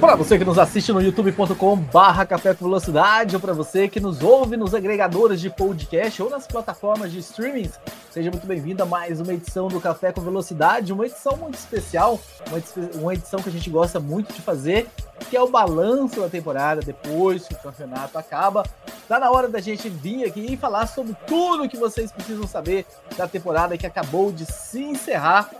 Para você que nos assiste no youtube.com barra Café com Velocidade ou para você que nos ouve nos agregadores de podcast ou nas plataformas de streaming, seja muito bem-vindo a mais uma edição do Café com Velocidade, uma edição muito especial, uma edição que a gente gosta muito de fazer, que é o balanço da temporada depois que o campeonato acaba. Tá na hora da gente vir aqui e falar sobre tudo que vocês precisam saber da temporada que acabou de se encerrar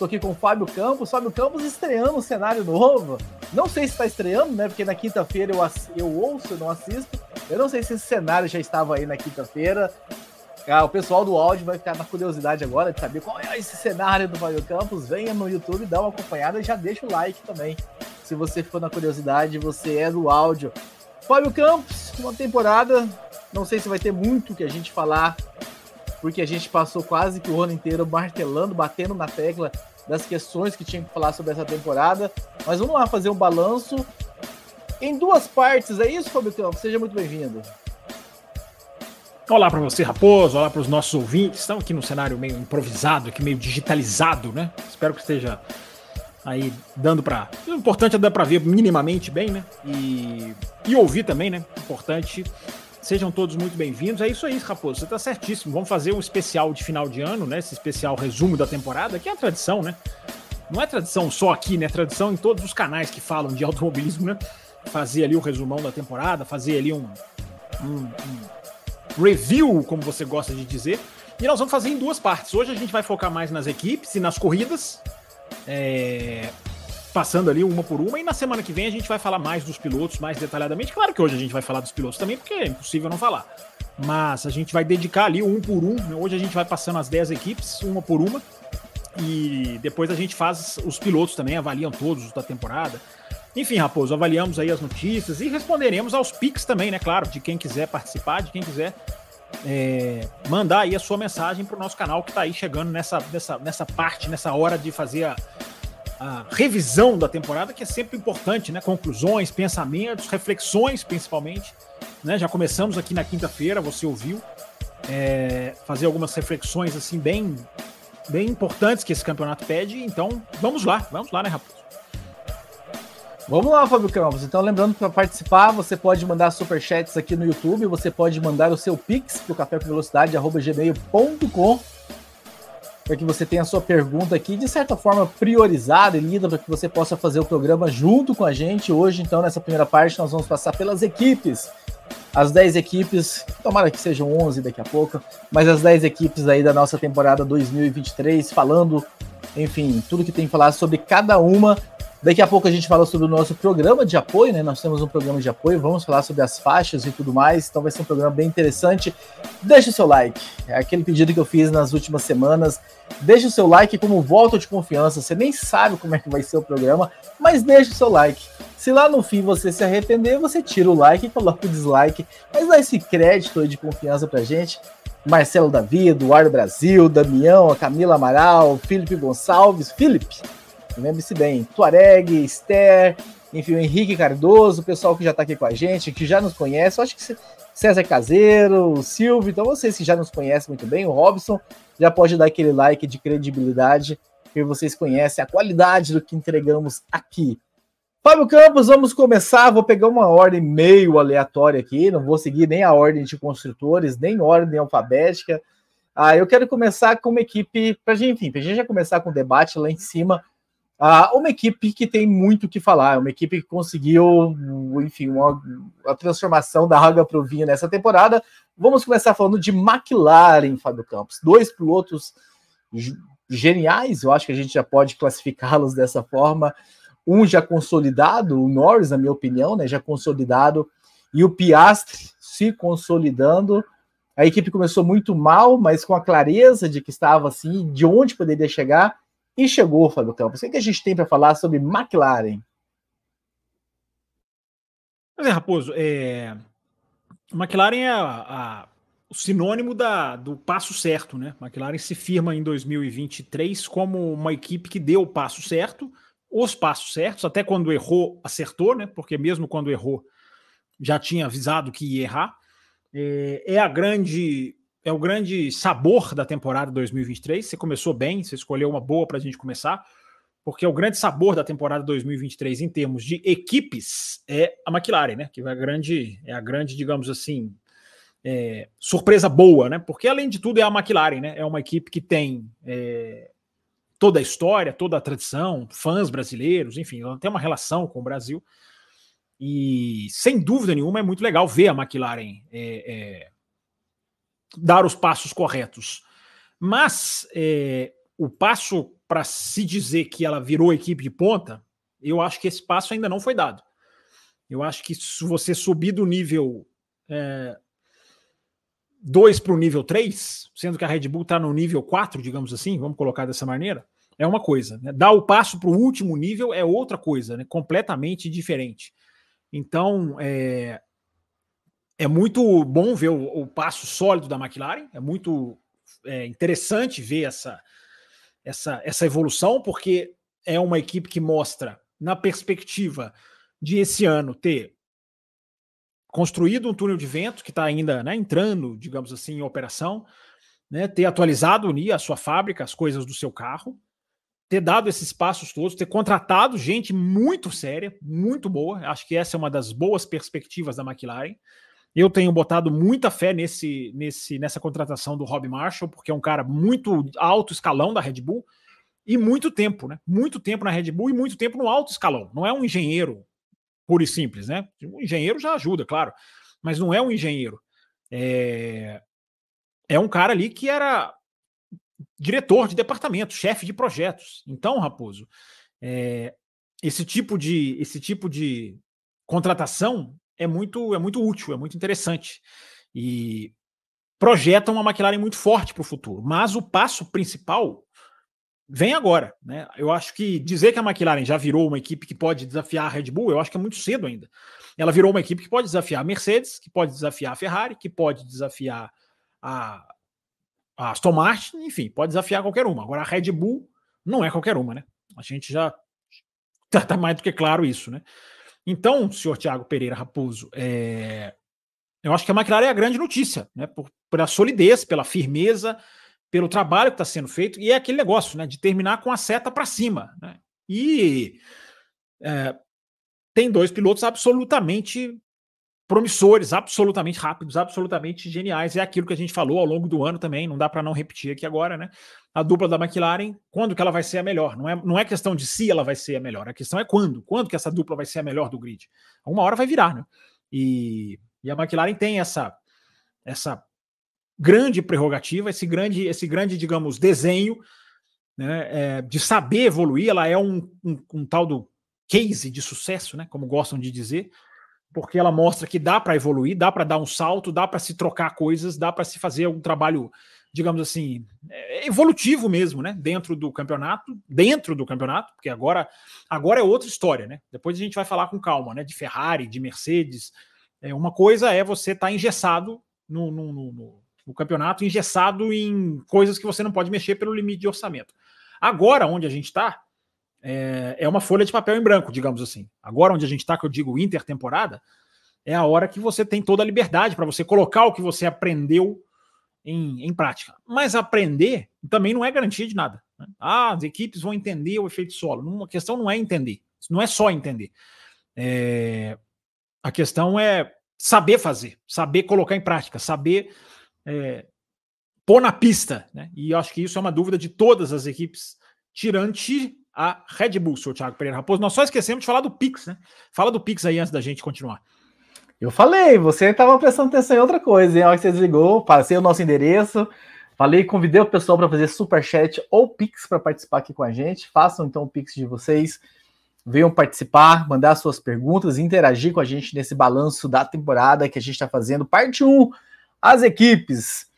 Estou aqui com o Fábio Campos. Fábio Campos estreando um cenário novo. Não sei se está estreando, né? Porque na quinta-feira eu, eu ouço, não assisto. Eu não sei se esse cenário já estava aí na quinta-feira. Ah, o pessoal do áudio vai ficar na curiosidade agora de saber qual é esse cenário do Fábio Campos. Venha no YouTube, dá uma acompanhada e já deixa o like também. Se você ficou na curiosidade, você é do áudio. Fábio Campos, uma temporada. Não sei se vai ter muito que a gente falar, porque a gente passou quase que o ano inteiro martelando, batendo na tecla das questões que tinha que falar sobre essa temporada. Mas vamos lá fazer um balanço em duas partes. É isso, Campos? Seja muito bem-vindo. Olá para você, Raposo. Olá para os nossos ouvintes. Estamos aqui no cenário meio improvisado, aqui meio digitalizado, né? Espero que esteja aí dando para. O importante é dar para ver minimamente bem, né? E, e ouvir também, né? Importante Sejam todos muito bem-vindos. É isso aí, Raposo. Você está certíssimo. Vamos fazer um especial de final de ano, né? Esse especial resumo da temporada, que é a tradição, né? Não é tradição só aqui, né? É tradição em todos os canais que falam de automobilismo, né? Fazer ali o resumão da temporada, fazer ali um, um, um review, como você gosta de dizer. E nós vamos fazer em duas partes. Hoje a gente vai focar mais nas equipes e nas corridas. É, passando ali uma por uma, e na semana que vem a gente vai falar mais dos pilotos, mais detalhadamente. Claro que hoje a gente vai falar dos pilotos também, porque é impossível não falar. Mas a gente vai dedicar ali um por um. Né? Hoje a gente vai passando as 10 equipes, uma por uma. E depois a gente faz os pilotos também, avaliam todos da temporada. Enfim, Raposo, avaliamos aí as notícias e responderemos aos pics também, né? Claro, de quem quiser participar, de quem quiser é, mandar aí a sua mensagem para o nosso canal que está aí chegando nessa, nessa, nessa parte, nessa hora de fazer a, a revisão da temporada, que é sempre importante, né? Conclusões, pensamentos, reflexões, principalmente. Né? Já começamos aqui na quinta-feira, você ouviu, é, fazer algumas reflexões assim bem, bem importantes que esse campeonato pede. Então, vamos lá, vamos lá, né, Raposo? Vamos lá, Fábio Campos. Então, lembrando para participar, você pode mandar superchats aqui no YouTube, você pode mandar o seu pix para o café com velocidade, gmail.com para que você tenha a sua pergunta aqui, de certa forma, priorizada e lida para que você possa fazer o programa junto com a gente. Hoje, então, nessa primeira parte, nós vamos passar pelas equipes. As 10 equipes, tomara que sejam 11 daqui a pouco, mas as 10 equipes aí da nossa temporada 2023, falando, enfim, tudo que tem que falar sobre cada uma Daqui a pouco a gente fala sobre o nosso programa de apoio, né? Nós temos um programa de apoio, vamos falar sobre as faixas e tudo mais, então vai ser um programa bem interessante. Deixe o seu like, é aquele pedido que eu fiz nas últimas semanas. Deixe o seu like como voto de confiança. Você nem sabe como é que vai ser o programa, mas deixe o seu like. Se lá no fim você se arrepender, você tira o like e coloca o dislike, mas dá esse crédito aí de confiança pra gente. Marcelo Davi, Eduardo Brasil, Damião, Camila Amaral, Felipe Gonçalves, Felipe lembre-se bem, Tuareg, Esther, enfim, o Henrique Cardoso, o pessoal que já está aqui com a gente, que já nos conhece, eu acho que César Caseiro, o Silvio, então vocês que já nos conhecem muito bem, o Robson, já pode dar aquele like de credibilidade, que vocês conhecem a qualidade do que entregamos aqui. Fábio Campos, vamos começar. Vou pegar uma ordem meio aleatória aqui, não vou seguir nem a ordem de construtores, nem ordem alfabética. Ah, eu quero começar com uma equipe, para gente, enfim, para gente já começar com o debate lá em cima ah, uma equipe que tem muito o que falar, uma equipe que conseguiu, enfim, uma, a transformação da água para o vinho nessa temporada. Vamos começar falando de McLaren, Fábio Campos. Dois pilotos geniais, eu acho que a gente já pode classificá-los dessa forma. Um já consolidado, o Norris, na minha opinião, né, já consolidado, e o Piastri se consolidando. A equipe começou muito mal, mas com a clareza de que estava assim, de onde poderia chegar e chegou, Fábio Campos. O que a gente tem para falar sobre McLaren? Pois é, Raposo, é... McLaren é a, a, o sinônimo da, do passo certo, né? McLaren se firma em 2023 como uma equipe que deu o passo certo, os passos certos, até quando errou, acertou, né? Porque mesmo quando errou, já tinha avisado que ia errar. É, é a grande é o grande sabor da temporada 2023. Você começou bem, você escolheu uma boa para a gente começar, porque o grande sabor da temporada 2023 em termos de equipes é a McLaren, né? Que é a grande, é a grande, digamos assim, é, surpresa boa, né? Porque além de tudo é a McLaren, né? É uma equipe que tem é, toda a história, toda a tradição, fãs brasileiros, enfim, ela tem uma relação com o Brasil. E sem dúvida nenhuma é muito legal ver a McLaren é, é dar os passos corretos. Mas é, o passo para se dizer que ela virou equipe de ponta, eu acho que esse passo ainda não foi dado. Eu acho que se você subir do nível é, 2 para o nível 3, sendo que a Red Bull está no nível 4, digamos assim, vamos colocar dessa maneira, é uma coisa. Né? Dar o passo para o último nível é outra coisa, né? completamente diferente. Então, é, é muito bom ver o, o passo sólido da McLaren, é muito é, interessante ver essa, essa, essa evolução, porque é uma equipe que mostra, na perspectiva de esse ano ter construído um túnel de vento que está ainda né, entrando, digamos assim, em operação, né, ter atualizado a sua fábrica, as coisas do seu carro, ter dado esses passos todos, ter contratado gente muito séria, muito boa. Acho que essa é uma das boas perspectivas da McLaren. Eu tenho botado muita fé nesse, nesse, nessa contratação do Rob Marshall, porque é um cara muito alto escalão da Red Bull e muito tempo, né? Muito tempo na Red Bull e muito tempo no alto escalão. Não é um engenheiro puro e simples, né? Um engenheiro já ajuda, claro, mas não é um engenheiro. É, é um cara ali que era diretor de departamento, chefe de projetos. Então, Raposo, é, esse tipo de esse tipo de contratação é muito, é muito útil, é muito interessante. E projeta uma McLaren muito forte para o futuro. Mas o passo principal vem agora. Né? Eu acho que dizer que a McLaren já virou uma equipe que pode desafiar a Red Bull, eu acho que é muito cedo ainda. Ela virou uma equipe que pode desafiar a Mercedes, que pode desafiar a Ferrari, que pode desafiar a, a Aston Martin, enfim, pode desafiar qualquer uma. Agora a Red Bull não é qualquer uma, né? A gente já está mais do que claro isso, né? Então, senhor Tiago Pereira Raposo, é... eu acho que a McLaren é a grande notícia, né? Por, pela solidez, pela firmeza, pelo trabalho que está sendo feito, e é aquele negócio, né? De terminar com a seta para cima, né? E é, tem dois pilotos absolutamente promissores, absolutamente rápidos, absolutamente geniais. É aquilo que a gente falou ao longo do ano também, não dá para não repetir aqui agora, né? A dupla da McLaren, quando que ela vai ser a melhor? Não é, não é questão de se ela vai ser a melhor, a questão é quando. Quando que essa dupla vai ser a melhor do grid? Uma hora vai virar, né? E, e a McLaren tem essa essa grande prerrogativa, esse grande, esse grande, digamos, desenho né, é, de saber evoluir. Ela é um, um, um tal do case de sucesso, né? Como gostam de dizer porque ela mostra que dá para evoluir, dá para dar um salto, dá para se trocar coisas, dá para se fazer um trabalho, digamos assim, é, evolutivo mesmo, né? Dentro do campeonato, dentro do campeonato, porque agora, agora é outra história, né? Depois a gente vai falar com calma, né? De Ferrari, de Mercedes. É, uma coisa é você estar tá engessado no, no, no, no campeonato, engessado em coisas que você não pode mexer pelo limite de orçamento. Agora, onde a gente está, é, é uma folha de papel em branco, digamos assim. Agora, onde a gente está, que eu digo intertemporada, é a hora que você tem toda a liberdade para você colocar o que você aprendeu em, em, prática. Mas aprender também não é garantia de nada. Né? Ah, as equipes vão entender o efeito solo. A questão não é entender, não é só entender. É, a questão é saber fazer, saber colocar em prática, saber é, pôr na pista. Né? E eu acho que isso é uma dúvida de todas as equipes, tirante a Red Bull, seu Thiago Pereira Raposo. Nós só esquecemos de falar do Pix, né? Fala do Pix aí antes da gente continuar. Eu falei, você estava prestando atenção em outra coisa, hein? A hora que você desligou, passei o nosso endereço, falei, convidei o pessoal para fazer super chat ou Pix para participar aqui com a gente. Façam então o Pix de vocês, venham participar, mandar suas perguntas, interagir com a gente nesse balanço da temporada que a gente está fazendo. Parte 1, as equipes.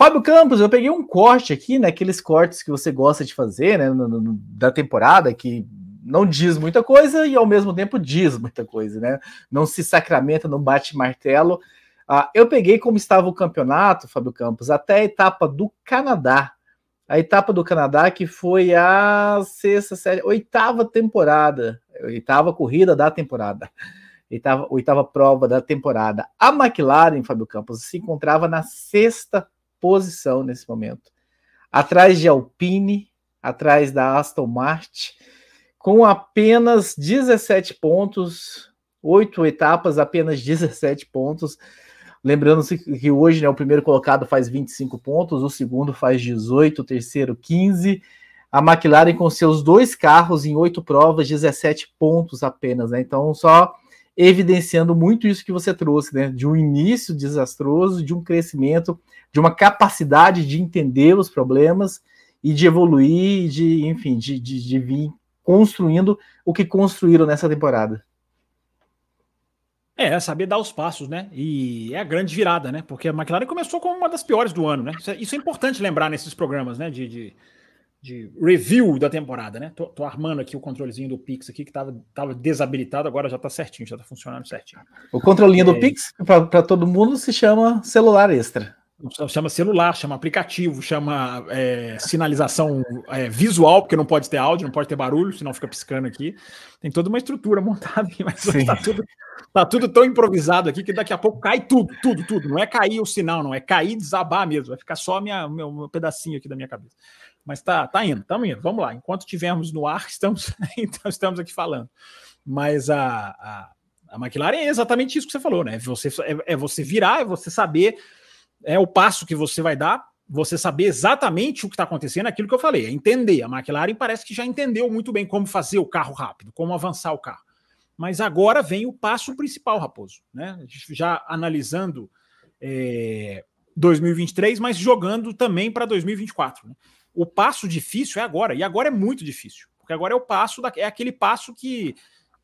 Fábio Campos, eu peguei um corte aqui, né? Aqueles cortes que você gosta de fazer, né? No, no, da temporada, que não diz muita coisa e ao mesmo tempo diz muita coisa, né? Não se sacramenta, não bate martelo. Ah, eu peguei como estava o campeonato, Fábio Campos, até a etapa do Canadá. A etapa do Canadá que foi a sexta, série, oitava temporada, oitava corrida da temporada, oitava, oitava prova da temporada. A McLaren, Fábio Campos, se encontrava na sexta posição nesse momento, atrás de Alpine, atrás da Aston Martin, com apenas 17 pontos, oito etapas, apenas 17 pontos. Lembrando-se que hoje né, o primeiro colocado faz 25 pontos, o segundo faz 18, o terceiro 15. A McLaren com seus dois carros em oito provas, 17 pontos apenas. Né? Então, só evidenciando muito isso que você trouxe, né? De um início desastroso, de um crescimento, de uma capacidade de entender os problemas e de evoluir, de, enfim, de, de, de vir construindo o que construíram nessa temporada. É, saber dar os passos, né? E é a grande virada, né? Porque a McLaren começou como uma das piores do ano, né? Isso é, isso é importante lembrar nesses programas, né? De, de, de review da temporada, né? Tô, tô, armando aqui o controlezinho do Pix aqui que tava, tava desabilitado, agora já tá certinho, já tá funcionando certinho. O controlinho é... do Pix, para todo mundo, se chama celular extra. Chama celular, chama aplicativo, chama é, sinalização é, visual, porque não pode ter áudio, não pode ter barulho, senão fica piscando aqui. Tem toda uma estrutura montada aqui, mas está tudo, tá tudo tão improvisado aqui que daqui a pouco cai tudo, tudo, tudo. Não é cair o sinal, não, é cair desabar mesmo. Vai ficar só minha, meu, meu pedacinho aqui da minha cabeça. Mas tá, tá indo, estamos indo. Vamos lá. Enquanto tivermos no ar, estamos, então estamos aqui falando. Mas a, a, a McLaren é exatamente isso que você falou, né? Você, é, é você virar, é você saber é o passo que você vai dar, você saber exatamente o que está acontecendo, aquilo que eu falei, é entender. A McLaren parece que já entendeu muito bem como fazer o carro rápido, como avançar o carro. Mas agora vem o passo principal, Raposo, né? Já analisando é, 2023, mas jogando também para 2024. Né? O passo difícil é agora, e agora é muito difícil, porque agora é o passo da, é aquele passo que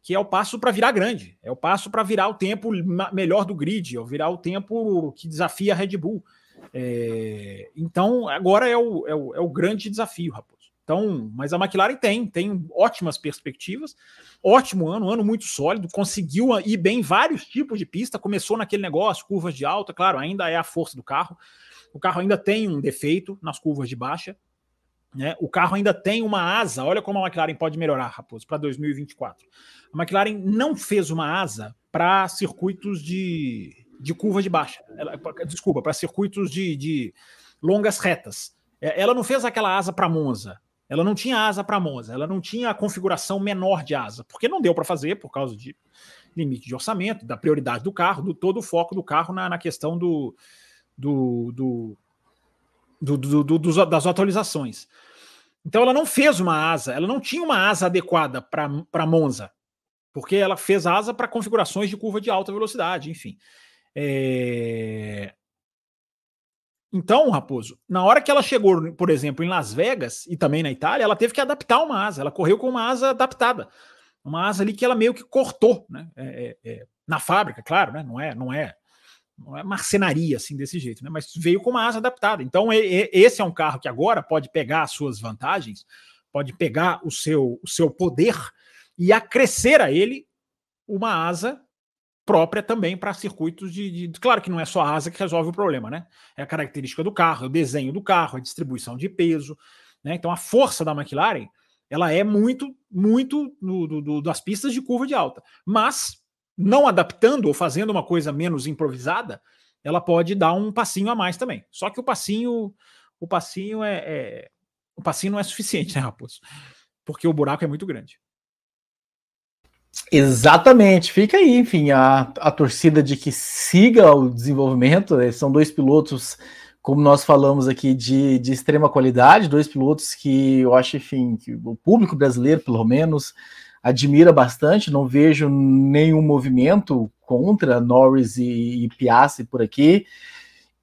que é o passo para virar grande, é o passo para virar o tempo melhor do grid, é virar o tempo que desafia a Red Bull. É, então, agora é o, é, o, é o grande desafio, Raposo. Então, mas a McLaren tem, tem ótimas perspectivas, ótimo ano, um ano muito sólido, conseguiu ir bem em vários tipos de pista, começou naquele negócio, curvas de alta, claro, ainda é a força do carro, o carro ainda tem um defeito nas curvas de baixa, né? O carro ainda tem uma asa. Olha como a McLaren pode melhorar, Raposo, para 2024. A McLaren não fez uma asa para circuitos de, de curva de baixa. Ela, desculpa, para circuitos de, de, longas retas. É, ela não fez aquela asa para Monza. Ela não tinha asa para Monza. Ela não tinha a configuração menor de asa, porque não deu para fazer por causa de limite de orçamento, da prioridade do carro, do todo o foco do carro na, na questão do, do, do do, do, do, das atualizações. Então ela não fez uma asa, ela não tinha uma asa adequada para Monza, porque ela fez asa para configurações de curva de alta velocidade, enfim. É... Então, Raposo, na hora que ela chegou, por exemplo, em Las Vegas e também na Itália, ela teve que adaptar uma asa. Ela correu com uma asa adaptada, uma asa ali que ela meio que cortou, né? É, é, na fábrica, claro, né? Não é, não é não é marcenaria assim desse jeito, né? Mas veio com uma asa adaptada. Então, esse é um carro que agora pode pegar as suas vantagens, pode pegar o seu, o seu poder e acrescer a ele uma asa própria também para circuitos de, de, Claro que não é só a asa que resolve o problema, né? É a característica do carro, é o desenho do carro, a distribuição de peso. Né? Então, a força da McLaren ela é muito, muito no, do, do, das pistas de curva de alta. Mas não adaptando ou fazendo uma coisa menos improvisada, ela pode dar um passinho a mais também. Só que o passinho, o passinho é, é o passinho não é suficiente, né, Raposo? Porque o buraco é muito grande. Exatamente, fica aí, enfim, a, a torcida de que siga o desenvolvimento. Né? São dois pilotos, como nós falamos aqui, de, de extrema qualidade, dois pilotos que eu acho, enfim, que o público brasileiro, pelo menos, admira bastante, não vejo nenhum movimento contra Norris e, e Piastri por aqui.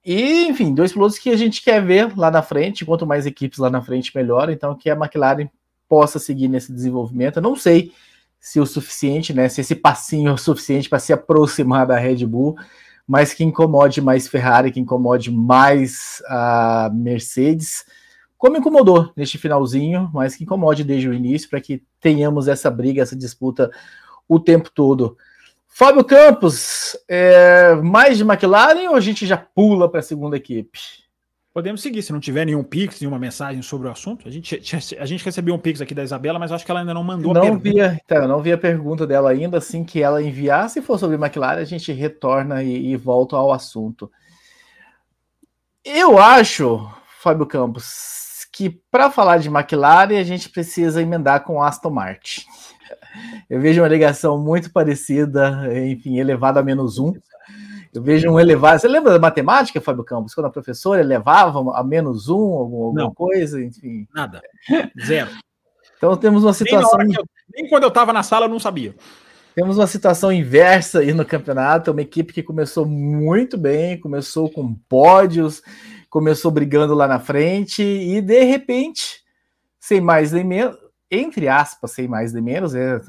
E, enfim, dois pilotos que a gente quer ver lá na frente, quanto mais equipes lá na frente, melhor. Então, que a McLaren possa seguir nesse desenvolvimento. Eu não sei se o suficiente, né? Se esse passinho é o suficiente para se aproximar da Red Bull, mas que incomode mais Ferrari, que incomode mais a Mercedes como incomodou neste finalzinho, mas que incomode desde o início para que tenhamos essa briga, essa disputa o tempo todo. Fábio Campos, é, mais de McLaren ou a gente já pula para a segunda equipe? Podemos seguir, se não tiver nenhum pix, nenhuma mensagem sobre o assunto. A gente, a gente recebeu um pix aqui da Isabela, mas acho que ela ainda não mandou não a pergunta. Via, então, não vi a pergunta dela ainda. Assim que ela enviar, se for sobre McLaren, a gente retorna e, e volta ao assunto. Eu acho, Fábio Campos, que para falar de McLaren, a gente precisa emendar com Aston Martin. Eu vejo uma ligação muito parecida, enfim, elevada a menos um. Eu vejo um elevado. Você lembra da matemática, Fábio Campos? Quando a professora elevava a menos um, alguma, alguma coisa, enfim. Nada. Zero. Então temos uma situação. Nem, eu, nem quando eu estava na sala eu não sabia. Temos uma situação inversa aí no campeonato. Uma equipe que começou muito bem, começou com pódios, começou brigando lá na frente e de repente, sem mais nem menos, entre aspas, sem mais nem menos, é,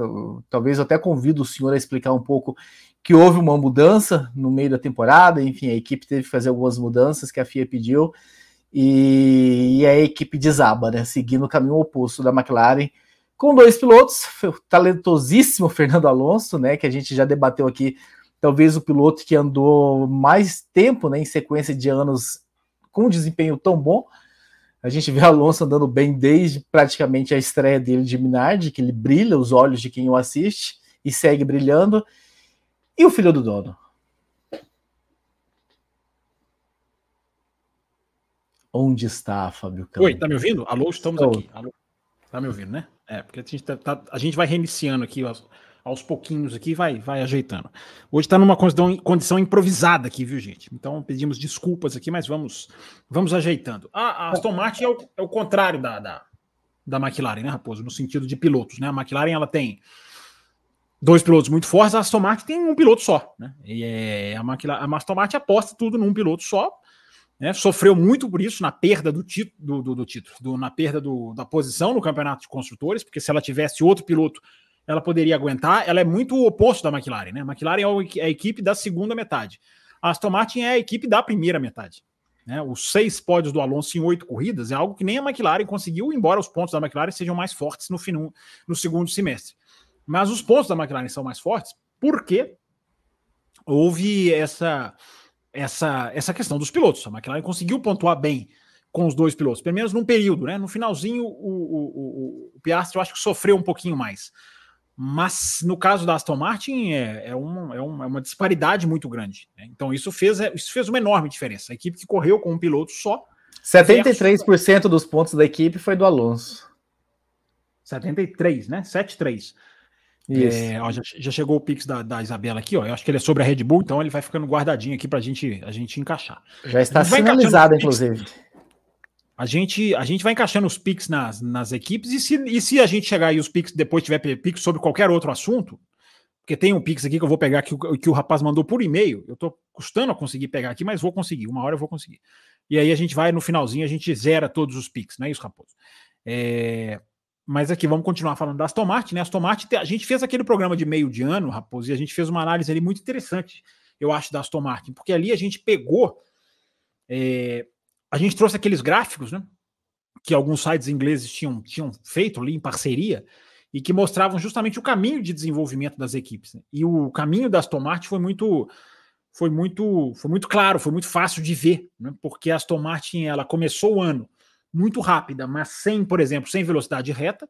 talvez eu até convido o senhor a explicar um pouco que houve uma mudança no meio da temporada, enfim, a equipe teve que fazer algumas mudanças que a FIA pediu, e, e a equipe desaba, né, seguindo o caminho oposto da McLaren, com dois pilotos, o talentosíssimo Fernando Alonso, né, que a gente já debateu aqui, talvez o piloto que andou mais tempo, né, em sequência de anos com um desempenho tão bom, a gente vê Alonso andando bem desde praticamente a estreia dele de Minardi, que ele brilha os olhos de quem o assiste e segue brilhando. E o filho do dono? Onde está, Fábio Campos? Oi, tá me ouvindo? Alô, estamos Estou. aqui. Alô. Tá me ouvindo, né? É, porque a gente, tá, tá, a gente vai reiniciando aqui aos pouquinhos aqui vai, vai ajeitando. Hoje está numa condição, condição improvisada aqui, viu, gente? Então pedimos desculpas aqui, mas vamos vamos ajeitando. A, a Aston Martin é o, é o contrário da, da, da McLaren, né, Raposo? No sentido de pilotos, né? A McLaren ela tem dois pilotos muito fortes, a Aston Martin tem um piloto só. Né? E é, a, McLaren, a Aston Martin aposta tudo num piloto só. Né? Sofreu muito por isso na perda do, título, do, do, do título, do, na perda da posição no campeonato de construtores, porque se ela tivesse outro piloto, ela poderia aguentar. Ela é muito o oposto da McLaren. Né? A McLaren é, é a equipe da segunda metade. A Aston Martin é a equipe da primeira metade. Né? Os seis pódios do Alonso em oito corridas é algo que nem a McLaren conseguiu, embora os pontos da McLaren sejam mais fortes no, fim, no segundo semestre. Mas os pontos da McLaren são mais fortes porque houve essa, essa, essa questão dos pilotos. A McLaren conseguiu pontuar bem com os dois pilotos, pelo menos num período, né? No finalzinho, o, o, o, o Piastri eu acho que sofreu um pouquinho mais. Mas no caso da Aston Martin é, é, uma, é, uma, é uma disparidade muito grande. Né? Então isso fez, isso fez uma enorme diferença. A equipe que correu com um piloto só. 73% versus... dos pontos da equipe foi do Alonso. 73, né? 7-3. É, ó, já, já, chegou o Pix da, da, Isabela aqui, ó. Eu acho que ele é sobre a Red Bull, então ele vai ficando guardadinho aqui para gente, a gente encaixar. Já está sinalizado, inclusive. A gente, a gente vai encaixando os Pix nas, nas equipes, e se, e se a gente chegar e os Pix depois tiver Pix sobre qualquer outro assunto, porque tem um Pix aqui que eu vou pegar que, que o rapaz mandou por e-mail. Eu tô custando a conseguir pegar aqui, mas vou conseguir. Uma hora eu vou conseguir. E aí a gente vai no finalzinho, a gente zera todos os Pix, não é isso, Raposo? É, mas aqui vamos continuar falando da Aston Martin, né? Aston Martin, a gente fez aquele programa de meio de ano, Raposo, e a gente fez uma análise ali muito interessante, eu acho, da Aston Martin, porque ali a gente pegou, é, a gente trouxe aqueles gráficos, né? Que alguns sites ingleses tinham, tinham feito ali em parceria e que mostravam justamente o caminho de desenvolvimento das equipes. Né? E o caminho da Aston Martin foi muito, foi muito, foi muito claro, foi muito fácil de ver, né? Porque a Aston Martin ela começou o ano muito rápida, mas sem, por exemplo, sem velocidade reta.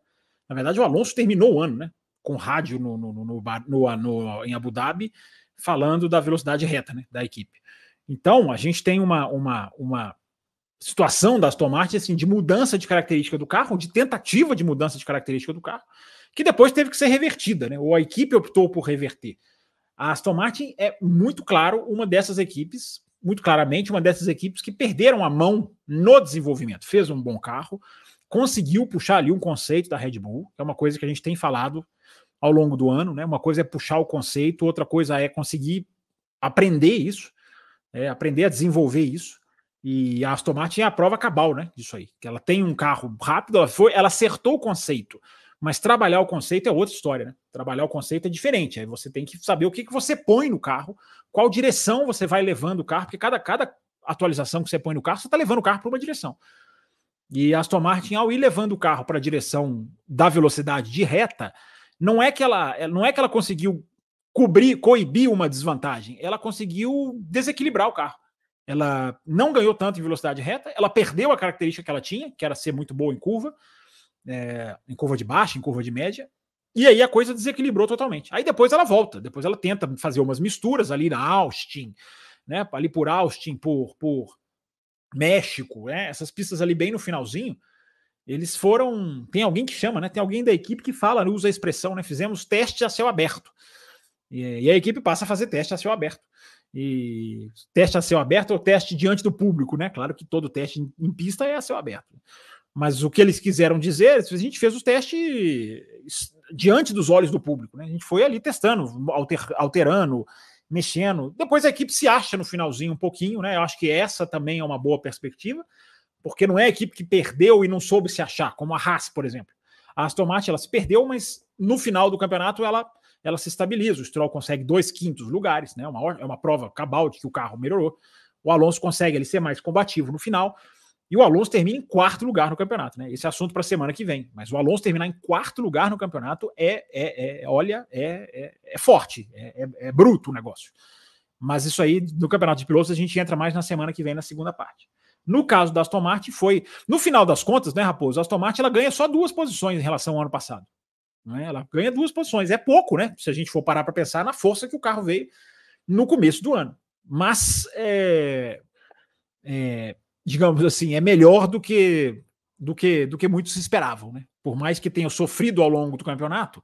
Na verdade, o Alonso terminou o ano, né? Com rádio no, no, no, no, no em Abu Dhabi, falando da velocidade reta né, da equipe. Então, a gente tem uma, uma, uma situação da Aston Martin assim, de mudança de característica do carro, de tentativa de mudança de característica do carro, que depois teve que ser revertida, né? Ou a equipe optou por reverter. A Aston Martin é muito claro uma dessas equipes muito claramente uma dessas equipes que perderam a mão no desenvolvimento. Fez um bom carro, conseguiu puxar ali um conceito da Red Bull, que é uma coisa que a gente tem falado ao longo do ano, né? Uma coisa é puxar o conceito, outra coisa é conseguir aprender isso, é, aprender a desenvolver isso. E a Aston Martin é a prova cabal, né? Disso aí. Que ela tem um carro rápido, ela foi, ela acertou o conceito. Mas trabalhar o conceito é outra história, né? Trabalhar o conceito é diferente. Aí você tem que saber o que, que você põe no carro, qual direção você vai levando o carro, porque cada, cada atualização que você põe no carro, você está levando o carro para uma direção. E a Aston Martin, ao ir levando o carro para a direção da velocidade de reta, não é que ela não é que ela conseguiu cobrir, coibir uma desvantagem, ela conseguiu desequilibrar o carro. Ela não ganhou tanto em velocidade reta, ela perdeu a característica que ela tinha, que era ser muito boa em curva, é, em curva de baixa, em curva de média, e aí a coisa desequilibrou totalmente. Aí depois ela volta, depois ela tenta fazer umas misturas ali na Austin, né? Ali por Austin, por, por México, né? Essas pistas ali bem no finalzinho, eles foram. Tem alguém que chama, né? Tem alguém da equipe que fala, usa a expressão, né? Fizemos teste a céu aberto. E, e a equipe passa a fazer teste a céu aberto. E teste a céu aberto ou teste diante do público, né? Claro que todo teste em, pista é a céu aberto. Mas o que eles quiseram dizer, a gente fez os testes diante dos olhos do público, né? A gente foi ali testando, alter, alterando, mexendo. Depois a equipe se acha no finalzinho um pouquinho, né? Eu acho que essa também é uma boa perspectiva, porque não é a equipe que perdeu e não soube se achar, como a Haas, por exemplo. A Aston Martin ela se perdeu, mas no final do campeonato ela, ela se estabiliza. O Stroll consegue dois quintos lugares, né? Uma, é uma prova cabal de que o carro melhorou. O Alonso consegue ele ser mais combativo no final. E o Alonso termina em quarto lugar no campeonato, né? Esse é assunto para a semana que vem. Mas o Alonso terminar em quarto lugar no campeonato é, é, é olha, é, é, é forte, é, é, é, bruto o negócio. Mas isso aí, no campeonato de pilotos, a gente entra mais na semana que vem, na segunda parte. No caso da Aston Martin, foi. No final das contas, né, Raposo? A Aston Martin ela ganha só duas posições em relação ao ano passado. Né? Ela ganha duas posições. É pouco, né? Se a gente for parar para pensar na força que o carro veio no começo do ano. Mas é, é, digamos assim, é melhor do que do que do que muitos esperavam, né? Por mais que tenha sofrido ao longo do campeonato,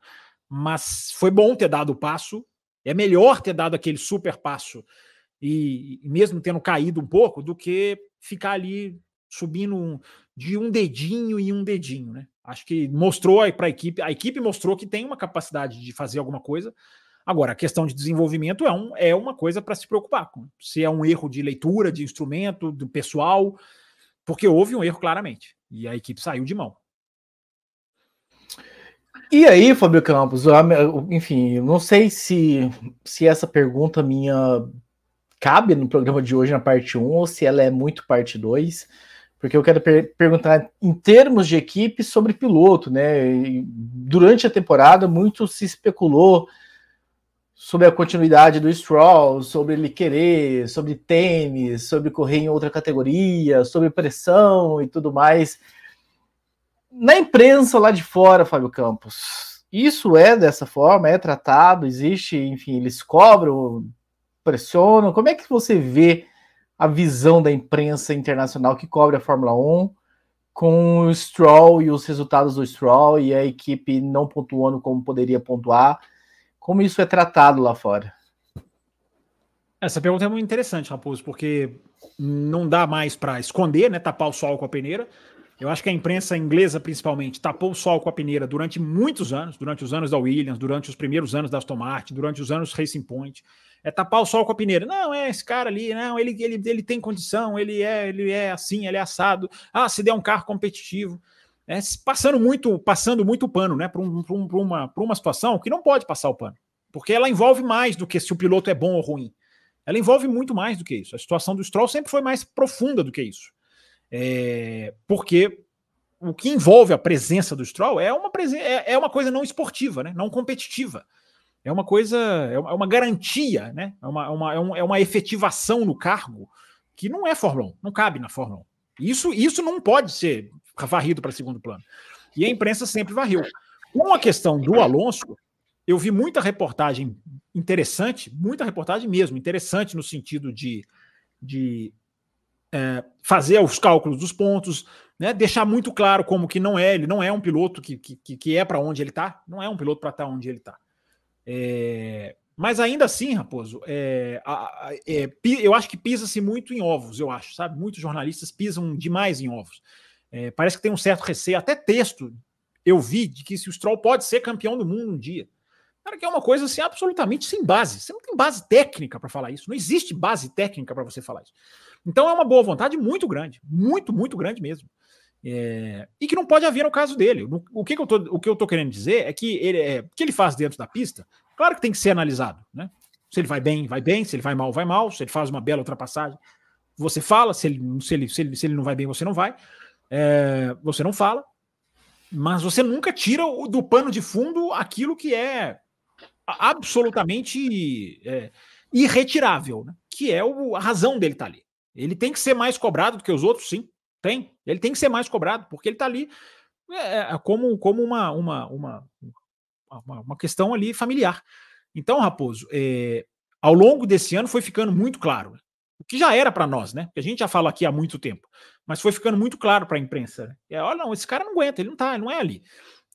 mas foi bom ter dado o passo. É melhor ter dado aquele super passo e, e mesmo tendo caído um pouco do que ficar ali subindo de um dedinho em um dedinho, né? Acho que mostrou para a equipe, a equipe mostrou que tem uma capacidade de fazer alguma coisa, Agora, a questão de desenvolvimento é, um, é uma coisa para se preocupar com. Se é um erro de leitura, de instrumento, do pessoal, porque houve um erro claramente. E a equipe saiu de mão. E aí, Fábio Campos, enfim, não sei se, se essa pergunta minha cabe no programa de hoje na parte 1 ou se ela é muito parte 2, porque eu quero per perguntar em termos de equipe sobre piloto, né? E durante a temporada, muito se especulou sobre a continuidade do Stroll, sobre ele querer, sobre tênis, sobre correr em outra categoria, sobre pressão e tudo mais. Na imprensa lá de fora, Fábio Campos, isso é dessa forma, é tratado, existe, enfim, eles cobram, pressionam. Como é que você vê a visão da imprensa internacional que cobre a Fórmula 1 com o Stroll e os resultados do Stroll e a equipe não pontuando como poderia pontuar? Como isso é tratado lá fora? Essa pergunta é muito interessante, Raposo, porque não dá mais para esconder, né? Tapar o sol com a peneira. Eu acho que a imprensa inglesa, principalmente, tapou o sol com a peneira durante muitos anos, durante os anos da Williams, durante os primeiros anos da Aston Martin, durante os anos Racing Point. É tapar o sol com a peneira. Não, é esse cara ali, não, ele, ele, ele tem condição, ele é, ele é assim, ele é assado. Ah, se der um carro competitivo é, passando muito passando muito pano né, para um, um, uma, uma situação que não pode passar o pano, porque ela envolve mais do que se o piloto é bom ou ruim. Ela envolve muito mais do que isso. A situação do Stroll sempre foi mais profunda do que isso. É, porque o que envolve a presença do Stroll é uma, é, é uma coisa não esportiva, né, não competitiva. É uma coisa, é uma garantia, né? é, uma, é uma, é, é uma efetivação no cargo que não é Fórmula 1, não cabe na Fórmula 1. Isso, isso não pode ser varrido para segundo plano. E a imprensa sempre varreu. Com a questão do Alonso, eu vi muita reportagem interessante, muita reportagem mesmo, interessante no sentido de, de é, fazer os cálculos dos pontos, né, deixar muito claro como que não é, ele não é um piloto que, que, que é para onde ele está, não é um piloto para estar tá onde ele está. É, mas ainda assim, Raposo, é, a, a, é, eu acho que pisa-se muito em ovos, eu acho, sabe? Muitos jornalistas pisam demais em ovos. É, parece que tem um certo receio, até texto eu vi de que se o Stroll pode ser campeão do mundo um dia. Cara, que é uma coisa assim absolutamente sem base. Você não tem base técnica para falar isso. Não existe base técnica para você falar isso. Então é uma boa vontade muito grande, muito, muito grande mesmo. É, e que não pode haver no caso dele. O que, que eu, tô, o que eu tô querendo dizer é que ele, é, o que ele faz dentro da pista, claro que tem que ser analisado. Né? Se ele vai bem, vai bem. Se ele vai mal, vai mal. Se ele faz uma bela ultrapassagem, você fala. Se ele, se ele, se ele, se ele não vai bem, você não vai é, você não fala, mas você nunca tira do pano de fundo aquilo que é absolutamente é, irretirável, né? que é o, a razão dele estar tá ali. Ele tem que ser mais cobrado do que os outros, sim. Tem. Ele tem que ser mais cobrado, porque ele está ali é, é, como, como uma, uma, uma, uma, uma questão ali familiar. Então, Raposo, é, ao longo desse ano foi ficando muito claro. O que já era para nós, né? Que a gente já fala aqui há muito tempo, mas foi ficando muito claro para a imprensa. Né? É, olha, não, esse cara não aguenta, ele não tá, ele não é ali.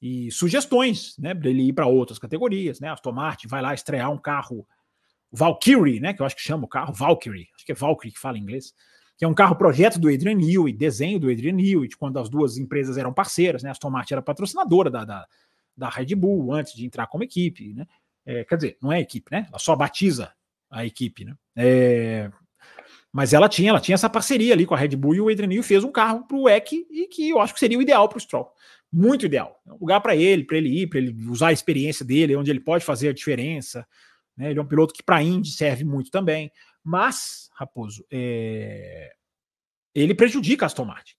E sugestões, né, para ele ir para outras categorias, né? Aston Martin vai lá estrear um carro Valkyrie, né? Que eu acho que chama o carro Valkyrie, acho que é Valkyrie que fala em inglês, que é um carro projeto do Adrian Newey, desenho do Adrian Newey, quando as duas empresas eram parceiras, né? A Aston Martin era patrocinadora da, da, da Red Bull antes de entrar como equipe, né? É, quer dizer, não é equipe, né? Ela só batiza a equipe, né? É, mas ela tinha, ela tinha essa parceria ali com a Red Bull e o Adrian Newey fez um carro para o EC e que eu acho que seria o ideal para o Stroll. Muito ideal. É um lugar para ele, para ele ir, para ele usar a experiência dele, onde ele pode fazer a diferença. Né? Ele é um piloto que para Indy serve muito também. Mas, Raposo, é... ele prejudica a Aston Martin.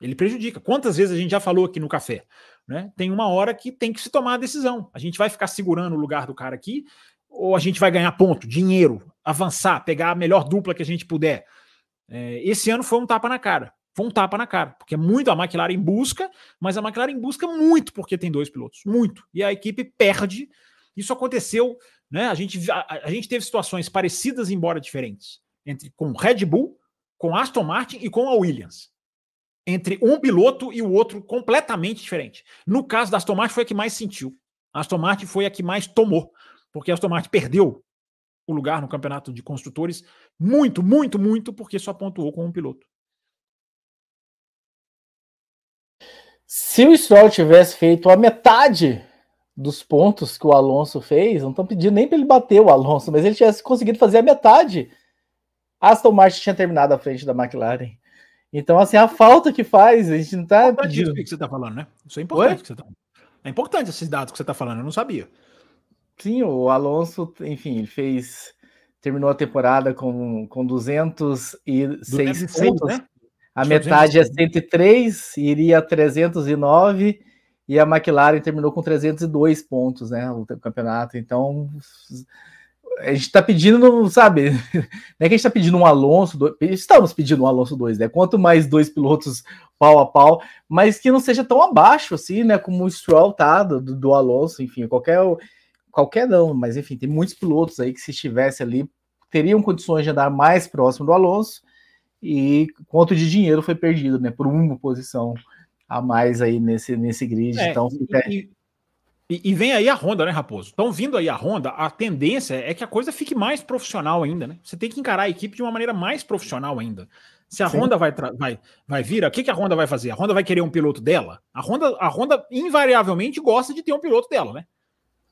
Ele prejudica. Quantas vezes a gente já falou aqui no café? Né? Tem uma hora que tem que se tomar a decisão. A gente vai ficar segurando o lugar do cara aqui ou a gente vai ganhar ponto, dinheiro, avançar, pegar a melhor dupla que a gente puder. É, esse ano foi um tapa na cara. Foi um tapa na cara, porque é muito a McLaren busca, mas a McLaren busca muito porque tem dois pilotos, muito. E a equipe perde. Isso aconteceu, né? A gente, a, a gente teve situações parecidas, embora diferentes, entre com Red Bull, com Aston Martin e com a Williams. Entre um piloto e o outro completamente diferente. No caso da Aston Martin foi a que mais sentiu. A Aston Martin foi a que mais tomou porque a Aston Martin perdeu o lugar no campeonato de construtores muito, muito, muito, porque só pontuou com um piloto. Se o Stroll tivesse feito a metade dos pontos que o Alonso fez, não estão pedindo nem para ele bater o Alonso, mas ele tivesse conseguido fazer a metade, Aston Martin tinha terminado à frente da McLaren. Então, assim, a falta que faz, a gente não está pedindo. Isso que você está falando, né? Isso é importante. Que você tá... É importante esses dados que você está falando, eu não sabia. Sim, o Alonso, enfim, ele fez. Terminou a temporada com, com 206 206, pontos. Né? A metade é 103, iria a 309, e a McLaren terminou com 302 pontos, né? O campeonato. Então, a gente está pedindo, sabe? Não é que a gente está pedindo um Alonso, dois, estamos pedindo um Alonso 2, né? Quanto mais dois pilotos pau a pau, mas que não seja tão abaixo assim, né? Como o Stroll tá do, do Alonso, enfim, qualquer qualquer não, mas enfim, tem muitos pilotos aí que se estivesse ali teriam condições de andar mais próximo do Alonso e quanto de dinheiro foi perdido, né, por uma posição a mais aí nesse, nesse grid. É, então, e, e, e, vem aí a Honda, né, Raposo? Estão vindo aí a Honda, a tendência é que a coisa fique mais profissional ainda, né? Você tem que encarar a equipe de uma maneira mais profissional ainda. Se a Sim. Honda vai, vai, vai vir, o que, que a Honda vai fazer? A Honda vai querer um piloto dela? A Honda, a Honda invariavelmente gosta de ter um piloto dela, né?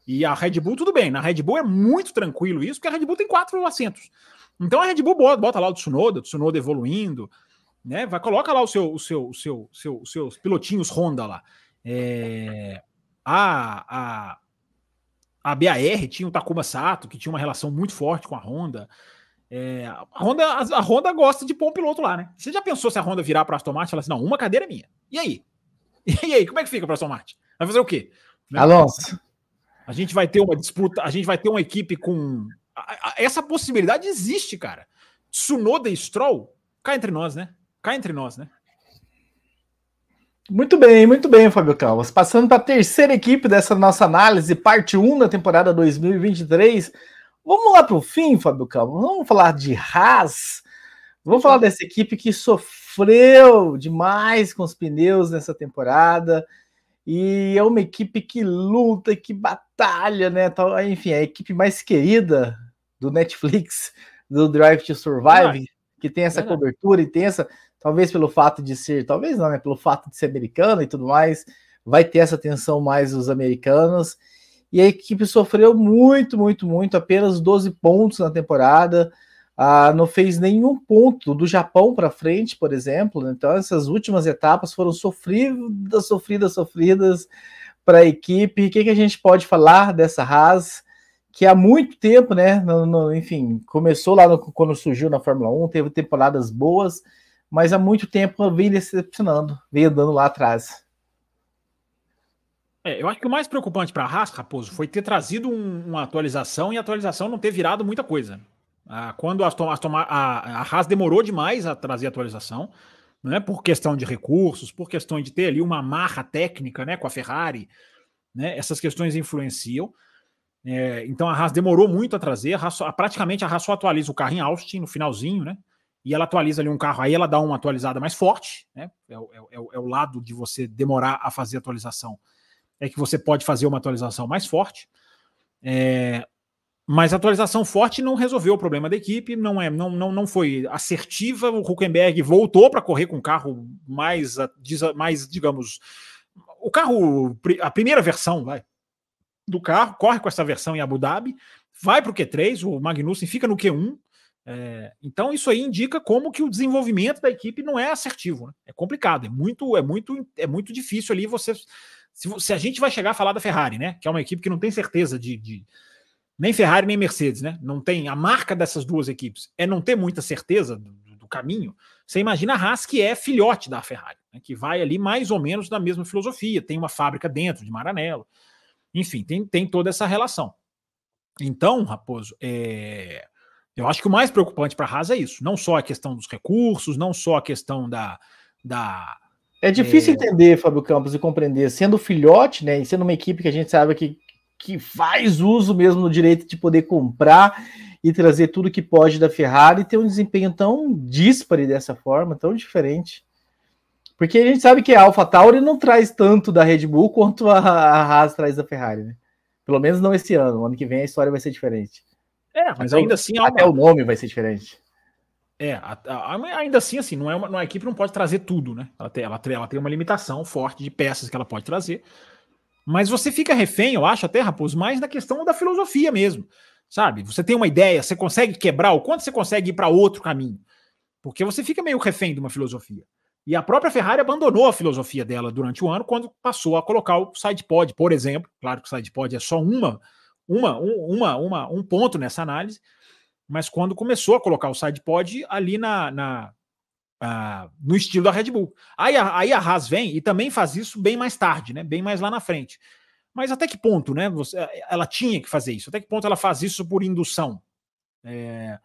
E a Red Bull, tudo bem. Na Red Bull é muito tranquilo isso, porque a Red Bull tem quatro assentos. Então a Red Bull bota, lá o Tsunoda, o Tsunoda evoluindo, né? Vai, coloca lá o seu, o seu, o seu, seu, os seus pilotinhos Honda lá. É, a, a, a BAR tinha o Takuma Sato, que tinha uma relação muito forte com a Honda. É, a, Honda a, Honda gosta de pôr um piloto lá, né? Você já pensou se a Honda virar para a Aston Martin e falar assim: não, uma cadeira é minha. E aí? E aí, como é que fica para a Aston Martin? Vai fazer o quê? Alonso, a gente vai ter uma disputa, a gente vai ter uma equipe com. Essa possibilidade existe, cara. Tsunoda e Stroll, cá entre nós, né? Cá entre nós, né? Muito bem, muito bem, Fábio Calvas. Passando para a terceira equipe dessa nossa análise, parte 1 da temporada 2023. Vamos lá para o fim, Fábio Calvas. Vamos falar de Haas. Vamos falar dessa equipe que sofreu demais com os pneus nessa temporada e é uma equipe que luta, que batalha, né? Enfim, é a equipe mais querida do Netflix, do Drive to Survive, que tem essa cobertura e tem essa, talvez pelo fato de ser, talvez não, né? Pelo fato de ser americana e tudo mais, vai ter essa atenção mais os americanos. E a equipe sofreu muito, muito, muito, apenas 12 pontos na temporada ah, não fez nenhum ponto do Japão para frente, por exemplo. Né? Então, essas últimas etapas foram sofridas, sofridas, sofridas para a equipe. O que, que, a gente pode falar dessa Haas? Que há muito tempo, né? No, no, enfim, começou lá no, quando surgiu na Fórmula 1, teve temporadas boas, mas há muito tempo vem decepcionando, vem andando lá atrás. É, eu acho que o mais preocupante para a Haas, Raposo, foi ter trazido um, uma atualização e a atualização não ter virado muita coisa. Ah, quando a, a, a, a Haas demorou demais a trazer a atualização, né, por questão de recursos, por questão de ter ali uma marra técnica né, com a Ferrari, né, essas questões influenciam. É, então a Haas demorou muito a trazer, a Haas, praticamente a Haas só atualiza o carro em Austin no finalzinho, né? E ela atualiza ali um carro, aí ela dá uma atualizada mais forte, né? É, é, é, é o lado de você demorar a fazer atualização é que você pode fazer uma atualização mais forte. É, mas a atualização forte não resolveu o problema da equipe, não é, não, não, não foi assertiva. O Huckenberg voltou para correr com um carro mais, mais, digamos, o carro, a primeira versão, vai, do carro, corre com essa versão em Abu Dhabi, vai para o Q3, o Magnussen fica no Q1. É, então isso aí indica como que o desenvolvimento da equipe não é assertivo, né? é complicado, é muito, é muito, é muito difícil ali você se, se, a gente vai chegar a falar da Ferrari, né? Que é uma equipe que não tem certeza de, de, nem Ferrari nem Mercedes, né? Não tem a marca dessas duas equipes é não ter muita certeza do, do caminho. Você imagina a Haas que é filhote da Ferrari, né? que vai ali mais ou menos da mesma filosofia, tem uma fábrica dentro de Maranello, enfim, tem, tem toda essa relação. Então, Raposo, é... eu acho que o mais preocupante para a Haas é isso, não só a questão dos recursos, não só a questão da, da é difícil é... entender, Fábio Campos, e compreender, sendo filhote, né, e sendo uma equipe que a gente sabe que, que faz uso mesmo do direito de poder comprar e trazer tudo que pode da Ferrari e ter um desempenho tão díspare dessa forma, tão diferente. Porque a gente sabe que a AlphaTauri não traz tanto da Red Bull quanto a, a Haas traz da Ferrari, né? Pelo menos não esse ano. O ano que vem a história vai ser diferente. É, mas ainda assim. Até uma... o nome vai ser diferente. É, a, a, ainda assim, assim, não é uma, uma, equipe não pode trazer tudo, né? Ela tem, ela, ela tem uma limitação forte de peças que ela pode trazer. Mas você fica refém, eu acho, até, Raposo, mais da questão da filosofia mesmo. Sabe? Você tem uma ideia, você consegue quebrar, o quanto você consegue ir para outro caminho. Porque você fica meio refém de uma filosofia. E a própria Ferrari abandonou a filosofia dela durante o ano quando passou a colocar o sidepod, por exemplo. Claro que o sidepod é só uma, uma, uma, uma, um ponto nessa análise mas quando começou a colocar o sidepod ali na, na no estilo da Red Bull. Aí a, aí a Haas vem e também faz isso bem mais tarde, né? Bem mais lá na frente. Mas até que ponto, né? Você, ela tinha que fazer isso? Até que ponto ela faz isso por indução? É...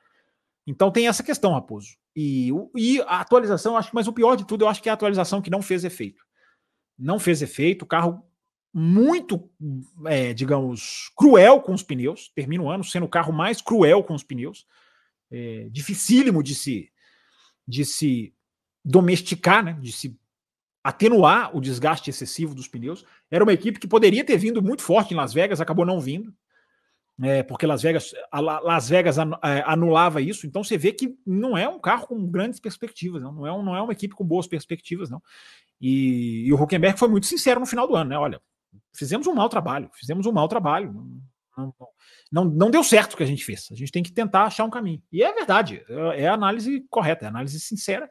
Então tem essa questão, Raposo. E, e a atualização, acho que, mas o pior de tudo, eu acho que é a atualização que não fez efeito. Não fez efeito, o carro muito, é, digamos, cruel com os pneus. Termina o ano sendo o carro mais cruel com os pneus. É, dificílimo de se, de se domesticar, né? de se atenuar o desgaste excessivo dos pneus. Era uma equipe que poderia ter vindo muito forte em Las Vegas, acabou não vindo. É, porque Las Vegas, Las Vegas é, anulava isso, então você vê que não é um carro com grandes perspectivas, não, não, é, um, não é uma equipe com boas perspectivas, não. E, e o Huckenberg foi muito sincero no final do ano, né? Olha, fizemos um mau trabalho, fizemos um mau trabalho. Não, não, não, deu certo o que a gente fez. A gente tem que tentar achar um caminho. E é verdade, é, é a análise correta, é a análise sincera.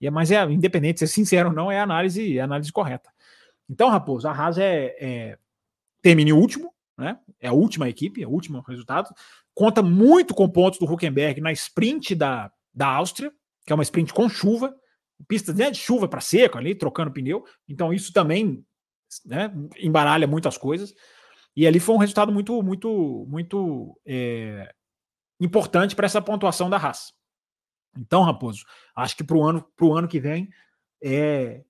E é, mas é independente se é sincero ou não, é a análise, é análise correta. Então, Raposo, a Haas é, é termine último, né? É a última equipe, é o último resultado. Conta muito com pontos do Huckenberg na sprint da, da Áustria, que é uma sprint com chuva, pista né, de chuva para seco ali, trocando pneu. Então, isso também né, embaralha muitas coisas. E ali foi um resultado muito, muito, muito é, importante para essa pontuação da raça. Então, Raposo, acho que para o ano, pro ano que vem é,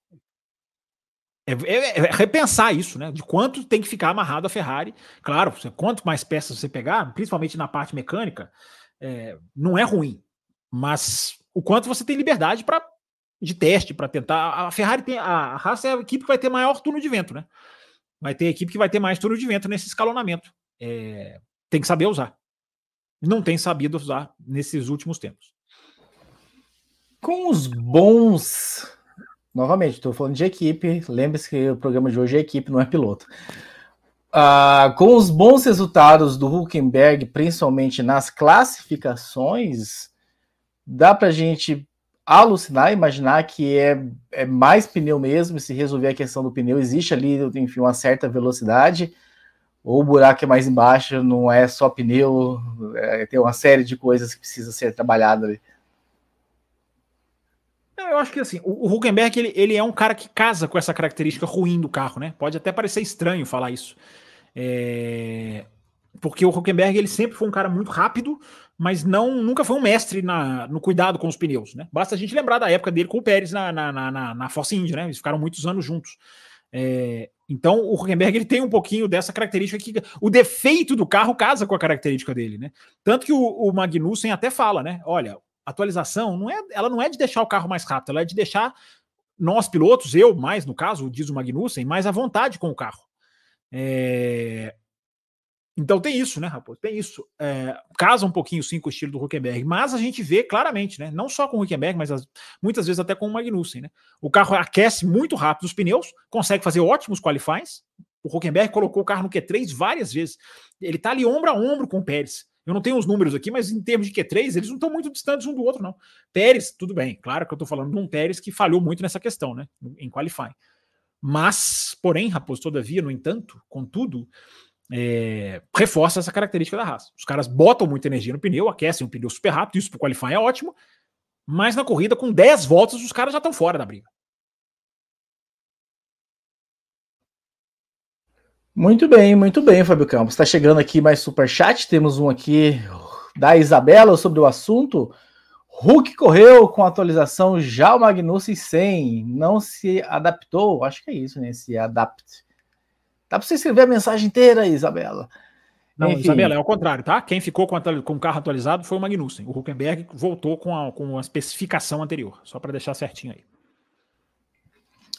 é, é, é, repensar isso, né? De quanto tem que ficar amarrado a Ferrari. Claro, quanto mais peças você pegar, principalmente na parte mecânica, é, não é ruim. Mas o quanto você tem liberdade para de teste para tentar. A Ferrari tem. A Haas é a equipe que vai ter maior turno de vento, né? Vai ter equipe que vai ter mais turno de vento nesse escalonamento. É, tem que saber usar. Não tem sabido usar nesses últimos tempos. Com os bons. Novamente, estou falando de equipe. Lembre-se que o programa de hoje é equipe, não é piloto. Uh, com os bons resultados do Huckenberg, principalmente nas classificações, dá para gente alucinar, imaginar que é, é mais pneu mesmo, se resolver a questão do pneu, existe ali, enfim, uma certa velocidade, ou o buraco é mais embaixo, não é só pneu, é, tem uma série de coisas que precisa ser trabalhada ali. Eu acho que assim, o, o Huckenberg ele, ele é um cara que casa com essa característica ruim do carro, né? Pode até parecer estranho falar isso. É... Porque o Huckenberg ele sempre foi um cara muito rápido, mas não nunca foi um mestre na, no cuidado com os pneus, né? Basta a gente lembrar da época dele com o Pérez na, na, na, na Force India, né? Eles ficaram muitos anos juntos. É, então o Huckenberg ele tem um pouquinho dessa característica que o defeito do carro casa com a característica dele, né? Tanto que o, o Magnussen até fala, né? Olha, atualização não é, ela não é de deixar o carro mais rápido, ela é de deixar nós pilotos, eu mais no caso, diz o Magnussen, mais à vontade com o carro. É, então tem isso, né, Raposo? Tem isso. É, casa um pouquinho sim com o estilo do Huckenberg, mas a gente vê claramente, né? Não só com o Huckenberg, mas as, muitas vezes até com o Magnussen, né? O carro aquece muito rápido os pneus, consegue fazer ótimos qualifies. O Huckenberg colocou o carro no Q3 várias vezes. Ele tá ali ombro a ombro com o Pérez. Eu não tenho os números aqui, mas em termos de Q3, eles não estão muito distantes um do outro, não. Pérez, tudo bem. Claro que eu tô falando de um Pérez que falhou muito nessa questão, né? Em qualifying. Mas, porém, Raposo, todavia, no entanto, contudo, é, reforça essa característica da raça. Os caras botam muita energia no pneu, aquecem o pneu super rápido, isso para o qualifying é ótimo, mas na corrida, com 10 voltas, os caras já estão fora da briga. Muito bem, muito bem, Fábio Campos. Está chegando aqui mais super chat. Temos um aqui da Isabela sobre o assunto. Hulk correu com atualização já o Magnussen 100, não se adaptou. Acho que é isso, né? Se adapte. Dá para você escrever a mensagem inteira, Isabela. Não, Enfim. Isabela, é o contrário, tá? Quem ficou com, com o carro atualizado foi o Magnussen. O Huckenberg voltou com a, com a especificação anterior, só para deixar certinho aí.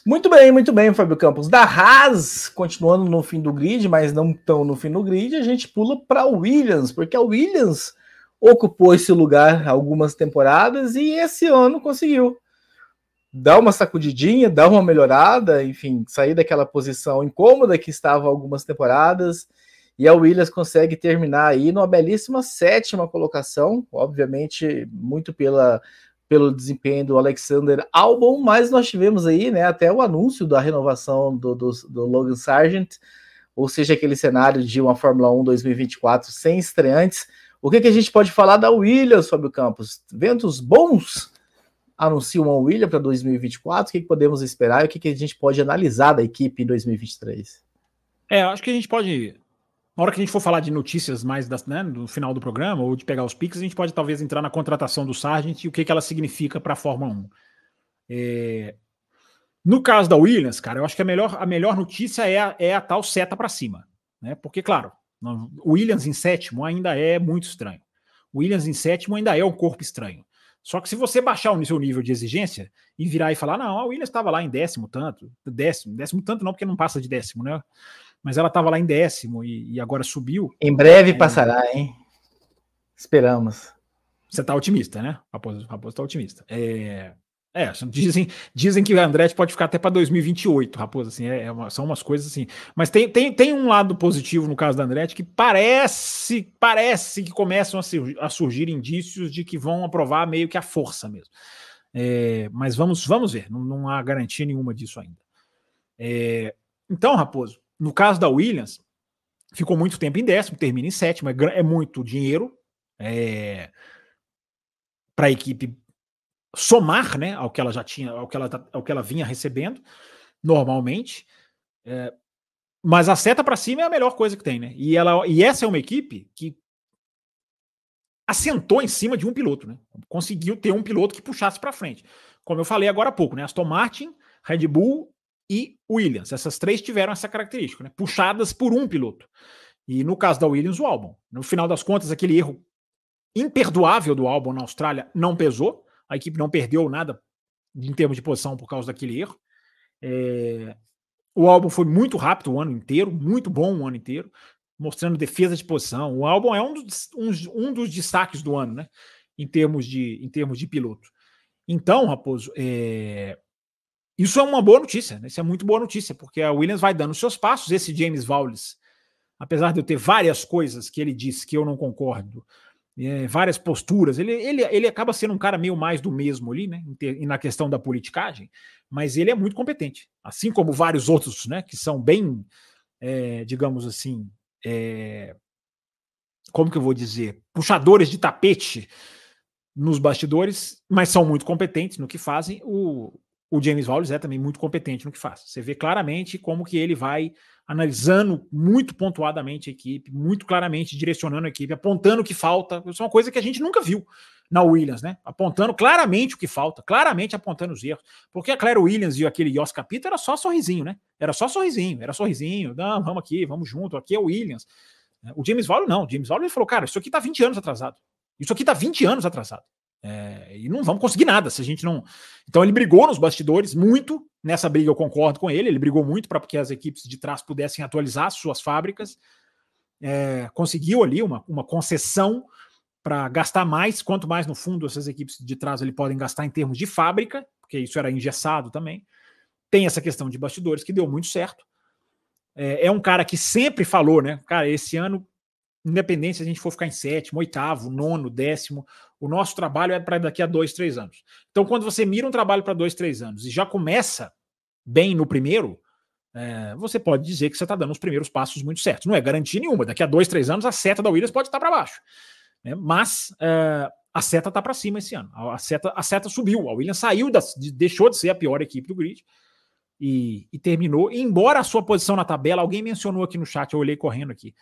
Muito bem, muito bem, Fábio Campos. Da Haas, continuando no fim do grid, mas não tão no fim do grid, a gente pula para o Williams, porque a Williams ocupou esse lugar algumas temporadas e esse ano conseguiu dar uma sacudidinha, dar uma melhorada, enfim, sair daquela posição incômoda que estava algumas temporadas. E a Williams consegue terminar aí numa belíssima sétima colocação, obviamente muito pela, pelo desempenho do Alexander Albon, mas nós tivemos aí né, até o anúncio da renovação do, do, do Logan Sargent, ou seja, aquele cenário de uma Fórmula 1 2024 sem estreantes. O que, que a gente pode falar da Williams, Fábio Campos? Ventos bons anunciam o William para 2024? O que, que, podemos esperar e o que, que a gente pode analisar da equipe em 2023? É, acho que a gente pode. Na hora que a gente for falar de notícias mais das, né, no final do programa, ou de pegar os piques, a gente pode talvez entrar na contratação do Sargent e o que, que ela significa para a Fórmula 1. É... No caso da Williams, cara, eu acho que a melhor, a melhor notícia é a, é a tal seta para cima. Né? Porque, claro, Williams em sétimo ainda é muito estranho. Williams em sétimo ainda é um corpo estranho. Só que se você baixar o seu nível de exigência e virar e falar, não, a Williams estava lá em décimo tanto, décimo, décimo tanto não, porque não passa de décimo, né? Mas ela estava lá em décimo e, e, agora subiu. Em breve é, passará, hein? Esperamos. Você está otimista, né? Raposo, Raposo está otimista. É, é, dizem, dizem que o Andretti pode ficar até para 2028, Raposo, assim, é, é uma, são umas coisas assim. Mas tem, tem, tem um lado positivo no caso da Andretti que parece, parece que começam a, surgir, a surgir indícios de que vão aprovar meio que a força mesmo. É, mas vamos, vamos ver, não, não, há garantia nenhuma disso ainda. É, então, Raposo, no caso da Williams, ficou muito tempo em décimo, termina em sétimo, é, é muito dinheiro é, para a equipe somar né, ao que ela já tinha, ao que ela, tá, ao que ela vinha recebendo normalmente. É, mas a seta para cima é a melhor coisa que tem, né? E, ela, e essa é uma equipe que assentou em cima de um piloto, né? Conseguiu ter um piloto que puxasse para frente. Como eu falei agora há pouco, né? Aston Martin, Red Bull e Williams. Essas três tiveram essa característica, né? Puxadas por um piloto. E no caso da Williams, o Albon. No final das contas, aquele erro imperdoável do Albon na Austrália não pesou. A equipe não perdeu nada em termos de posição por causa daquele erro. É... O álbum foi muito rápido o ano inteiro, muito bom o ano inteiro, mostrando defesa de posição. O álbum é um dos, um, um dos destaques do ano, né? Em termos de, em termos de piloto. Então, Raposo, é... isso é uma boa notícia, né? Isso é muito boa notícia, porque a Williams vai dando seus passos. Esse James Valles, apesar de eu ter várias coisas que ele disse que eu não concordo, é, várias posturas. Ele, ele, ele acaba sendo um cara meio mais do mesmo ali, né? Na questão da politicagem, mas ele é muito competente, assim como vários outros, né? Que são bem, é, digamos assim, é, como que eu vou dizer, puxadores de tapete nos bastidores, mas são muito competentes no que fazem. O, o James Wallace é também muito competente no que faz. Você vê claramente como que ele vai analisando muito pontuadamente a equipe, muito claramente direcionando a equipe, apontando o que falta. Isso é uma coisa que a gente nunca viu na Williams, né? Apontando claramente o que falta, claramente apontando os erros. Porque a Claire Williams e aquele Jos Capito era só sorrisinho, né? Era só sorrisinho, era sorrisinho. Não, vamos aqui, vamos junto, aqui é o Williams. O James Wallace não, o James Wallace falou, cara, isso aqui tá 20 anos atrasado. Isso aqui tá 20 anos atrasado. É, e não vamos conseguir nada se a gente não. Então ele brigou nos bastidores muito. Nessa briga eu concordo com ele. Ele brigou muito para que as equipes de trás pudessem atualizar suas fábricas. É, conseguiu ali uma, uma concessão para gastar mais. Quanto mais no fundo essas equipes de trás ele podem gastar em termos de fábrica, porque isso era engessado também. Tem essa questão de bastidores que deu muito certo. É, é um cara que sempre falou, né? Cara, esse ano independente se a gente for ficar em sétimo, oitavo, nono, décimo, o nosso trabalho é para daqui a dois, três anos. Então, quando você mira um trabalho para dois, três anos e já começa bem no primeiro, é, você pode dizer que você está dando os primeiros passos muito certos. Não é garantia nenhuma. Daqui a dois, três anos, a seta da Williams pode estar para baixo. Né? Mas é, a seta está para cima esse ano. A seta, a seta subiu. A Williams saiu, da, deixou de ser a pior equipe do grid e, e terminou. E embora a sua posição na tabela, alguém mencionou aqui no chat, eu olhei correndo aqui.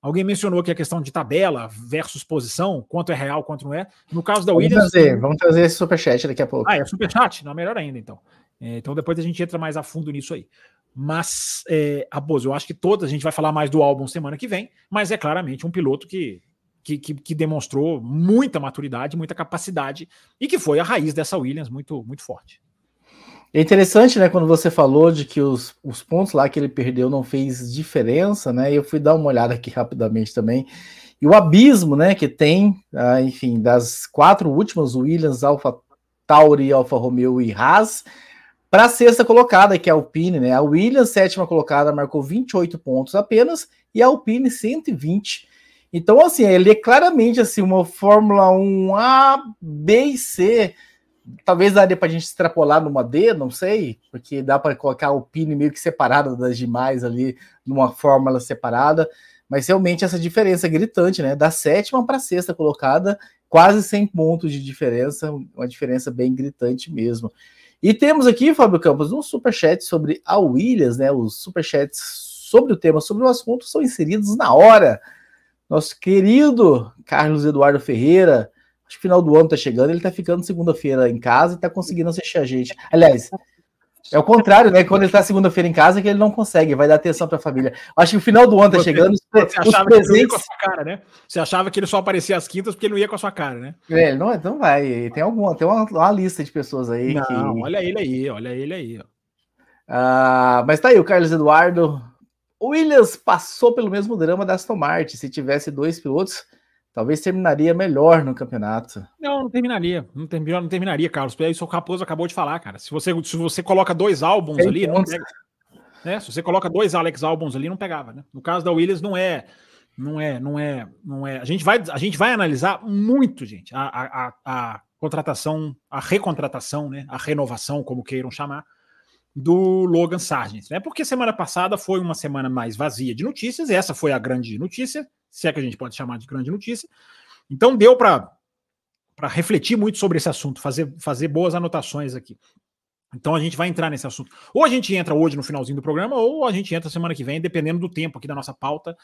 Alguém mencionou que a questão de tabela versus posição, quanto é real, quanto não é. No caso da Williams. Vamos trazer, vamos trazer esse superchat daqui a pouco. Ah, é superchat? Não, melhor ainda, então. É, então depois a gente entra mais a fundo nisso aí. Mas, é, Raposo, eu acho que todas, a gente vai falar mais do álbum semana que vem, mas é claramente um piloto que, que, que, que demonstrou muita maturidade, muita capacidade e que foi a raiz dessa Williams muito, muito forte. É interessante, né, quando você falou de que os, os pontos lá que ele perdeu não fez diferença, né? Eu fui dar uma olhada aqui rapidamente também. E o abismo, né, que tem, ah, enfim, das quatro últimas, Williams, Alfa Tauri, Alfa Romeo e Haas, para a sexta colocada, que é a Alpine, né? A Williams, sétima colocada, marcou 28 pontos apenas, e a Alpine 120. Então, assim, ele é claramente assim, uma Fórmula 1 A, B e C talvez daria para a gente extrapolar numa D, não sei, porque dá para colocar o Pine meio que separado das demais ali, numa fórmula separada, mas realmente essa diferença é gritante, né? Da sétima para sexta colocada, quase 100 pontos de diferença, uma diferença bem gritante mesmo. E temos aqui, Fábio Campos, um superchat sobre a Williams, né? Os superchats sobre o tema, sobre o assunto, são inseridos na hora. Nosso querido Carlos Eduardo Ferreira Acho que final do ano tá chegando, ele tá ficando segunda-feira em casa e tá conseguindo assistir a gente. Aliás, é o contrário, né? Quando ele tá segunda-feira em casa, que ele não consegue, vai dar atenção pra família. Acho que o final do ano tá chegando. Você, os, achava presentes... que ele ia com a sua cara, né? Você achava que ele só aparecia às quintas porque ele não ia com a sua cara, né? É, não, não vai. Tem alguma, tem uma, uma lista de pessoas aí. Não, que... olha ele aí, olha ele aí. Ó. Ah, mas tá aí o Carlos Eduardo. O Williams passou pelo mesmo drama da Aston Martin. Se tivesse dois pilotos, talvez terminaria melhor no campeonato. Não, não terminaria. Não, terminaria, não terminaria, Carlos. Isso o Raposo acabou de falar, cara. Se você, se você coloca dois álbuns ali, não pega, né? Se você coloca dois Alex álbuns ali, não pegava, né? No caso da Williams, não é. Não é, não é, não é. A gente vai, a gente vai analisar muito, gente, a, a, a contratação, a recontratação, né? A renovação, como queiram chamar, do Logan Sargent, né? Porque semana passada foi uma semana mais vazia de notícias, essa foi a grande notícia se é que a gente pode chamar de grande notícia. Então deu para refletir muito sobre esse assunto, fazer, fazer boas anotações aqui. Então a gente vai entrar nesse assunto. Ou a gente entra hoje no finalzinho do programa, ou a gente entra semana que vem, dependendo do tempo aqui da nossa pauta.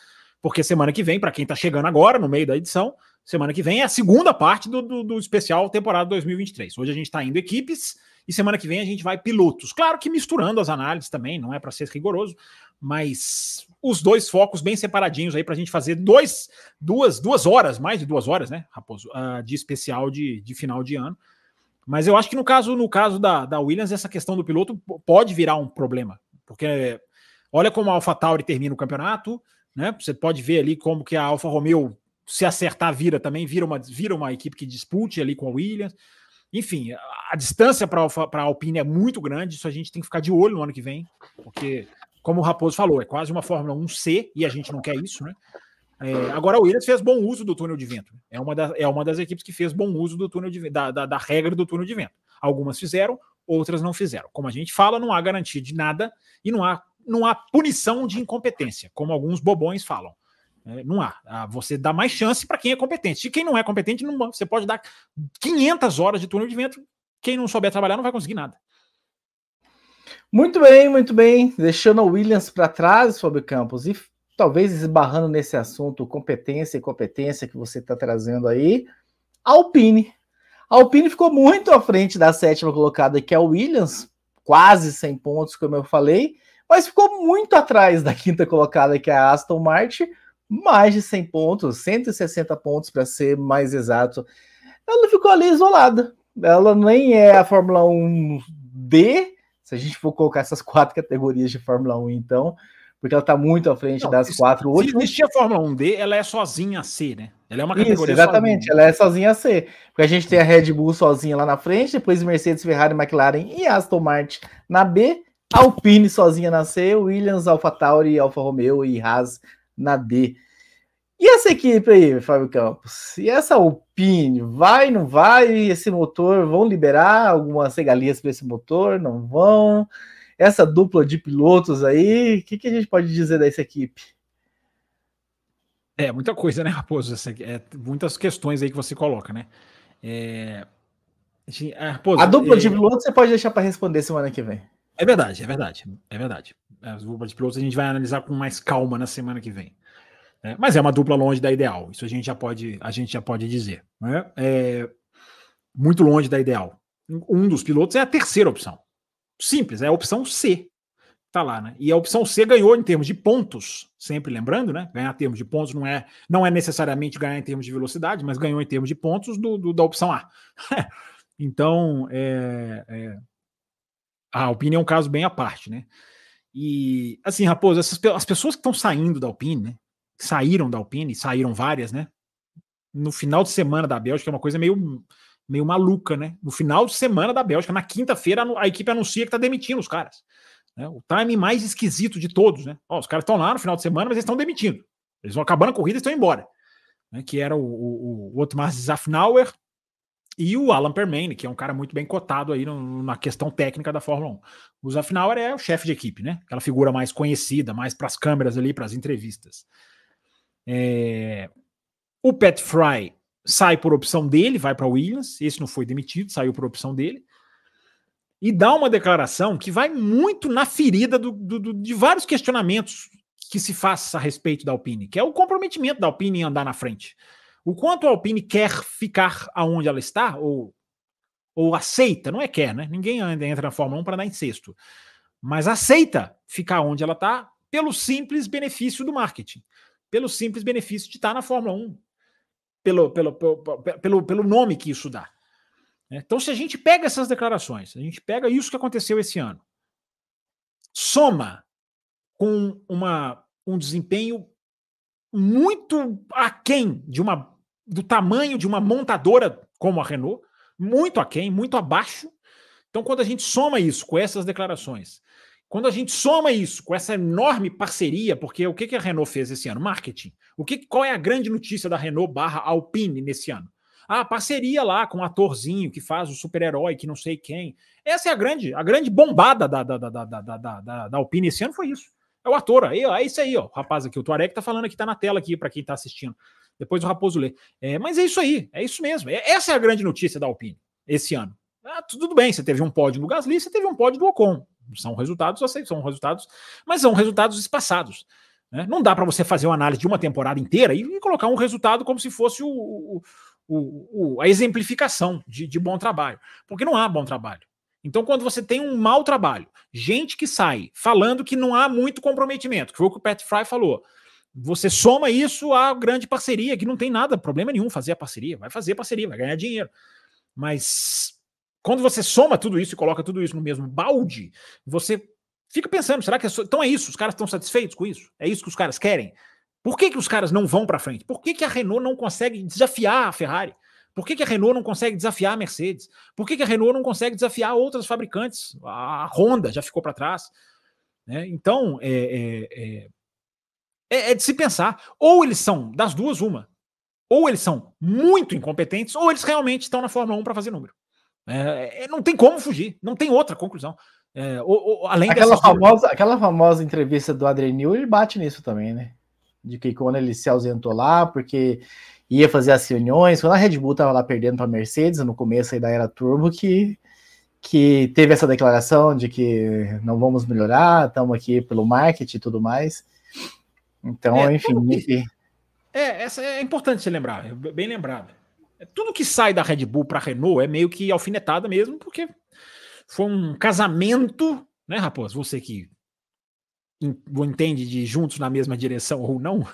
Porque semana que vem, para quem está chegando agora, no meio da edição, semana que vem é a segunda parte do, do, do especial temporada 2023. Hoje a gente está indo equipes e semana que vem a gente vai pilotos. Claro que misturando as análises também, não é para ser rigoroso, mas os dois focos bem separadinhos aí para a gente fazer dois, duas, duas horas, mais de duas horas, né, Raposo, uh, de especial de, de final de ano. Mas eu acho que no caso, no caso da, da Williams, essa questão do piloto pode virar um problema, porque olha como a AlphaTauri termina o campeonato, né? Você pode ver ali como que a Alfa Romeo, se acertar, vira também, vira uma, vira uma equipe que dispute ali com a Williams. Enfim, a distância para a Alpine é muito grande, isso a gente tem que ficar de olho no ano que vem, porque como o Raposo falou, é quase uma Fórmula 1C e a gente não quer isso, né? É, agora, o Williams fez bom uso do túnel de vento. É uma, da, é uma das equipes que fez bom uso do túnel de, da, da, da regra do túnel de vento. Algumas fizeram, outras não fizeram. Como a gente fala, não há garantia de nada e não há, não há punição de incompetência, como alguns bobões falam. É, não há. Ah, você dá mais chance para quem é competente. E quem não é competente, não, você pode dar 500 horas de túnel de vento. Quem não souber trabalhar não vai conseguir nada. Muito bem, muito bem. Deixando o Williams para trás, Fábio Campos, e talvez esbarrando nesse assunto competência e competência que você está trazendo aí, Alpine. Alpine ficou muito à frente da sétima colocada, que é o Williams, quase 100 pontos, como eu falei, mas ficou muito atrás da quinta colocada, que é a Aston Martin, mais de 100 pontos, 160 pontos para ser mais exato. Ela ficou ali isolada. Ela nem é a Fórmula 1D, se a gente for colocar essas quatro categorias de Fórmula 1, então, porque ela está muito à frente não, das se, quatro. Se existir a Fórmula 1D, ela é sozinha a C, né? Ela é uma categoria Isso, exatamente, sozinha. ela é sozinha a C. Porque a gente tem a Red Bull sozinha lá na frente, depois Mercedes, Ferrari, McLaren e Aston Martin na B, Alpine sozinha na C, Williams, AlphaTauri, Alfa Romeo e Haas na D. E essa equipe aí, Fábio Campos? E essa Alpine, vai, não vai? Esse motor, vão liberar algumas regalias para esse motor? Não vão? Essa dupla de pilotos aí, o que, que a gente pode dizer dessa equipe? É, muita coisa, né, Raposo? Essa, é, muitas questões aí que você coloca, né? É... Raposo, a dupla é... de pilotos você pode deixar para responder semana que vem. É verdade, é verdade, é verdade. As duplas de pilotos a gente vai analisar com mais calma na semana que vem. É, mas é uma dupla longe da ideal. Isso a gente já pode, a gente já pode dizer. Né? É muito longe da ideal. Um dos pilotos é a terceira opção. Simples, é a opção C. Tá lá, né? E a opção C ganhou em termos de pontos, sempre lembrando, né? Ganhar em termos de pontos não é, não é necessariamente ganhar em termos de velocidade, mas ganhou em termos de pontos do, do da opção A. então, é, é, a Alpine é um caso bem à parte, né? E, assim, Raposo, essas, as pessoas que estão saindo da Alpine, né? Saíram da Alpine, saíram várias, né? No final de semana da Bélgica é uma coisa meio, meio maluca, né? No final de semana da Bélgica, na quinta-feira, a equipe anuncia que tá demitindo os caras. Né? O time mais esquisito de todos, né? Ó, os caras estão lá no final de semana, mas eles estão demitindo. Eles vão acabando a corrida e estão embora. Né? Que era o, o, o Otmar Zafnauer e o Alan Permane, que é um cara muito bem cotado aí no, na questão técnica da Fórmula 1. O Zafnauer é o chefe de equipe, né? Aquela figura mais conhecida, mais para as câmeras ali, para as entrevistas. É... O Pat Fry sai por opção dele, vai para Williams. Esse não foi demitido, saiu por opção dele e dá uma declaração que vai muito na ferida do, do, do, de vários questionamentos que se faz a respeito da Alpine, que é o comprometimento da Alpine em andar na frente. O quanto a Alpine quer ficar aonde ela está, ou, ou aceita, não é quer, né? Ninguém entra na Fórmula 1 para dar em sexto, mas aceita ficar onde ela está pelo simples benefício do marketing, pelo simples benefício de estar na Fórmula 1, pelo, pelo, pelo, pelo, pelo nome que isso dá. Né? Então, se a gente pega essas declarações, a gente pega isso que aconteceu esse ano, soma com uma, um desempenho muito aquém de uma, do tamanho de uma montadora como a Renault, muito aquém, muito abaixo. Então, quando a gente soma isso com essas declarações, quando a gente soma isso com essa enorme parceria, porque o que, que a Renault fez esse ano? Marketing. O que, qual é a grande notícia da Renault barra Alpine nesse ano? Ah, parceria lá com o um atorzinho que faz o super-herói, que não sei quem. Essa é a grande, a grande bombada da, da, da, da, da, da, da Alpine esse ano foi isso. É o ator, aí, é isso aí, ó. O rapaz aqui, o Tuareg tá falando aqui, tá na tela aqui para quem tá assistindo. Depois o Raposo lê. É, mas é isso aí, é isso mesmo. É, essa é a grande notícia da Alpine esse ano. Ah, tudo bem, você teve um pódio do Gasly, você teve um pódio do Ocon. São resultados, são resultados, mas são resultados espaçados. Né? Não dá para você fazer uma análise de uma temporada inteira e, e colocar um resultado como se fosse o, o, o, a exemplificação de, de bom trabalho, porque não há bom trabalho. Então, quando você tem um mau trabalho, gente que sai falando que não há muito comprometimento, que foi o que o Pat Fry falou, você soma isso à grande parceria, que não tem nada, problema nenhum fazer a parceria, vai fazer a parceria, vai ganhar dinheiro. Mas quando você soma tudo isso e coloca tudo isso no mesmo balde, você fica pensando, será que é só... então é isso? Os caras estão satisfeitos com isso? É isso que os caras querem? Por que, que os caras não vão para frente? Por que, que a Renault não consegue desafiar a Ferrari? Por que, que a Renault não consegue desafiar a Mercedes? Por que, que a Renault não consegue desafiar outras fabricantes? A Honda já ficou para trás. Né? Então, é, é, é, é, é de se pensar. Ou eles são das duas, uma. Ou eles são muito incompetentes, ou eles realmente estão na Fórmula 1 para fazer número. É, é, não tem como fugir, não tem outra conclusão. É, ou, ou, além aquela, famosa, aquela famosa entrevista do Adrian Newey, ele bate nisso também, né? de que quando ele se ausentou lá, porque ia fazer as reuniões, quando a Red Bull estava lá perdendo para a Mercedes, no começo aí da era turbo, que, que teve essa declaração de que não vamos melhorar, estamos aqui pelo marketing e tudo mais. Então, é, enfim. É, essa é importante se lembrar, bem lembrado. É, tudo que sai da Red Bull para Renault é meio que alfinetada mesmo, porque foi um casamento, né, Raposo? Você que entende de juntos na mesma direção ou não,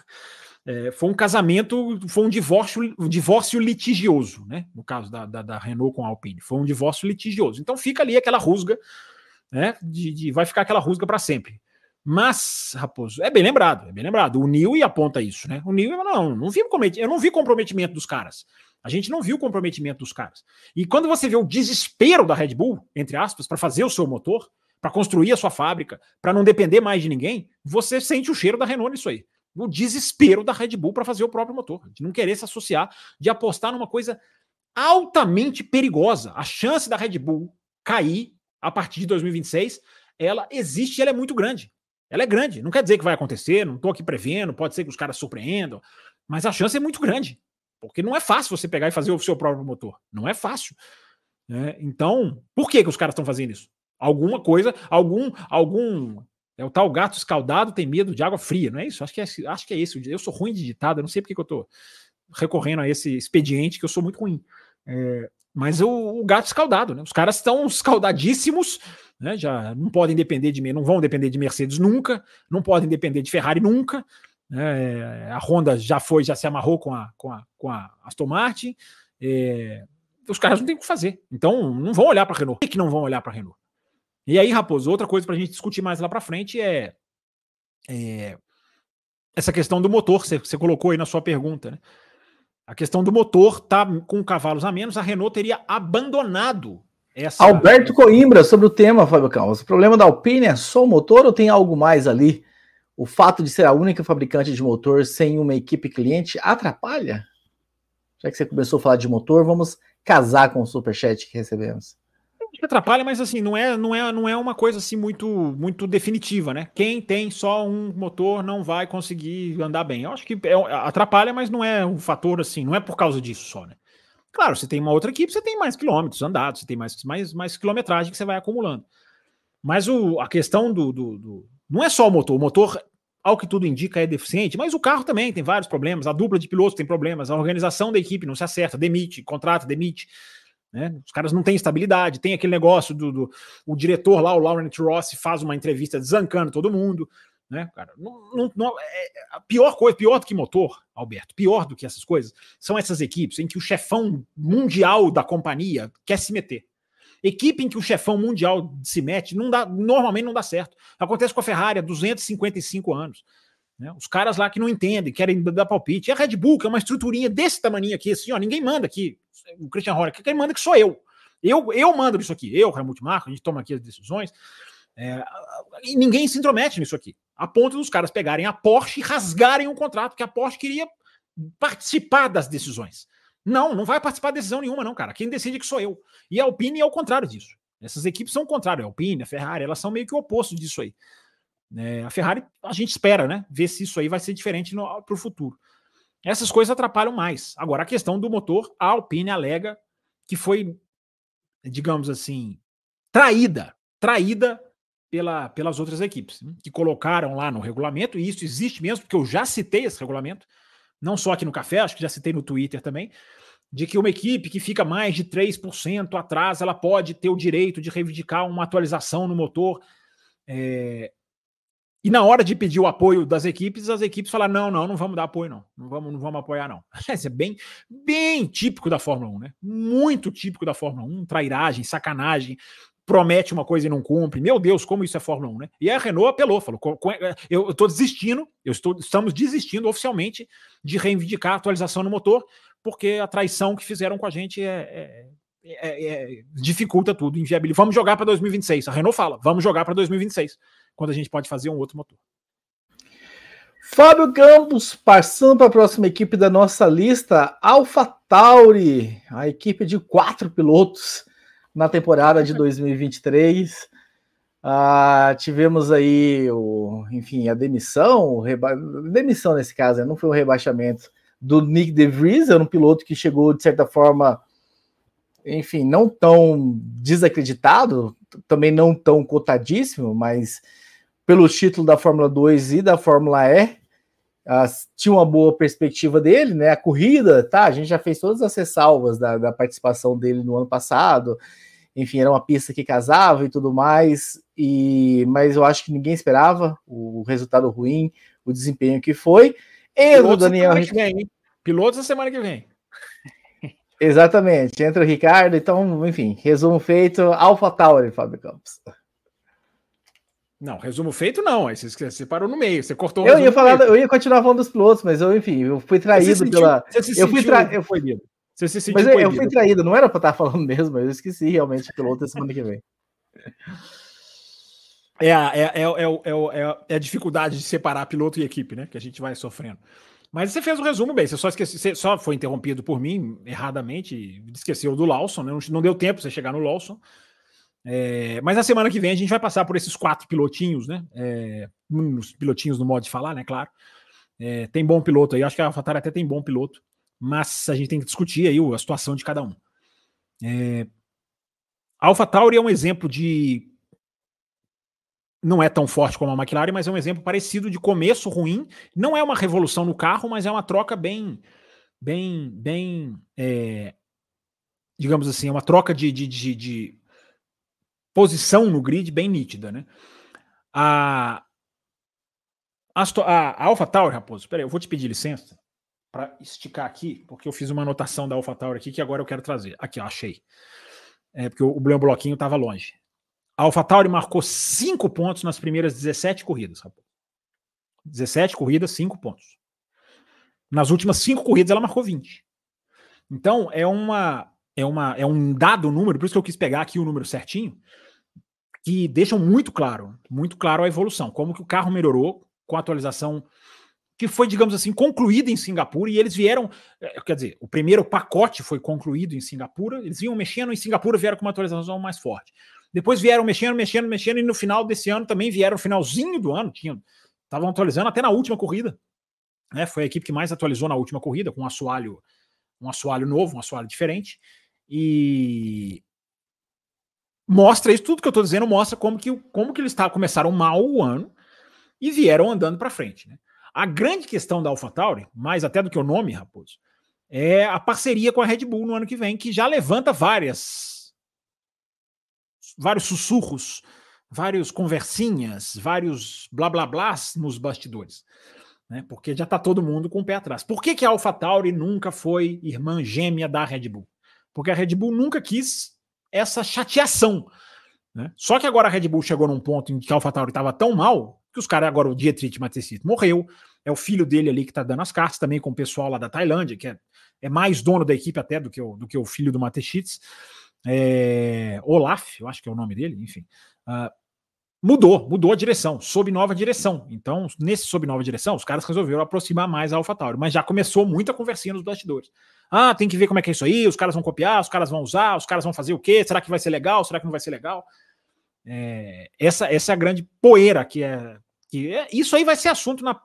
é, foi um casamento, foi um divórcio, um divórcio litigioso, né? No caso da, da, da, Renault com a Alpine, foi um divórcio litigioso. Então fica ali aquela rusga, né? De, de vai ficar aquela rusga para sempre. Mas, Raposo, é bem lembrado, é bem lembrado. O Nil aponta isso, né? O Nil, não, não vi eu não vi comprometimento dos caras. A gente não viu o comprometimento dos caras. E quando você vê o desespero da Red Bull, entre aspas, para fazer o seu motor, para construir a sua fábrica, para não depender mais de ninguém, você sente o cheiro da Renault nisso aí. O desespero da Red Bull para fazer o próprio motor, de não querer se associar, de apostar numa coisa altamente perigosa. A chance da Red Bull cair a partir de 2026, ela existe e ela é muito grande. Ela é grande. Não quer dizer que vai acontecer, não estou aqui prevendo, pode ser que os caras surpreendam, mas a chance é muito grande. Porque não é fácil você pegar e fazer o seu próprio motor. Não é fácil. Né? Então, por que, que os caras estão fazendo isso? Alguma coisa, algum, algum. É o tal gato escaldado tem medo de água fria, não é isso? Acho que é, acho que é isso. Eu sou ruim de ditado, eu não sei porque que eu estou recorrendo a esse expediente, que eu sou muito ruim. É, mas o, o, gato escaldado, né? Os caras estão escaldadíssimos, né? Já não podem depender de mim, não vão depender de Mercedes nunca, não podem depender de Ferrari nunca, é, a Honda já foi, já se amarrou com a, com a, com a Aston Martin. É, os caras não têm o que fazer. Então, não vão olhar para a Renault. Por que, que não vão olhar para a Renault? E aí, Raposo, outra coisa para a gente discutir mais lá para frente é, é, essa questão do motor. Você, você colocou aí na sua pergunta, né? A questão do motor tá com cavalos a menos, a Renault teria abandonado essa. Alberto Coimbra, sobre o tema, Fábio Calmas. O problema da Alpine é só o motor ou tem algo mais ali? o fato de ser a única fabricante de motor sem uma equipe cliente atrapalha? Já que você começou a falar de motor, vamos casar com o superchat que recebemos. Atrapalha, mas assim, não é, não é, não é uma coisa assim muito, muito definitiva, né? Quem tem só um motor não vai conseguir andar bem. Eu acho que é, atrapalha, mas não é um fator assim, não é por causa disso só, né? Claro, você tem uma outra equipe, você tem mais quilômetros andados, você tem mais, mais, mais quilometragem que você vai acumulando. Mas o, a questão do, do, do, Não é só o motor, o motor ao que tudo indica, é deficiente, mas o carro também tem vários problemas, a dupla de pilotos tem problemas, a organização da equipe não se acerta, demite, contrata, demite. Né? Os caras não têm estabilidade, tem aquele negócio do, do o diretor lá, o Laurent Rossi, faz uma entrevista desancando todo mundo. Né, cara? Não, não, não, é, a pior coisa, pior do que motor, Alberto, pior do que essas coisas, são essas equipes em que o chefão mundial da companhia quer se meter. Equipe em que o chefão mundial se mete, não dá, normalmente não dá certo. Acontece com a Ferrari há 255 anos. Né? Os caras lá que não entendem, querem dar palpite. E a Red Bull, que é uma estruturinha desse tamanho aqui, assim, ó, ninguém manda aqui. O Christian Horner, quem manda que sou eu. Eu, eu mando isso aqui. Eu, Helmut Marko, a gente toma aqui as decisões. É, e ninguém se intromete nisso aqui. A ponto dos caras pegarem a Porsche e rasgarem um contrato, que a Porsche queria participar das decisões. Não, não vai participar de decisão nenhuma, não, cara. Quem decide é que sou eu. E a Alpine é o contrário disso. Essas equipes são o contrário. A Alpine, a Ferrari, elas são meio que o oposto disso aí. É, a Ferrari, a gente espera, né? Ver se isso aí vai ser diferente para o futuro. Essas coisas atrapalham mais. Agora, a questão do motor, a Alpine alega que foi, digamos assim, traída. Traída pela, pelas outras equipes, né? que colocaram lá no regulamento, e isso existe mesmo, porque eu já citei esse regulamento não só aqui no café, acho que já citei no Twitter também, de que uma equipe que fica mais de 3% atrás, ela pode ter o direito de reivindicar uma atualização no motor. É... E na hora de pedir o apoio das equipes, as equipes falam: não, não, não vamos dar apoio, não. Não vamos, não vamos apoiar, não. Isso é bem, bem típico da Fórmula 1, né? Muito típico da Fórmula 1, trairagem, sacanagem, promete uma coisa e não cumpre. Meu Deus, como isso é Fórmula 1, né? E a Renault apelou, falou: eu estou desistindo, eu estou, estamos desistindo oficialmente de reivindicar a atualização no motor, porque a traição que fizeram com a gente é, é, é, é dificulta tudo, inviabiliza. Vamos jogar para 2026. A Renault fala: vamos jogar para 2026, quando a gente pode fazer um outro motor. Fábio Campos, passando para a próxima equipe da nossa lista, AlphaTauri, a equipe de quatro pilotos na temporada de 2023. Ah, tivemos aí, o, enfim, a demissão, reba... demissão nesse caso, né? não foi um rebaixamento do Nick DeVries, era um piloto que chegou, de certa forma, enfim, não tão desacreditado, também não tão cotadíssimo, mas pelo título da Fórmula 2 e da Fórmula E, uh, tinha uma boa perspectiva dele, né? A corrida, tá? A gente já fez todas as ressalvas da, da participação dele no ano passado. Enfim, era uma pista que casava e tudo mais, e mas eu acho que ninguém esperava o resultado ruim, o desempenho que foi. Entra o Daniel. Que vem, Pilotos na semana que vem. Exatamente, entra o Ricardo, então, enfim, resumo feito, Alpha Tauri, Fábio Campos. Não, resumo feito não, aí você, você parou no meio, você cortou Eu ia falar, eu ia continuar falando dos pilotos, mas eu, enfim, eu fui traído sentiu, pela. eu fui traído. Eu fui Você se sentiu mas eu, eu, fui traído, não era para estar falando mesmo, mas eu esqueci realmente piloto semana que vem. É a, é, é, é, é, a dificuldade de separar piloto e equipe, né? Que a gente vai sofrendo. Mas você fez o um resumo bem, você só esqueceu, você só foi interrompido por mim erradamente, esqueceu do Lawson, né? não, não deu tempo você chegar no Lawson. É, mas na semana que vem a gente vai passar por esses quatro pilotinhos, né? É, uns pilotinhos no modo de falar, né? Claro. É, tem bom piloto aí, acho que a AlphaTauri até tem bom piloto, mas a gente tem que discutir aí a situação de cada um. É, a AlphaTauri é um exemplo de. Não é tão forte como a McLaren, mas é um exemplo parecido de começo ruim. Não é uma revolução no carro, mas é uma troca bem, bem, bem, é, digamos assim, é uma troca de, de, de, de posição no grid bem nítida, né? A, a, a AlphaTauri, Raposo, peraí, eu vou te pedir licença para esticar aqui, porque eu fiz uma anotação da AlphaTauri aqui que agora eu quero trazer. Aqui, ó, achei. É porque o, o bloquinho estava longe. A AlphaTauri marcou 5 pontos nas primeiras 17 corridas, Raposo. 17 corridas, 5 pontos. Nas últimas 5 corridas ela marcou 20. Então, é uma é, uma, é um dado número, por isso que eu quis pegar aqui o número certinho, que deixam muito claro, muito claro a evolução, como que o carro melhorou com a atualização que foi, digamos assim, concluída em Singapura, e eles vieram, eh, quer dizer, o primeiro pacote foi concluído em Singapura, eles vinham mexendo em Singapura, vieram com uma atualização mais forte. Depois vieram mexendo, mexendo, mexendo, e no final desse ano também vieram, no finalzinho do ano, tinham, estavam atualizando até na última corrida. Né? Foi a equipe que mais atualizou na última corrida, com um assoalho, um assoalho novo, um assoalho diferente. E mostra isso, tudo que eu estou dizendo mostra como que, como que eles tá, começaram mal o ano e vieram andando para frente. Né? A grande questão da AlphaTauri, mais até do que o nome, Raposo, é a parceria com a Red Bull no ano que vem, que já levanta várias vários sussurros, vários conversinhas, vários blá blá blás nos bastidores. Né? Porque já está todo mundo com o pé atrás. Por que, que a AlphaTauri nunca foi irmã gêmea da Red Bull? Porque a Red Bull nunca quis essa chateação. Né? Só que agora a Red Bull chegou num ponto em que a AlphaTauri estava tão mal que os caras agora, o Dietrich Mateschitz morreu, é o filho dele ali que está dando as cartas também com o pessoal lá da Tailândia, que é, é mais dono da equipe até do que o, do que o filho do Mateschitz. É, Olaf, eu acho que é o nome dele, enfim. Uh, mudou, mudou a direção, sob nova direção. Então, nesse sob nova direção, os caras resolveram aproximar mais a AlphaTauri, mas já começou muita conversinha nos bastidores. Ah, tem que ver como é que é isso aí, os caras vão copiar, os caras vão usar, os caras vão fazer o quê? Será que vai ser legal? Será que não vai ser legal? É, essa, essa é a grande poeira que é, que é. Isso aí vai ser assunto na,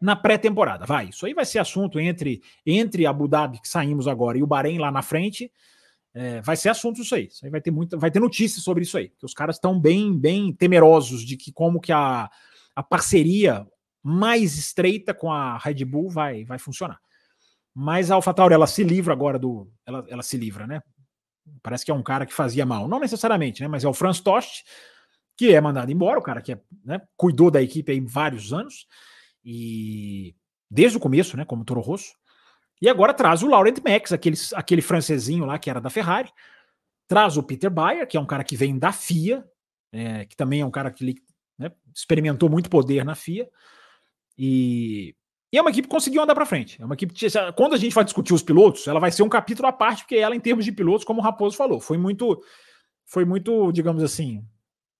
na pré-temporada, vai. Isso aí vai ser assunto entre, entre Abu Dhabi, que saímos agora, e o Bahrein lá na frente. É, vai ser assunto isso aí. Isso aí vai ter muita, vai ter notícias sobre isso aí. Que os caras estão bem, bem temerosos de que como que a, a parceria mais estreita com a Red Bull vai, vai funcionar. Mas a AlphaTauri, ela se livra agora do. Ela, ela se livra, né? Parece que é um cara que fazia mal. Não necessariamente, né? Mas é o Franz Tost, que é mandado embora, o cara que é, né, cuidou da equipe aí vários anos. E desde o começo, né? Como Toro Rosso. E agora traz o Laurent Max, aquele, aquele francesinho lá que era da Ferrari. Traz o Peter Bayer, que é um cara que vem da FIA, é, que também é um cara que né, experimentou muito poder na FIA. E e é uma equipe que conseguiu andar para frente. É uma equipe que, quando a gente vai discutir os pilotos, ela vai ser um capítulo à parte, porque ela, em termos de pilotos, como o Raposo falou, foi muito, foi muito, digamos assim,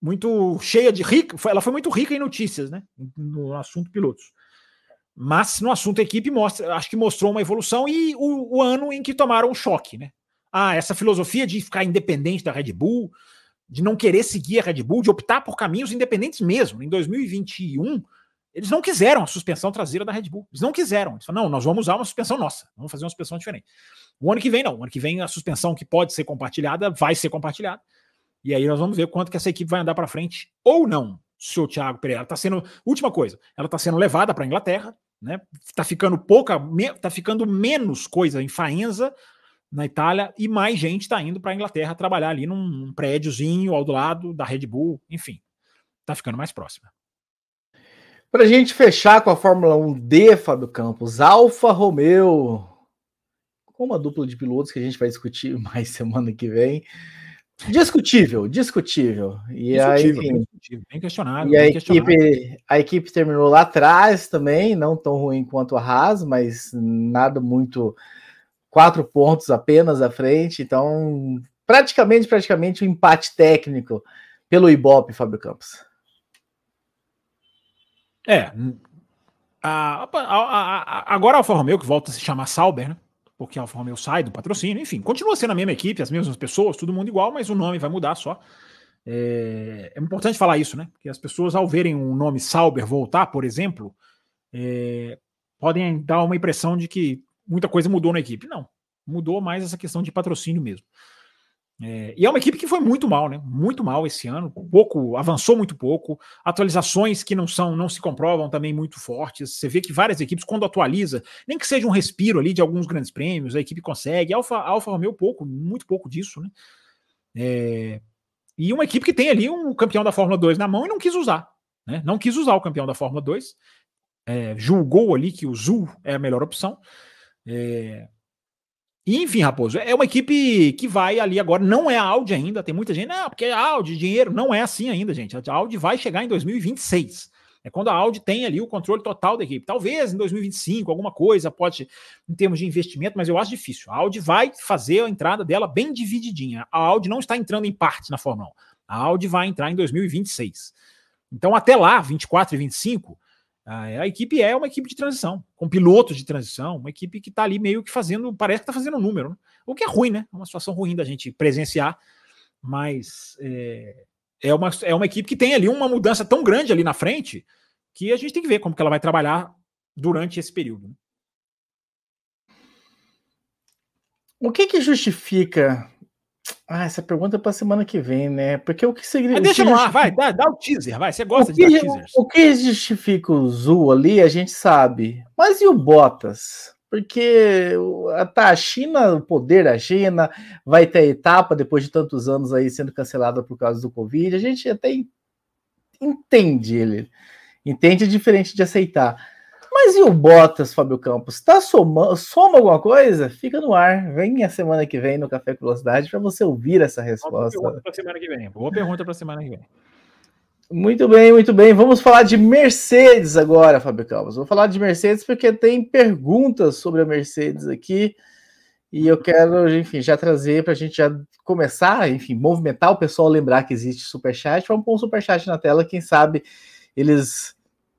muito cheia de rica. Ela foi muito rica em notícias, né? No assunto pilotos. Mas no assunto equipe mostra, acho que mostrou uma evolução e o, o ano em que tomaram um choque, né? Ah, essa filosofia de ficar independente da Red Bull, de não querer seguir a Red Bull, de optar por caminhos independentes mesmo. Em 2021, eles não quiseram a suspensão traseira da Red Bull. Eles não quiseram. Eles falaram, não, nós vamos usar uma suspensão nossa. Vamos fazer uma suspensão diferente. O ano que vem, não. O ano que vem, a suspensão que pode ser compartilhada vai ser compartilhada. E aí nós vamos ver quanto que essa equipe vai andar para frente ou não. Seu Thiago Pereira está sendo. Última coisa, ela está sendo levada para a Inglaterra, né? Está ficando pouca, está ficando menos coisa em Faenza na Itália e mais gente está indo para a Inglaterra trabalhar ali num prédiozinho ao lado da Red Bull, enfim, está ficando mais próxima. Para a gente fechar com a Fórmula 1D, Fábio Campos, Alfa Romeo, com uma dupla de pilotos que a gente vai discutir mais semana que vem. Discutível, discutível. E discutível, aí, enfim, bem questionável. E bem a, equipe, a equipe terminou lá atrás também, não tão ruim quanto a Haas, mas nada muito. Quatro pontos apenas à frente, então praticamente, praticamente um empate técnico pelo Ibope, Fábio Campos. É. A, a, a, agora a Alfa Romeo, que volta a se chamar Sauber, né? Porque a Alfa Romeo sai do patrocínio, enfim, continua sendo a mesma equipe, as mesmas pessoas, todo mundo igual, mas o nome vai mudar só. É, é importante falar isso, né? Porque as pessoas, ao verem o nome Sauber voltar, por exemplo, é, podem dar uma impressão de que muita coisa mudou na equipe. Não, mudou mais essa questão de patrocínio mesmo. É, e é uma equipe que foi muito mal, né? Muito mal esse ano. Pouco, avançou muito pouco. Atualizações que não são, não se comprovam também muito fortes. Você vê que várias equipes, quando atualiza, nem que seja um respiro ali de alguns grandes prêmios, a equipe consegue. Alfa, Alfa Romeo pouco, muito pouco disso, né? É, e uma equipe que tem ali um campeão da Fórmula 2 na mão e não quis usar. Né? Não quis usar o campeão da Fórmula 2. É, julgou ali que o Zul é a melhor opção. É, enfim, Raposo, é uma equipe que vai ali agora, não é a Audi ainda, tem muita gente, não, porque é a Audi, dinheiro, não é assim ainda, gente. A Audi vai chegar em 2026. É quando a Audi tem ali o controle total da equipe. Talvez em 2025 alguma coisa pode, em termos de investimento, mas eu acho difícil. A Audi vai fazer a entrada dela bem divididinha. A Audi não está entrando em parte na Fórmula 1. A Audi vai entrar em 2026. Então, até lá, 24 e 25, é, a equipe é uma equipe de transição, com pilotos de transição, uma equipe que está ali meio que fazendo, parece que está fazendo um número, né? o que é ruim, né? É uma situação ruim da gente presenciar, mas é, é, uma, é uma equipe que tem ali uma mudança tão grande ali na frente que a gente tem que ver como que ela vai trabalhar durante esse período. Né? O que que justifica ah, essa pergunta é para semana que vem, né? Porque o que significa. deixa no ar, vai, dá, dá, o teaser, vai. Você gosta que, de dar teasers. O que justifica o Zul ali, a gente sabe. Mas e o Bottas? Porque tá, a China, o poder da China, vai ter etapa depois de tantos anos aí sendo cancelada por causa do Covid. A gente até entende ele. Entende diferente de aceitar. Mas e o Bottas, Fábio Campos? Tá somando, soma alguma coisa? Fica no ar. Vem a semana que vem no Café com Velocidade para você ouvir essa resposta. Boa pergunta para semana que vem. Boa pergunta para semana que vem. Muito bem, muito bem. Vamos falar de Mercedes agora, Fábio Campos. Vou falar de Mercedes porque tem perguntas sobre a Mercedes aqui. E eu quero, enfim, já trazer para a gente já começar, enfim, movimentar o pessoal, lembrar que existe superchat. Vamos pôr um superchat na tela, quem sabe eles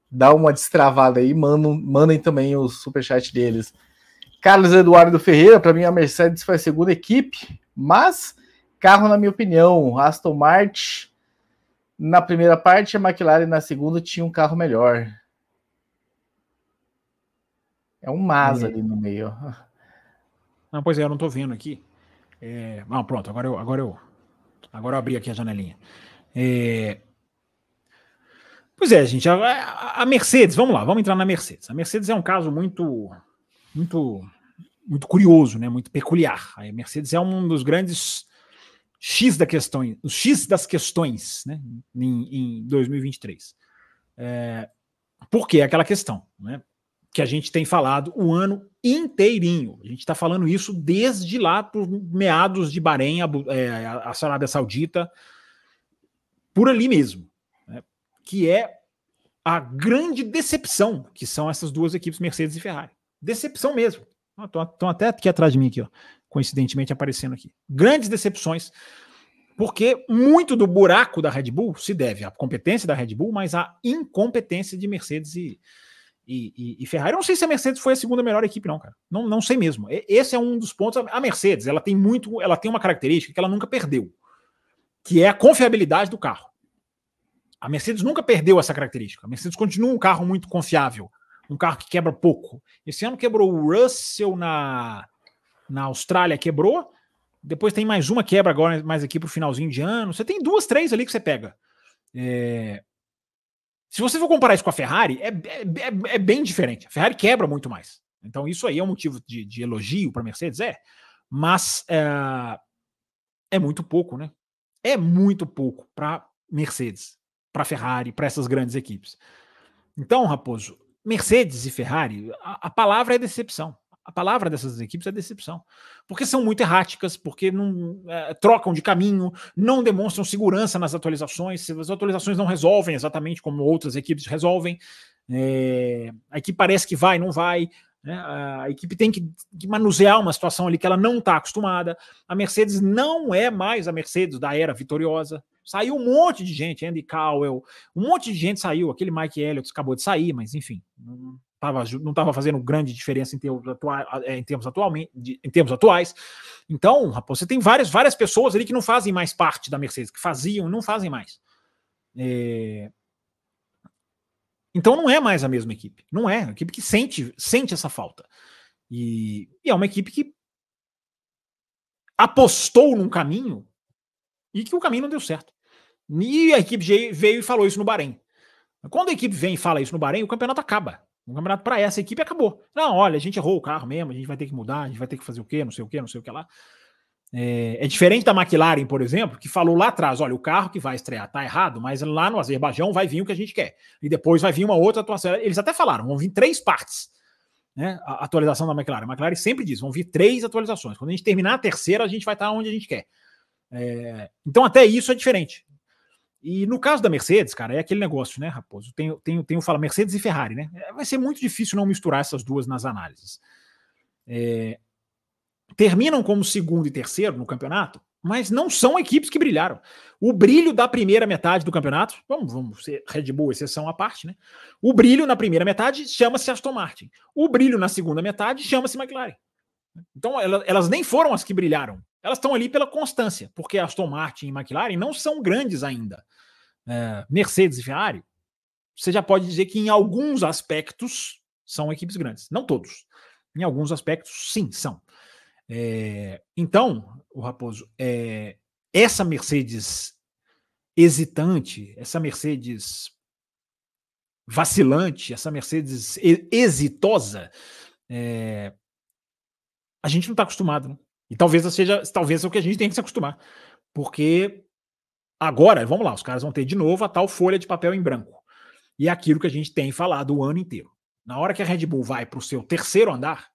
dá uma destravada aí, mandam, mandem também o superchat deles. Carlos Eduardo Ferreira, para mim a Mercedes foi a segunda equipe, mas carro, na minha opinião, Aston Martin na primeira parte, a McLaren na segunda tinha um carro melhor. É um Mas ali no meio. Não, pois é, eu não estou vendo aqui. É... Não, pronto, agora eu, agora eu, agora eu abri aqui a janelinha. É... Pois é, gente, a, a, Mercedes, vamos lá, vamos entrar na Mercedes. A Mercedes é um caso muito, muito, muito curioso, né? Muito peculiar. A Mercedes é um dos grandes X da questão, os X das questões, né? Em, em 2023. É, por que aquela questão, né? Que a gente tem falado o ano inteirinho. A gente está falando isso desde lá por meados de Bahrein, a, é, a Arábia Saudita, por ali mesmo que é a grande decepção que são essas duas equipes, Mercedes e Ferrari. Decepção mesmo. Estão até aqui atrás de mim, aqui, ó, coincidentemente aparecendo aqui. Grandes decepções, porque muito do buraco da Red Bull se deve à competência da Red Bull, mas à incompetência de Mercedes e, e, e, e, Ferrari. Eu não sei se a Mercedes foi a segunda melhor equipe, não, cara. Não, não sei mesmo. Esse é um dos pontos. A Mercedes, ela tem muito, ela tem uma característica que ela nunca perdeu que é a confiabilidade do carro. A Mercedes nunca perdeu essa característica. A Mercedes continua um carro muito confiável, um carro que quebra pouco. Esse ano quebrou o Russell na, na Austrália, quebrou. Depois tem mais uma quebra agora, mais aqui para o finalzinho de ano. Você tem duas, três ali que você pega. É... Se você for comparar isso com a Ferrari, é, é, é, é bem diferente. A Ferrari quebra muito mais. Então, isso aí é um motivo de, de elogio para a Mercedes, é. Mas é, é muito pouco, né? É muito pouco para Mercedes, para Ferrari, para essas grandes equipes. Então, Raposo, Mercedes e Ferrari, a, a palavra é decepção. A palavra dessas equipes é decepção. Porque são muito erráticas, porque não é, trocam de caminho, não demonstram segurança nas atualizações. As atualizações não resolvem exatamente como outras equipes resolvem. É, a equipe parece que vai, não vai. Né? A equipe tem que, que, manusear uma situação ali que ela não está acostumada. A Mercedes não é mais a Mercedes da era vitoriosa. Saiu um monte de gente, Andy Cowell, um monte de gente saiu. Aquele Mike Elliott acabou de sair, mas enfim, não estava não tava fazendo grande diferença em termos, atua, em termos atualmente, em termos atuais. Então, rapaz, você tem várias, várias pessoas ali que não fazem mais parte da Mercedes, que faziam, não fazem mais. É, então não é mais a mesma equipe. Não é. É uma equipe que sente, sente essa falta. E, e é uma equipe que apostou num caminho e que o caminho não deu certo. E a equipe veio e falou isso no Bahrein. Quando a equipe vem e fala isso no Bahrein, o campeonato acaba. O campeonato para essa equipe acabou. Não, olha, a gente errou o carro mesmo, a gente vai ter que mudar, a gente vai ter que fazer o quê, não sei o quê, não sei o que lá. É, é, diferente da McLaren, por exemplo, que falou lá atrás: olha, o carro que vai estrear tá errado, mas lá no Azerbaijão vai vir o que a gente quer. E depois vai vir uma outra atuação. Eles até falaram: vão vir três partes. Né, a atualização da McLaren. A McLaren sempre diz: vão vir três atualizações. Quando a gente terminar a terceira, a gente vai estar onde a gente quer. É, então, até isso é diferente. E no caso da Mercedes, cara, é aquele negócio, né, Raposo? Tem, tem, tem o fala Mercedes e Ferrari, né? É, vai ser muito difícil não misturar essas duas nas análises. É, terminam como segundo e terceiro no campeonato, mas não são equipes que brilharam. O brilho da primeira metade do campeonato, vamos, vamos ser Red Bull, exceção à parte, né? O brilho na primeira metade chama-se Aston Martin. O brilho na segunda metade chama-se McLaren. Então, elas nem foram as que brilharam. Elas estão ali pela constância, porque Aston Martin e McLaren não são grandes ainda. É, Mercedes e Ferrari, você já pode dizer que em alguns aspectos são equipes grandes. Não todos. Em alguns aspectos, sim, são. É, então, o Raposo, é, essa Mercedes hesitante, essa Mercedes vacilante, essa Mercedes exitosa, é, a gente não está acostumado. Né? E talvez seja, talvez é o que a gente tem que se acostumar. Porque agora, vamos lá, os caras vão ter de novo a tal folha de papel em branco. E é aquilo que a gente tem falado o ano inteiro. Na hora que a Red Bull vai para o seu terceiro andar,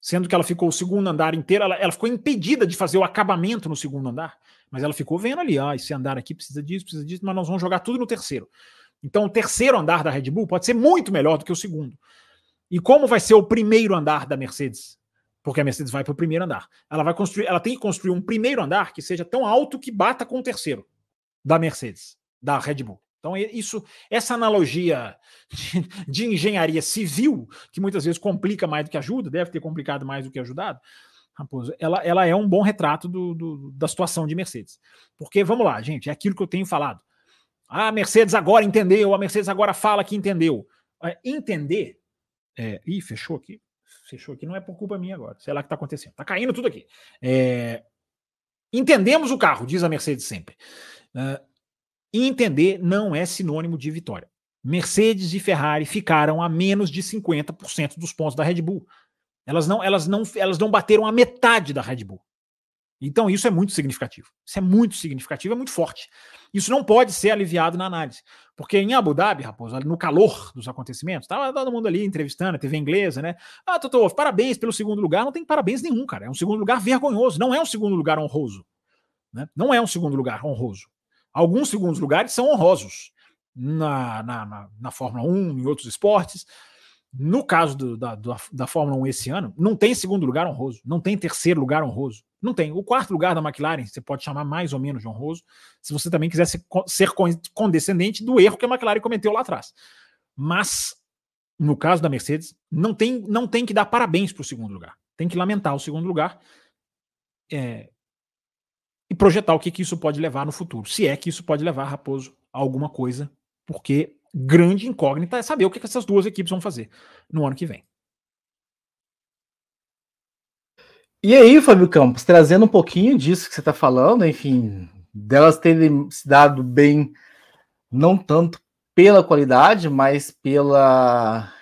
sendo que ela ficou o segundo andar inteiro, ela, ela, ficou impedida de fazer o acabamento no segundo andar, mas ela ficou vendo ali, ah, esse andar aqui precisa disso, precisa disso, mas nós vamos jogar tudo no terceiro. Então o terceiro andar da Red Bull pode ser muito melhor do que o segundo. E como vai ser o primeiro andar da Mercedes? Porque a Mercedes vai para o primeiro andar. Ela vai construir, ela tem que construir um primeiro andar que seja tão alto que bata com o terceiro da Mercedes, da Red Bull. Então, isso, essa analogia de, de, engenharia civil, que muitas vezes complica mais do que ajuda, deve ter complicado mais do que ajudado, Raposo, ela, ela é um bom retrato do, do, da situação de Mercedes. Porque, vamos lá, gente, é aquilo que eu tenho falado. a Mercedes agora entendeu, a Mercedes agora fala que entendeu. É, entender. É, ih, fechou aqui. Fechou aqui, não é por culpa minha agora. Sei lá o que está acontecendo. Está caindo tudo aqui. É, entendemos o carro, diz a Mercedes sempre. Uh, entender não é sinônimo de vitória. Mercedes e Ferrari ficaram a menos de 50% dos pontos da Red Bull. Elas não, elas não, elas não bateram a metade da Red Bull. Então isso é muito significativo. Isso é muito significativo, é muito forte. Isso não pode ser aliviado na análise. Porque em Abu Dhabi, Raposo, no calor dos acontecimentos, estava todo mundo ali entrevistando, a TV inglesa, né? Ah, Toto, parabéns pelo segundo lugar. Não tem parabéns nenhum, cara. É um segundo lugar vergonhoso. Não é um segundo lugar honroso. Né? Não é um segundo lugar honroso. Alguns segundos lugares são honrosos na, na, na, na Fórmula 1, em outros esportes. No caso do, da, da Fórmula 1 esse ano, não tem segundo lugar honroso, não tem terceiro lugar honroso, não tem. O quarto lugar da McLaren você pode chamar mais ou menos de honroso, se você também quiser ser, ser condescendente do erro que a McLaren cometeu lá atrás. Mas, no caso da Mercedes, não tem, não tem que dar parabéns para o segundo lugar, tem que lamentar o segundo lugar. É, e projetar o que, que isso pode levar no futuro. Se é que isso pode levar, Raposo, a alguma coisa, porque grande incógnita é saber o que, essas duas equipes vão fazer no ano que vem. E aí, Fábio Campos, trazendo um pouquinho disso que você está falando, enfim, delas terem se dado bem, não tanto pela qualidade, mas pela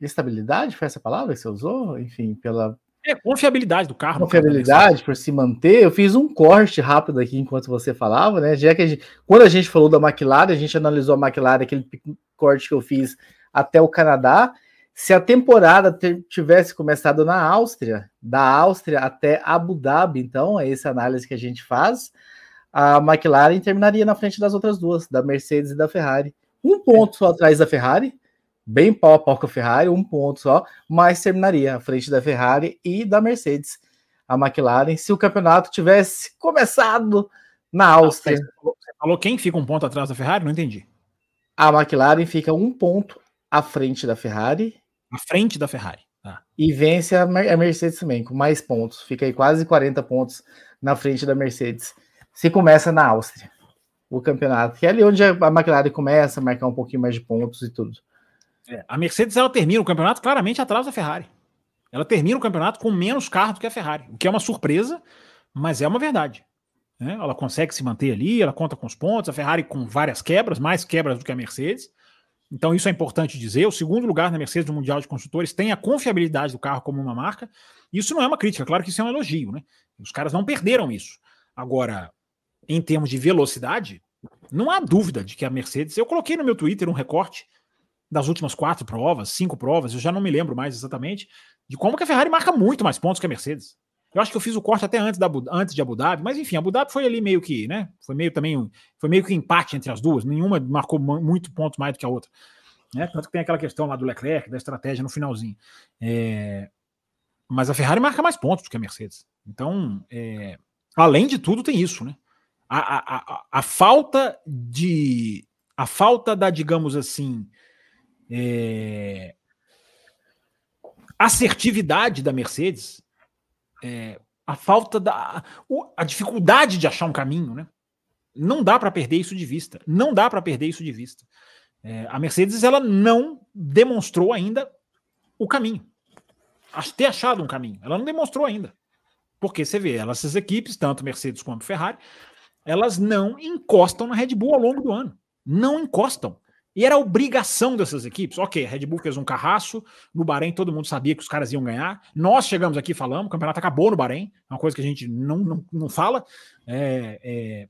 estabilidade, foi essa palavra que você usou? Enfim, pela é, confiabilidade do carro. Confiabilidade por se manter. Eu fiz um corte rápido aqui enquanto você falava, né? Já que a gente, quando a gente falou da McLaren, a gente analisou a McLaren, aquele corte que eu fiz até o Canadá. Se a temporada tivesse começado na Áustria, da Áustria até Abu Dhabi, então, é essa análise que a gente faz, a McLaren terminaria na frente das outras duas, da Mercedes e da Ferrari. Um ponto só atrás da Ferrari, bem pau a pau com a Ferrari, um ponto só, mas terminaria à frente da Ferrari e da Mercedes. A McLaren, se o campeonato tivesse começado na Áustria. Você falou quem fica um ponto atrás da Ferrari? Não entendi. A McLaren fica um ponto à frente da Ferrari. À frente da Ferrari. Ah. E vence a Mercedes também, com mais pontos. Fica aí quase 40 pontos na frente da Mercedes. Se começa na Áustria, o campeonato, que é ali onde a McLaren começa a marcar um pouquinho mais de pontos e tudo. É, a Mercedes ela termina o campeonato claramente atrás da Ferrari. Ela termina o campeonato com menos carro do que a Ferrari, o que é uma surpresa, mas é uma verdade. Né? Ela consegue se manter ali, ela conta com os pontos, a Ferrari com várias quebras, mais quebras do que a Mercedes. Então isso é importante dizer. O segundo lugar na Mercedes no Mundial de Construtores tem a confiabilidade do carro como uma marca. Isso não é uma crítica, claro que isso é um elogio, né? Os caras não perderam isso. Agora, em termos de velocidade, não há dúvida de que a Mercedes. Eu coloquei no meu Twitter um recorte das últimas quatro provas, cinco provas, eu já não me lembro mais exatamente, de como que a Ferrari marca muito mais pontos que a Mercedes. Eu acho que eu fiz o corte até antes, da, antes de Abu Dhabi, mas enfim, Abu Dhabi foi ali meio que, né? Foi meio também, foi meio que empate entre as duas, nenhuma marcou muito pontos mais do que a outra. Né? Tanto que tem aquela questão lá do Leclerc, da estratégia no finalzinho. É... Mas a Ferrari marca mais pontos do que a Mercedes. Então, é... além de tudo, tem isso, né? A, a, a, a falta de. A falta da, digamos assim, é, assertividade da Mercedes, é, a falta da. a dificuldade de achar um caminho, né? Não dá para perder isso de vista. Não dá para perder isso de vista. É, a Mercedes ela não demonstrou ainda o caminho. Ter achado um caminho. Ela não demonstrou ainda. Porque você vê, elas, essas equipes, tanto Mercedes quanto Ferrari, elas não encostam na Red Bull ao longo do ano. Não encostam. E era obrigação dessas equipes. Ok, Red Bull fez um carraço. No Bahrein todo mundo sabia que os caras iam ganhar. Nós chegamos aqui falamos, o campeonato acabou no Bahrein. É uma coisa que a gente não, não, não fala. É, é...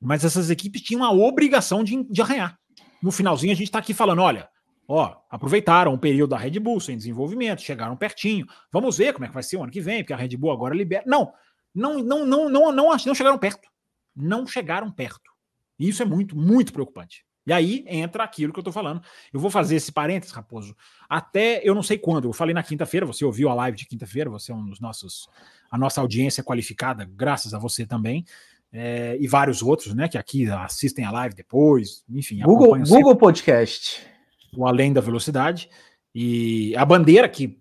Mas essas equipes tinham a obrigação de, de arranhar. No finalzinho a gente está aqui falando: olha, ó, aproveitaram o período da Red Bull sem desenvolvimento, chegaram pertinho. Vamos ver como é que vai ser o ano que vem, porque a Red Bull agora libera. Não, não, não, não, não, não, não chegaram perto. Não chegaram perto. E isso é muito, muito preocupante. E aí entra aquilo que eu tô falando. Eu vou fazer esse parênteses, Raposo, até eu não sei quando. Eu falei na quinta-feira, você ouviu a live de quinta-feira, você é um dos nossos. A nossa audiência qualificada, graças a você também. É, e vários outros, né, que aqui assistem a live depois, enfim. Google, Google Podcast. O Além da Velocidade. E a bandeira que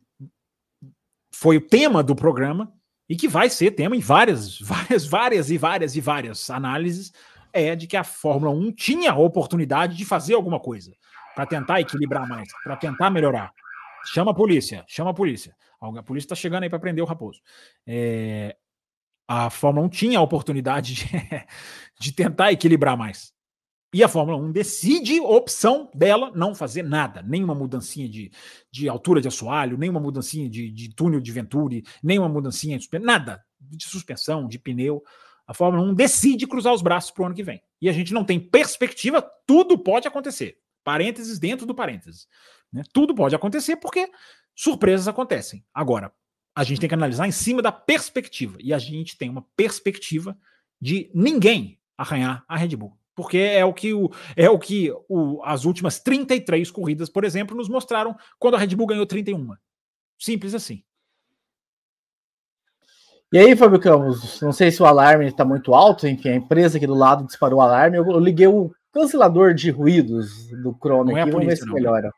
foi o tema do programa e que vai ser tema em várias, várias, várias e várias e várias análises é de que a Fórmula 1 tinha a oportunidade de fazer alguma coisa para tentar equilibrar mais, para tentar melhorar. Chama a polícia, chama a polícia. A polícia está chegando aí para prender o Raposo. É, a Fórmula 1 tinha a oportunidade de, de tentar equilibrar mais. E a Fórmula 1 decide, opção dela, não fazer nada. Nenhuma mudancinha de, de altura de assoalho, nenhuma mudancinha de, de túnel de Venturi, nenhuma mudancinha de nada de suspensão, de pneu. A Fórmula 1 decide cruzar os braços para o ano que vem. E a gente não tem perspectiva, tudo pode acontecer. Parênteses dentro do parênteses. Né? Tudo pode acontecer porque surpresas acontecem. Agora, a gente tem que analisar em cima da perspectiva. E a gente tem uma perspectiva de ninguém arranhar a Red Bull. Porque é o que, o, é o que o, as últimas 33 corridas, por exemplo, nos mostraram quando a Red Bull ganhou 31. Simples assim. E aí, Fábio Campos, não sei se o alarme está muito alto, enfim, a empresa aqui do lado disparou o alarme. Eu, liguei o cancelador de ruídos do Chrome não é aqui, é vamos ver se melhora.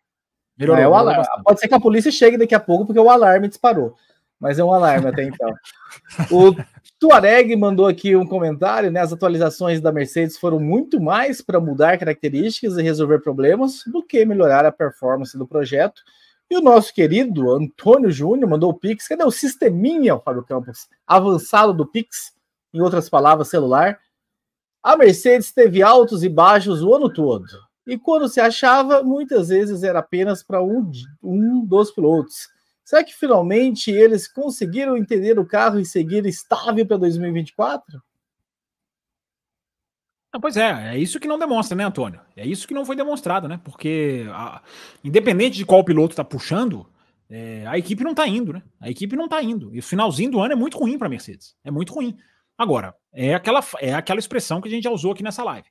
Melhorou, é o alarme. Pode ser que a polícia chegue daqui a pouco, porque o alarme disparou. mas é um alarme até então. O Tuareg mandou aqui um comentário, né? As atualizações da Mercedes foram muito mais para mudar características e resolver problemas do que melhorar a performance do projeto. E o nosso querido Antônio Júnior mandou o Pix. Cadê o sisteminha, Fábio Campos? Avançado do Pix, em outras palavras, celular. A Mercedes teve altos e baixos o ano todo. E quando se achava, muitas vezes era apenas para um, um dos pilotos. Será que finalmente eles conseguiram entender o carro e seguir estável para 2024? Pois é, é isso que não demonstra, né, Antônio? É isso que não foi demonstrado, né? Porque, a, independente de qual piloto está puxando, é, a equipe não está indo, né? A equipe não está indo. E o finalzinho do ano é muito ruim para Mercedes. É muito ruim. Agora, é aquela, é aquela expressão que a gente já usou aqui nessa live.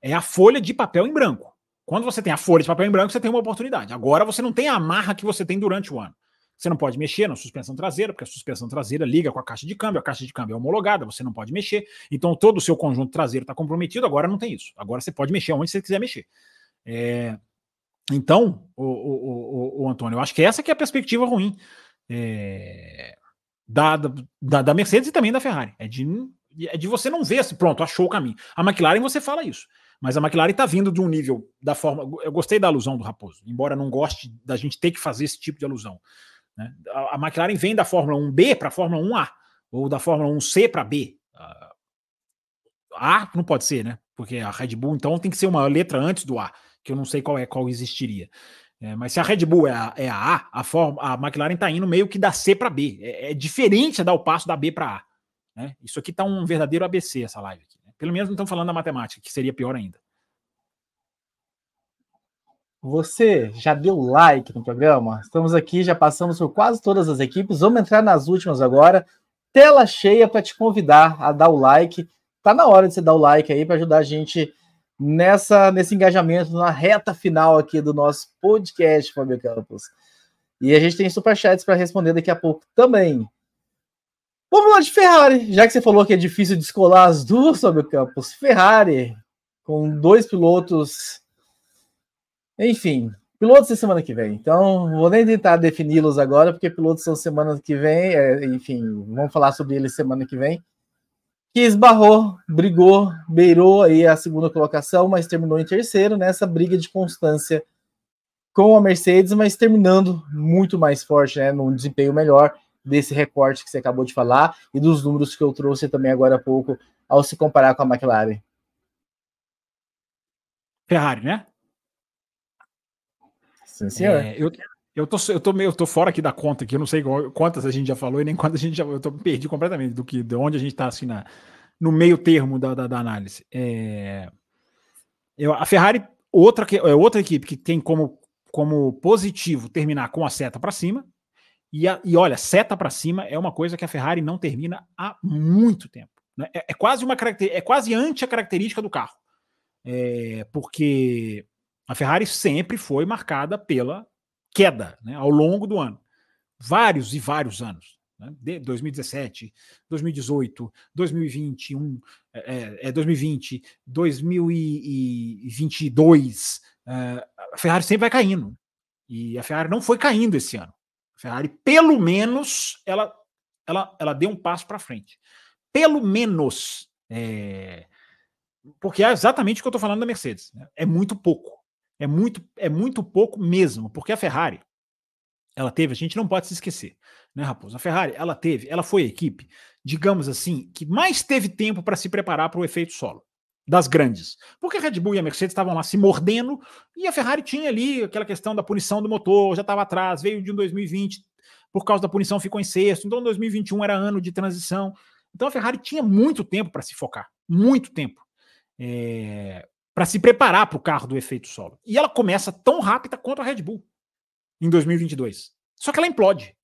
É a folha de papel em branco. Quando você tem a folha de papel em branco, você tem uma oportunidade. Agora você não tem a amarra que você tem durante o ano. Você não pode mexer na suspensão traseira, porque a suspensão traseira liga com a caixa de câmbio, a caixa de câmbio é homologada, você não pode mexer. Então todo o seu conjunto traseiro está comprometido, agora não tem isso. Agora você pode mexer onde você quiser mexer. É... Então, o, o, o, o, Antônio, eu acho que essa que é a perspectiva ruim é... da, da, da, Mercedes e também da Ferrari. É de, é de você não ver se, pronto, achou o caminho. A McLaren você fala isso. Mas a McLaren está vindo de um nível da forma. Eu gostei da alusão do Raposo, embora não goste da gente ter que fazer esse tipo de alusão. Né? A, McLaren vem da Fórmula 1B para a Fórmula 1A, ou da Fórmula 1C para B. A não pode ser, né? Porque a Red Bull, então, tem que ser uma letra antes do A, que eu não sei qual é, qual existiria. É, mas se a Red Bull é a, é a A, a, forma, a McLaren está indo meio que da C para B. É, é, diferente dar o passo da B para A. Né? Isso aqui está um verdadeiro ABC, essa live. Aqui, né? Pelo menos não estamos falando da matemática, que seria pior ainda. Você já deu like no programa? Estamos aqui, já passamos por quase todas as equipes. Vamos entrar nas últimas agora. Tela cheia para te convidar a dar o like. Tá na hora de você dar o like aí para ajudar a gente nessa nesse engajamento na reta final aqui do nosso podcast, Fábio Campos. E a gente tem superchats para responder daqui a pouco também. Vamos lá de Ferrari, já que você falou que é difícil descolar as duas, Fábio Campos. Ferrari, com dois pilotos enfim, pilotos de semana que vem. Então, vou nem tentar defini-los agora, porque pilotos são semana que vem. É, enfim, vamos falar sobre eles semana que vem. Que esbarrou, brigou, beirou aí a segunda colocação, mas terminou em terceiro nessa briga de constância com a Mercedes, mas terminando muito mais forte, né, num desempenho melhor desse recorte que você acabou de falar e dos números que eu trouxe também agora há pouco ao se comparar com a McLaren. Ferrari, né? Sim. É, eu, eu, tô, eu, tô meio, eu tô fora aqui da conta, que eu não sei quantas a gente já falou e nem quantas a gente já. Eu tô perdi completamente do que, de onde a gente está assim, na, no meio termo da, da, da análise. É, eu, a Ferrari, outra, é outra equipe que tem como, como positivo terminar com a seta para cima. E, a, e olha, seta para cima é uma coisa que a Ferrari não termina há muito tempo. Né? É, é, quase uma é quase anti a característica do carro. É, porque a Ferrari sempre foi marcada pela queda né, ao longo do ano. Vários e vários anos. Né, de 2017, 2018, 2021, é, é, 2020, 2022. É, a Ferrari sempre vai caindo. E a Ferrari não foi caindo esse ano. A Ferrari, pelo menos, ela, ela, ela deu um passo para frente. Pelo menos. É, porque é exatamente o que eu estou falando da Mercedes. Né? É muito pouco. É muito, é muito pouco mesmo, porque a Ferrari, ela teve, a gente não pode se esquecer, né, Raposo? A Ferrari, ela teve, ela foi a equipe, digamos assim, que mais teve tempo para se preparar para o efeito solo das grandes. Porque a Red Bull e a Mercedes estavam lá se mordendo e a Ferrari tinha ali aquela questão da punição do motor, já estava atrás, veio de um 2020, por causa da punição ficou em sexto, então 2021 era ano de transição. Então a Ferrari tinha muito tempo para se focar, muito tempo. É, para se preparar para o carro do efeito solo. E ela começa tão rápida quanto a Red Bull em 2022. Só que ela implode.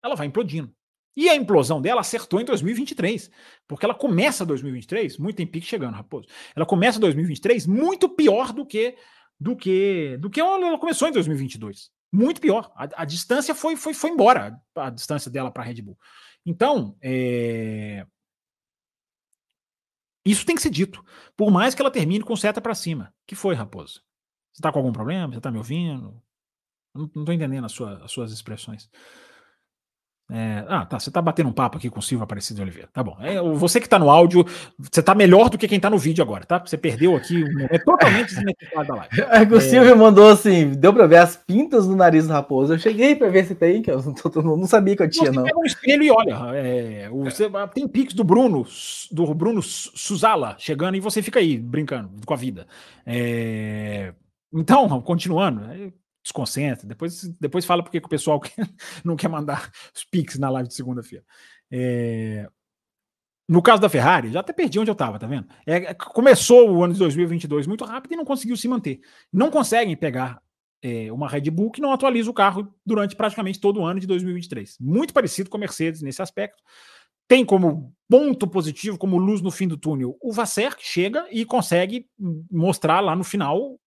Ela vai implodindo. E a implosão dela acertou em 2023, porque ela começa 2023, muito tem pique chegando, Raposo. Ela começa 2023 muito pior do que do que do que ela começou em 2022. Muito pior. A, a distância foi, foi, foi embora, a distância dela para a Red Bull. Então, é, isso tem que ser dito. Por mais que ela termine com seta para cima. que foi, Raposo? Você está com algum problema? Você está me ouvindo? Não, tô entendendo sua, as suas expressões. É, ah, tá. Você tá batendo um papo aqui com o Silva Aparecido Oliveira. Tá bom. É, você que tá no áudio, você tá melhor do que quem tá no vídeo agora, tá? Você perdeu aqui É totalmente desnecessário da live. É, o Silvio mandou assim: deu pra ver as pintas no nariz do raposo. Eu cheguei pra ver se tem, que eu não, tô, não sabia que eu tinha, não. Você pega um espelho e olha. É, você, tem pics do Bruno, do Bruno Suzala chegando e você fica aí brincando com a vida. É, então, continuando, desconcentra. Depois, depois fala porque que o pessoal não quer mandar os pics na live de segunda-feira. É... No caso da Ferrari, já até perdi onde eu estava, tá vendo? É, começou o ano de 2022 muito rápido e não conseguiu se manter. Não conseguem pegar é, uma Red Bull que não atualiza o carro durante praticamente todo o ano de 2023. Muito parecido com a Mercedes nesse aspecto. Tem como ponto positivo, como luz no fim do túnel, o Vasser que chega e consegue mostrar lá no final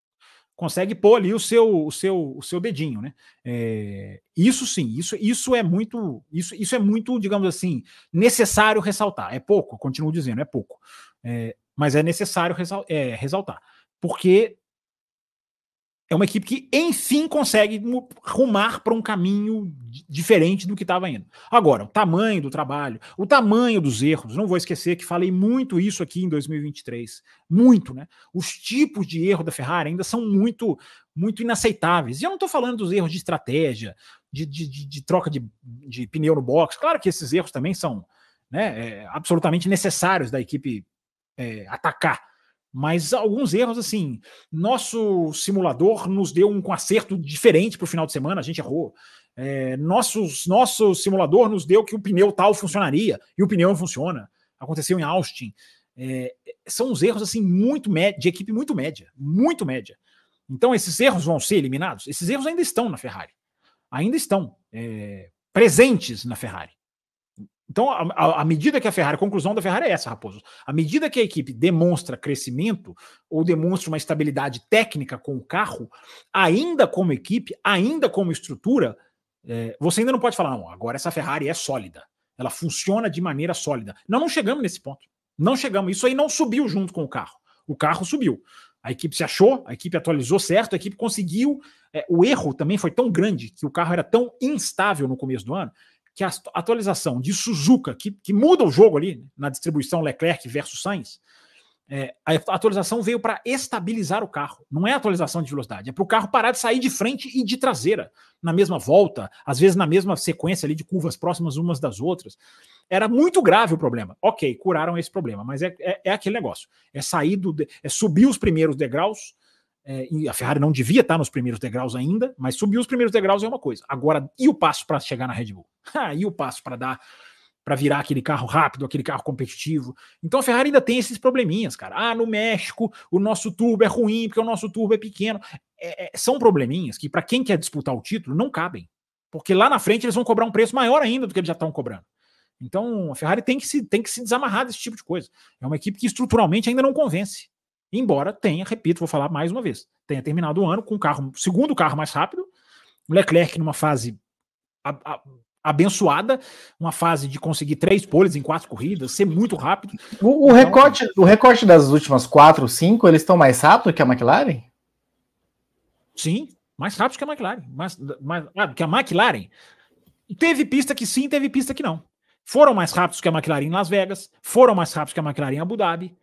consegue pôr ali o seu, o seu, o seu dedinho, né? É, isso sim, isso, isso é muito, isso, isso é muito, digamos assim, necessário ressaltar. É pouco, continuo dizendo, é pouco, é, mas é necessário resal, é, ressaltar, porque é uma equipe que, enfim, consegue rumar para um caminho diferente do que estava indo. Agora, o tamanho do trabalho, o tamanho dos erros, não vou esquecer que falei muito isso aqui em 2023. Muito, né? Os tipos de erro da Ferrari ainda são muito, muito inaceitáveis. E eu não estou falando dos erros de estratégia, de, de, de, de troca de, de, pneu no box. Claro que esses erros também são né, é, absolutamente necessários da equipe é, atacar mas alguns erros, assim, nosso simulador nos deu um acerto diferente para o final de semana, a gente errou. É, nossos, nosso simulador nos deu que o pneu tal funcionaria e o pneu não funciona. Aconteceu em Austin. É, são os erros, assim, muito de equipe muito média, muito média. Então, esses erros vão ser eliminados? Esses erros ainda estão na Ferrari. Ainda estão é, presentes na Ferrari. Então, à medida que a Ferrari, a conclusão da Ferrari é essa, Raposo. À medida que a equipe demonstra crescimento ou demonstra uma estabilidade técnica com o carro, ainda como equipe, ainda como estrutura, é, você ainda não pode falar, não, agora essa Ferrari é sólida. Ela funciona de maneira sólida. Não, não chegamos nesse ponto. Não chegamos. Isso aí não subiu junto com o carro. O carro subiu. A equipe se achou, a equipe atualizou certo, a equipe conseguiu. É, o erro também foi tão grande que o carro era tão instável no começo do ano que a atualização de Suzuka, que, que muda o jogo ali na distribuição Leclerc versus Sainz, é, a atualização veio para estabilizar o carro. Não é atualização de velocidade, é para o carro parar de sair de frente e de traseira na mesma volta, às vezes na mesma sequência ali de curvas próximas umas das outras. Era muito grave o problema. Ok, curaram esse problema, mas é, é, é aquele negócio: é sair do, é subir os primeiros degraus é, a Ferrari não devia estar nos primeiros degraus ainda, mas subir os primeiros degraus é uma coisa. Agora, e o passo para chegar na Red Bull? Ah, e o passo para dar para virar aquele carro rápido, aquele carro competitivo. Então a Ferrari ainda tem esses probleminhas, cara. Ah, no México o nosso turbo é ruim porque o nosso turbo é pequeno. É, é, são probleminhas que para quem quer disputar o título não cabem, porque lá na frente eles vão cobrar um preço maior ainda do que eles já estão cobrando. Então a Ferrari tem que se tem que se desamarrar desse tipo de coisa. É uma equipe que estruturalmente ainda não convence. Embora tenha, repito, vou falar mais uma vez, tenha terminado o ano com o carro, segundo carro mais rápido, o Leclerc numa fase a, a, abençoada, uma fase de conseguir três poles em quatro corridas, ser muito rápido. O, o então, recorte, o recorte das últimas quatro, cinco, eles estão mais rápido que a McLaren? Sim, mais rápido que a McLaren. Mais, mais, ah, que a McLaren. Teve pista que sim, teve pista que não. Foram mais rápidos que a McLaren em Las Vegas, foram mais rápidos que a McLaren em Abu Dhabi,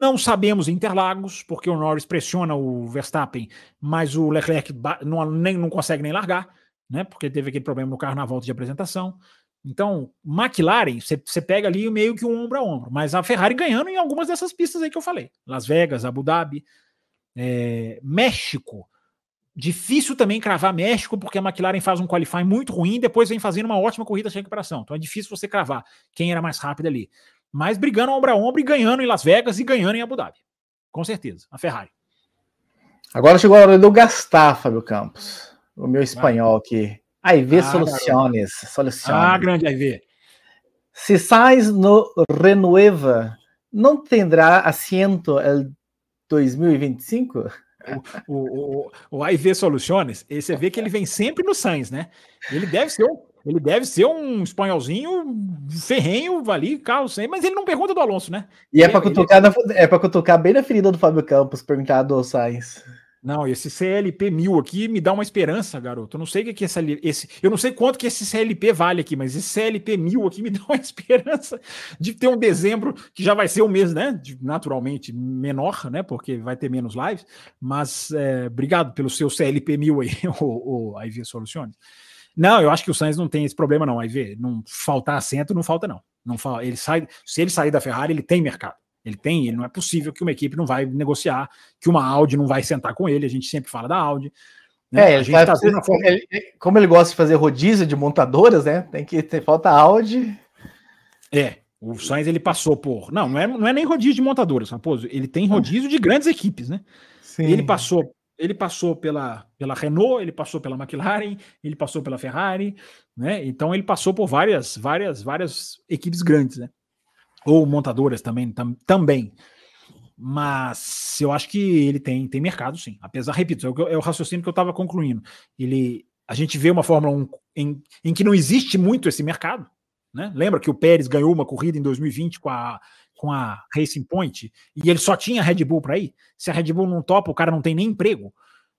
não sabemos Interlagos, porque o Norris pressiona o Verstappen, mas o Leclerc não, nem, não consegue nem largar, né? Porque teve aquele problema no carro na volta de apresentação. Então, McLaren, você pega ali meio que um ombro a ombro, mas a Ferrari ganhando em algumas dessas pistas aí que eu falei: Las Vegas, Abu Dhabi, é, México. Difícil também cravar México, porque a McLaren faz um qualifying muito ruim depois vem fazendo uma ótima corrida de recuperação. Então é difícil você cravar quem era mais rápido ali mas brigando ombro a ombro e ganhando em Las Vegas e ganhando em Abu Dhabi. Com certeza, a Ferrari. Agora chegou a hora de eu gastar, Fábio Campos. O meu espanhol aqui. AIV ah, Soluciones. Soluciones. Ah, grande AIV. Se Sainz no renueva, não terá assento el 2025? O, o, o, o AIV Soluciones, você vê que ele vem sempre no Sainz, né? Ele deve ser o ele deve ser um espanholzinho ferrenho ali, carro sem, mas ele não pergunta do Alonso, né? E é para cutucar, ele... é para cutucar bem na ferida do Fábio Campos, perguntar do Sainz. Não, esse CLP 1000 aqui me dá uma esperança, garoto. Eu não sei o que, que esse, esse. Eu não sei quanto que esse CLP vale aqui, mas esse CLP 1000 aqui me dá uma esperança de ter um dezembro que já vai ser um mês, né? Naturalmente menor, né? Porque vai ter menos lives. Mas é, obrigado pelo seu CLP 1000 aí, o, o IV Soluções. Não, eu acho que o Sainz não tem esse problema, não. IV, não faltar assento, não falta, não. não falta, ele sai, se ele sair da Ferrari, ele tem mercado. Ele tem, ele não é possível que uma equipe não vai negociar, que uma Audi não vai sentar com ele. A gente sempre fala da Audi. Né? É, a gente tá vendo forma... ele, como ele gosta de fazer rodízio de montadoras, né? Tem que ter falta Audi. É, o Sainz ele passou por. Não, não é, não é nem rodízio de montadoras, Raposo. Ele tem rodízio de grandes equipes, né? Sim. Ele passou, ele passou pela, pela Renault, ele passou pela McLaren, ele passou pela Ferrari, né? Então ele passou por várias, várias, várias equipes grandes, né? ou montadoras também, tam, também. Mas eu acho que ele tem, tem mercado, sim. Apesar, repito, é o, é o raciocínio que eu estava concluindo. Ele, a gente vê uma Fórmula 1 em, em que não existe muito esse mercado. Né? Lembra que o Pérez ganhou uma corrida em 2020 com a, com a Racing Point e ele só tinha Red Bull para ir? Se a Red Bull não topa, o cara não tem nem emprego.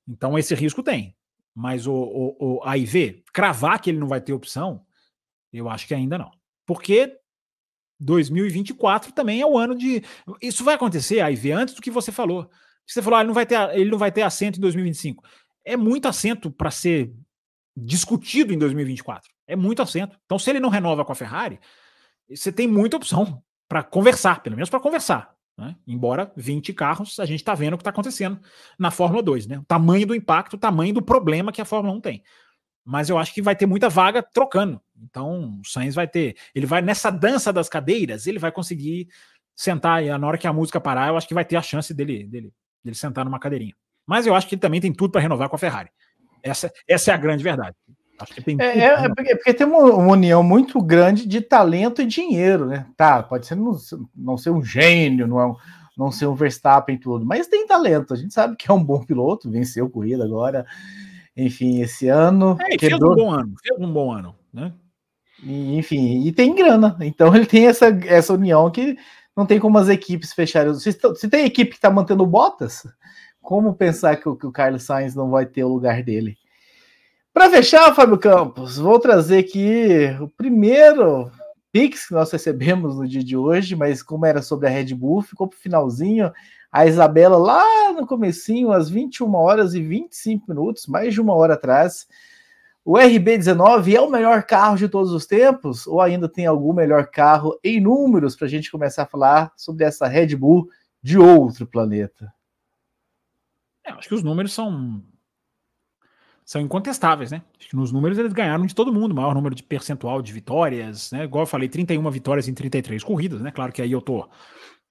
Então esse risco tem. Mas o, o, o AIV, cravar que ele não vai ter opção, eu acho que ainda não. Porque 2024 também é o ano de. Isso vai acontecer, aí vê antes do que você falou. Você falou, ah, ele não vai ter, ele não vai ter assento em 2025. É muito assento para ser discutido em 2024. É muito assento. Então, se ele não renova com a Ferrari, você tem muita opção para conversar, pelo menos para conversar. Né? Embora 20 carros, a gente está vendo o que está acontecendo na Fórmula 2, né? O tamanho do impacto, o tamanho do problema que a Fórmula 1 tem mas eu acho que vai ter muita vaga trocando. Então, o Sainz vai ter. Ele vai nessa dança das cadeiras, ele vai conseguir sentar e na hora que a música parar, eu acho que vai ter a chance dele, dele, dele sentar numa cadeirinha. Mas eu acho que ele também tem tudo para renovar com a Ferrari. Essa, essa é a grande verdade. Acho que tem é, é, é, porque, é, porque, tem uma, uma, união muito grande de talento e dinheiro, né? Tá, pode ser não, não ser um gênio, não, é um, não ser um Verstappen e tudo, mas tem talento. A gente sabe que é um bom piloto, venceu corrida agora enfim, esse ano. É, fez quebrou... um bom ano, fez um bom ano, né? E, enfim, e tem grana. Então ele tem essa, essa união que não tem como as equipes fecharem. Se, se tem equipe que está mantendo botas, como pensar que o, que o Carlos Sainz não vai ter o lugar dele? Para fechar, Fábio Campos, vou trazer aqui o primeiro Pix que nós recebemos no dia de hoje, mas como era sobre a Red Bull, ficou para o finalzinho a Isabela lá no comecinho, às 21 horas e 25 minutos, mais de uma hora atrás. O RB19 é o melhor carro de todos os tempos? Ou ainda tem algum melhor carro em números para a gente começar a falar sobre essa Red Bull de outro planeta? É, acho que os números são são incontestáveis, né? Nos números eles ganharam de todo mundo, maior número de percentual de vitórias, né? Igual eu falei, 31 vitórias em 33 corridas, né? Claro que aí eu tô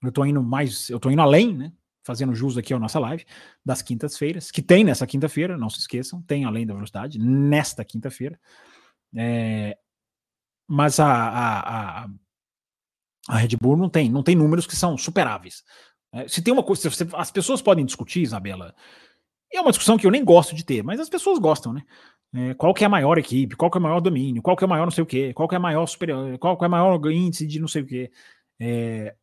eu tô indo mais, eu tô indo além, né? Fazendo jus aqui à nossa live das quintas-feiras, que tem nessa quinta-feira, não se esqueçam, tem além da velocidade, nesta quinta-feira. É, mas a, a, a, a, Red Bull não tem, não tem números que são superáveis. É, se tem uma coisa, se, as pessoas podem discutir, Isabela, é uma discussão que eu nem gosto de ter, mas as pessoas gostam, né? É, qual que é a maior equipe, qual que é o maior domínio, qual que é o maior não sei o quê, qual que é a maior superior, qual que é o maior índice de não sei o quê. É,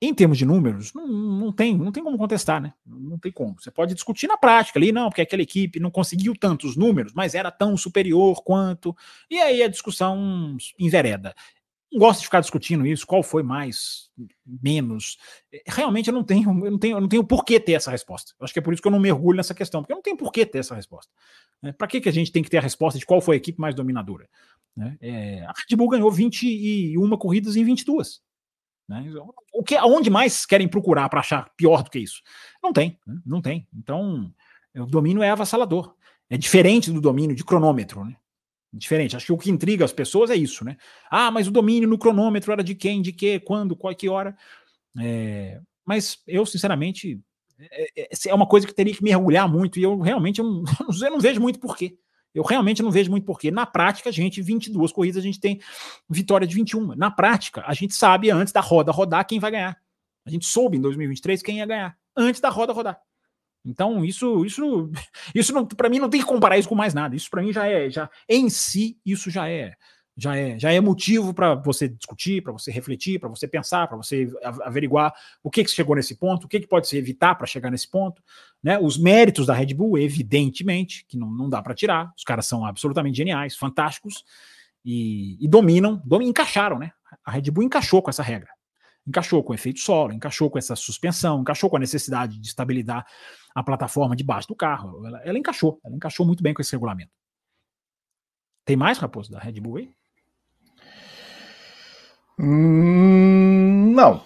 em termos de números, não, não, tem, não tem como contestar, né? Não tem como. Você pode discutir na prática ali, não, porque aquela equipe não conseguiu tantos números, mas era tão superior quanto. E aí a discussão envereda. Não gosto de ficar discutindo isso, qual foi mais, menos. Realmente eu não tenho, eu não tenho, eu não tenho por que ter essa resposta. Eu acho que é por isso que eu não mergulho nessa questão, porque eu não tenho por que ter essa resposta. É, Para que, que a gente tem que ter a resposta de qual foi a equipe mais dominadora? Né? É, a Red Bull ganhou 21 corridas em 22. Né? O que, aonde mais querem procurar para achar pior do que isso? Não tem, né? não tem. Então, o domínio é avassalador. É diferente do domínio de cronômetro, né? Diferente. Acho que o que intriga as pessoas é isso, né? Ah, mas o domínio no cronômetro era de quem, de que, quando, qual, que hora. É... Mas eu, sinceramente, é, é, é uma coisa que teria que mergulhar muito e eu realmente eu não, eu não vejo muito porquê. Eu realmente não vejo muito porquê. Na prática, a gente, 22 corridas, a gente tem vitória de 21. Na prática, a gente sabe antes da roda rodar quem vai ganhar. A gente soube em 2023 quem ia ganhar, antes da roda rodar. Então, isso, isso, isso para mim não tem que comparar isso com mais nada. Isso para mim já é, já em si, isso já é, já é, já é motivo para você discutir, para você refletir, para você pensar, para você averiguar o que, que chegou nesse ponto, o que, que pode se evitar para chegar nesse ponto. Né? Os méritos da Red Bull, evidentemente, que não, não dá para tirar, os caras são absolutamente geniais, fantásticos e, e dominam, dominam, encaixaram, né? A Red Bull encaixou com essa regra, encaixou com o efeito solo, encaixou com essa suspensão, encaixou com a necessidade de estabilizar a plataforma debaixo do carro. Ela, ela encaixou, ela encaixou muito bem com esse regulamento. Tem mais, Raposo, da Red Bull aí? Hum, não.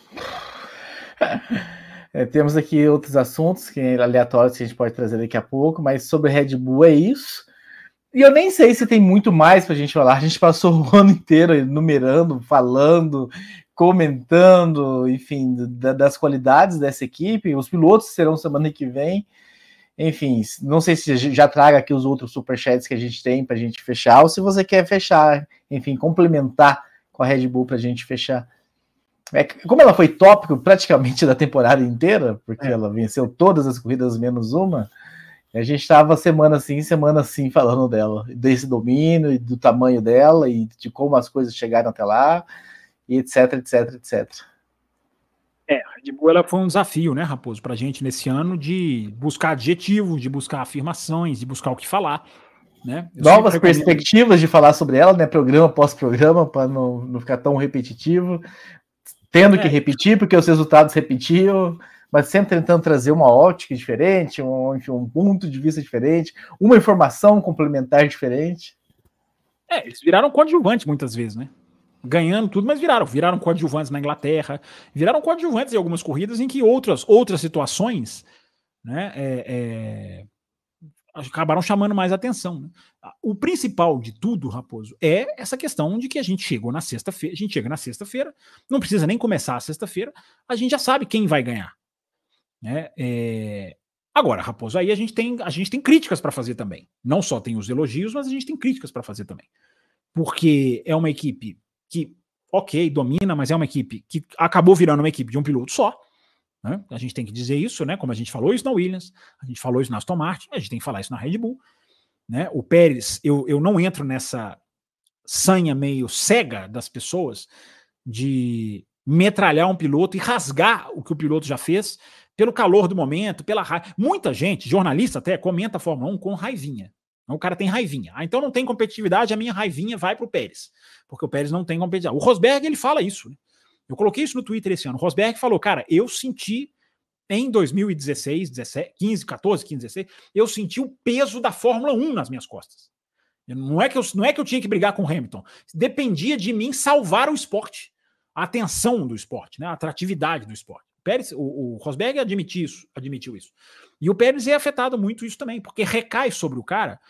É, temos aqui outros assuntos que aleatórios que a gente pode trazer daqui a pouco, mas sobre Red Bull é isso. E eu nem sei se tem muito mais para a gente falar. A gente passou o ano inteiro enumerando, falando, comentando, enfim, da, das qualidades dessa equipe. Os pilotos serão semana que vem. Enfim, não sei se já traga aqui os outros superchats que a gente tem para a gente fechar, ou se você quer fechar, enfim, complementar com a Red Bull para a gente fechar. É, como ela foi tópico praticamente da temporada inteira, porque é. ela venceu todas as corridas menos uma, a gente estava semana sim, semana sim falando dela, desse domínio e do tamanho dela e de como as coisas chegaram até lá, e etc, etc, etc. É, a Red Bull ela foi um desafio, né, Raposo, para a gente nesse ano de buscar adjetivos, de buscar afirmações, de buscar o que falar. Né? Novas perspectivas de falar sobre ela, né? Programa após programa, para não, não ficar tão repetitivo, tendo é. que repetir, porque os resultados repetiam, mas sempre tentando trazer uma ótica diferente, um, enfim, um ponto de vista diferente, uma informação complementar diferente. É, eles viraram coadjuvantes muitas vezes, né? Ganhando tudo, mas viraram. Viraram coadjuvantes na Inglaterra, viraram coadjuvantes em algumas corridas em que outras, outras situações né, é, é acabaram chamando mais atenção. Né? O principal de tudo, Raposo, é essa questão de que a gente chegou na sexta-feira, a gente chega na sexta-feira, não precisa nem começar a sexta-feira, a gente já sabe quem vai ganhar. Né? É... Agora, Raposo, aí a gente tem, a gente tem críticas para fazer também. Não só tem os elogios, mas a gente tem críticas para fazer também. Porque é uma equipe que, ok, domina, mas é uma equipe que acabou virando uma equipe de um piloto só. Né? A gente tem que dizer isso, né? Como a gente falou isso na Williams, a gente falou isso na Aston Martin, a gente tem que falar isso na Red Bull. Né? O Pérez, eu, eu não entro nessa sanha meio cega das pessoas de metralhar um piloto e rasgar o que o piloto já fez pelo calor do momento, pela raiva. Muita gente, jornalista até, comenta a Fórmula 1 com raivinha. O cara tem raivinha. Ah, então não tem competitividade, a minha raivinha vai para o Pérez. Porque o Pérez não tem competitividade. O Rosberg, ele fala isso. Né? Eu coloquei isso no Twitter esse ano. O Rosberg falou, cara, eu senti em 2016, 17, 15, 14, 15, 16, eu senti o peso da Fórmula 1 nas minhas costas. Não é que eu, não é que eu tinha que brigar com o Hamilton. Dependia de mim salvar o esporte, a atenção do esporte, né? a atratividade do esporte. O, Pérez, o, o Rosberg admitiu isso, admitiu isso. E o Pérez é afetado muito isso também, porque recai sobre o cara.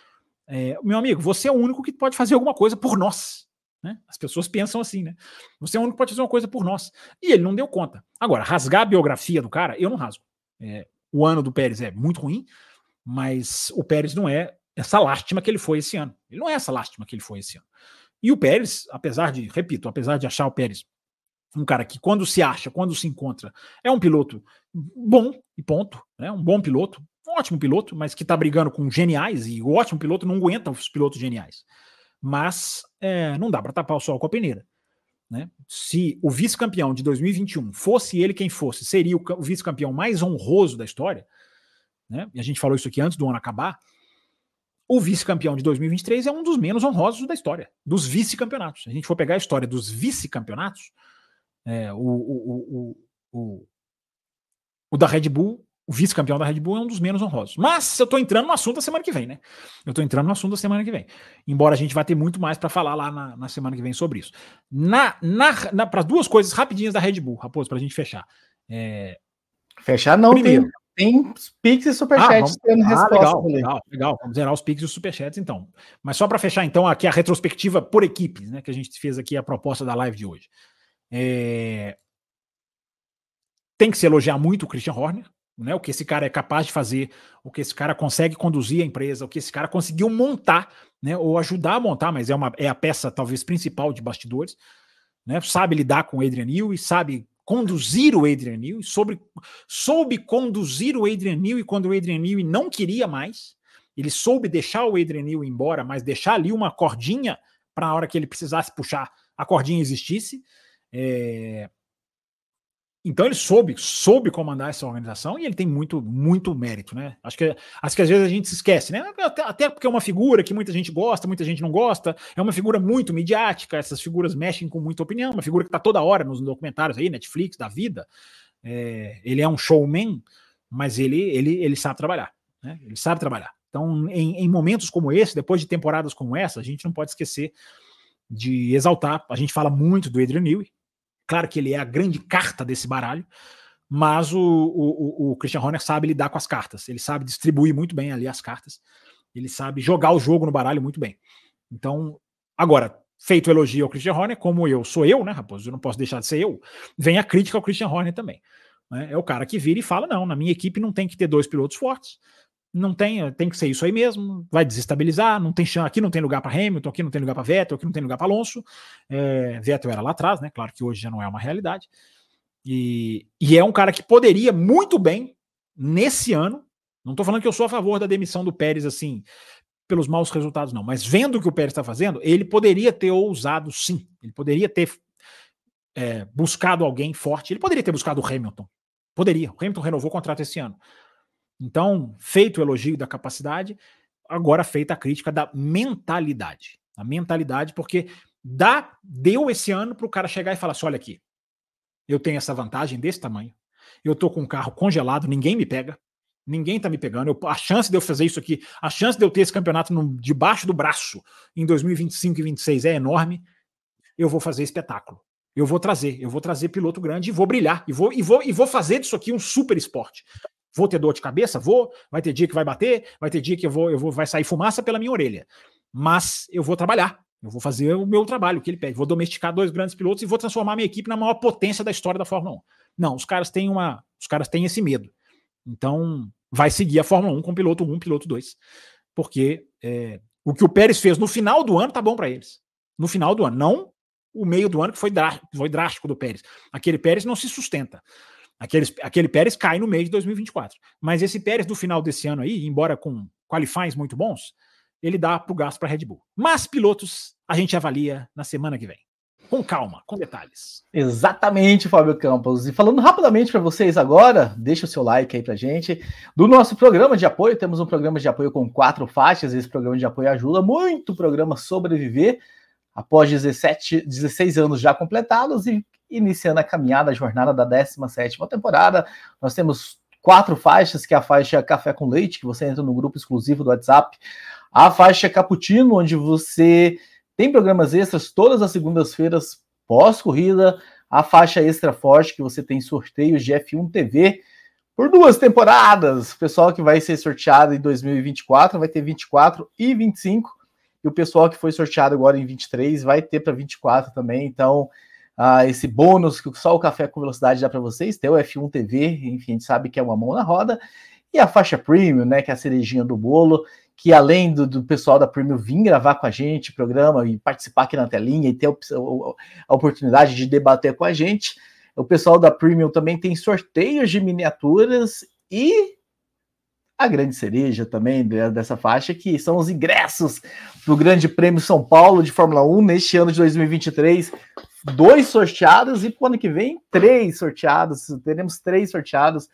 É, meu amigo, você é o único que pode fazer alguma coisa por nós. Né? As pessoas pensam assim, né? Você é o único que pode fazer uma coisa por nós. E ele não deu conta. Agora, rasgar a biografia do cara, eu não rasgo. É, o ano do Pérez é muito ruim, mas o Pérez não é essa lástima que ele foi esse ano. Ele não é essa lástima que ele foi esse ano. E o Pérez, apesar de, repito, apesar de achar o Pérez um cara que quando se acha, quando se encontra, é um piloto bom e ponto, né? Um bom piloto, ótimo piloto, mas que tá brigando com geniais e o ótimo piloto não aguenta os pilotos geniais mas é, não dá para tapar o sol com a peneira. Né? Se o vice-campeão de 2021 fosse ele quem fosse, seria o, o vice-campeão mais honroso da história, né? e a gente falou isso aqui antes do ano acabar. O vice-campeão de 2023 é um dos menos honrosos da história, dos vice-campeonatos. Se a gente for pegar a história dos vice-campeonatos, é, o, o, o, o, da Red Bull o vice-campeão da Red Bull é um dos menos honrosos. Mas eu tô entrando no assunto da semana que vem, né? Eu tô entrando no assunto da semana que vem. Embora a gente vá ter muito mais para falar lá na, na, semana que vem sobre isso. Na, na, na para duas coisas rapidinhas da Red Bull, Raposo, pra gente fechar. É... Fechar não, Primeiro, tem, tem Pix e Superchats ah, tendo ah, resposta. Legal, legal, legal, Vamos zerar os Pix e os Superchats então. Mas só para fechar então aqui a retrospectiva por equipes, né? Que a gente fez aqui a proposta da live de hoje. É... Tem que se elogiar muito o Christian Horner, né, o que esse cara é capaz de fazer, o que esse cara consegue conduzir a empresa, o que esse cara conseguiu montar, né, ou ajudar a montar, mas é, uma, é a peça talvez principal de bastidores, né, sabe lidar com o Adrian Newey, sabe conduzir o Adrian Newey, sobre, soube conduzir o Adrian Newey quando o Adrian Newey não queria mais, ele soube deixar o Adrian Newey embora, mas deixar ali uma cordinha para a hora que ele precisasse puxar, a cordinha existisse. É... Então ele soube, soube comandar essa organização e ele tem muito, muito mérito, né? Acho que, acho que às vezes a gente se esquece, né? Até, até, porque é uma figura que muita gente gosta, muita gente não gosta, é uma figura muito midiática, essas figuras mexem com muita opinião, uma figura que está toda hora nos documentários aí, Netflix, da vida. É, ele é um showman, mas ele, ele, ele sabe trabalhar, né? Ele sabe trabalhar. Então, em, em momentos como esse, depois de temporadas como essa, a gente não pode esquecer de exaltar. A gente fala muito do Adrian Newey, Claro que ele é a grande carta desse baralho, mas o, o, o Christian Horner sabe lidar com as cartas. Ele sabe distribuir muito bem ali as cartas. Ele sabe jogar o jogo no baralho muito bem. Então, agora, feito elogio ao Christian Horner, como eu sou eu, né, Raposo? Eu não posso deixar de ser eu. Vem a crítica ao Christian Horner também. Né? É o cara que vira e fala: não, na minha equipe não tem que ter dois pilotos fortes. Não tem, tem que ser isso aí mesmo, vai desestabilizar, não tem chão, aqui não tem lugar para Hamilton, aqui não tem lugar para Vettel, aqui não tem lugar para Alonso. É, Vettel era lá atrás, né? Claro que hoje já não é uma realidade. E, e é um cara que poderia muito bem, nesse ano, não estou falando que eu sou a favor da demissão do Pérez assim, pelos maus resultados, não, mas vendo o que o Pérez está fazendo, ele poderia ter ousado sim, ele poderia ter é, buscado alguém forte, ele poderia ter buscado o Hamilton, poderia, o Hamilton renovou o contrato esse ano, então, feito o elogio da capacidade, agora feita a crítica da mentalidade. A mentalidade, porque dá, deu esse ano para o cara chegar e falar assim: olha aqui, eu tenho essa vantagem desse tamanho, eu tô com um carro congelado, ninguém me pega, ninguém tá me pegando. Eu, a chance de eu fazer isso aqui, a chance de eu ter esse campeonato no, debaixo do braço em 2025 e 2026 é enorme. Eu vou fazer espetáculo. Eu vou trazer, eu vou trazer piloto grande e vou brilhar e vou e vou e vou fazer disso aqui um super esporte. Vou ter dor de cabeça? Vou. Vai ter dia que vai bater, vai ter dia que eu vou, eu vou, vai sair fumaça pela minha orelha. Mas eu vou trabalhar. Eu vou fazer o meu trabalho, que ele pede. Vou domesticar dois grandes pilotos e vou transformar minha equipe na maior potência da história da Fórmula 1. Não, os caras têm uma, os caras têm esse medo. Então, vai seguir a Fórmula 1 com piloto 1, piloto 2. Porque é, o que o Pérez fez no final do ano tá bom para eles. No final do ano, não o meio do ano que foi, foi drástico do Pérez. Aquele Pérez não se sustenta. Aquele, aquele Pérez cai no meio de 2024. Mas esse Pérez do final desse ano aí, embora com qualifies muito bons, ele dá para o gasto para Red Bull. Mas pilotos a gente avalia na semana que vem. Com calma, com detalhes. Exatamente, Fábio Campos. E falando rapidamente para vocês agora, deixa o seu like aí para gente. Do nosso programa de apoio, temos um programa de apoio com quatro faixas. Esse programa de apoio ajuda muito o programa a sobreviver após 17, 16 anos já completados e iniciando a caminhada, a jornada da 17 temporada. Nós temos quatro faixas, que é a faixa Café com Leite, que você entra no grupo exclusivo do WhatsApp, a faixa Cappuccino, onde você tem programas extras todas as segundas-feiras pós-corrida, a faixa Extra Forte, que você tem sorteios de F1 TV por duas temporadas. O pessoal que vai ser sorteado em 2024 vai ter 24 e 25, e o pessoal que foi sorteado agora em 23 vai ter para 24 também. Então, ah, esse bônus que só o Café com Velocidade dá para vocês, ter o F1 TV, enfim, a gente sabe que é uma mão na roda, e a faixa Premium, né, que é a cerejinha do bolo, que além do, do pessoal da Premium vir gravar com a gente programa e participar aqui na telinha e ter a, a oportunidade de debater com a gente, o pessoal da Premium também tem sorteios de miniaturas e a grande cereja também dessa faixa, que são os ingressos do Grande Prêmio São Paulo de Fórmula 1 neste ano de 2023 dois sorteados e para o ano que vem, três sorteados. Teremos três sorteados.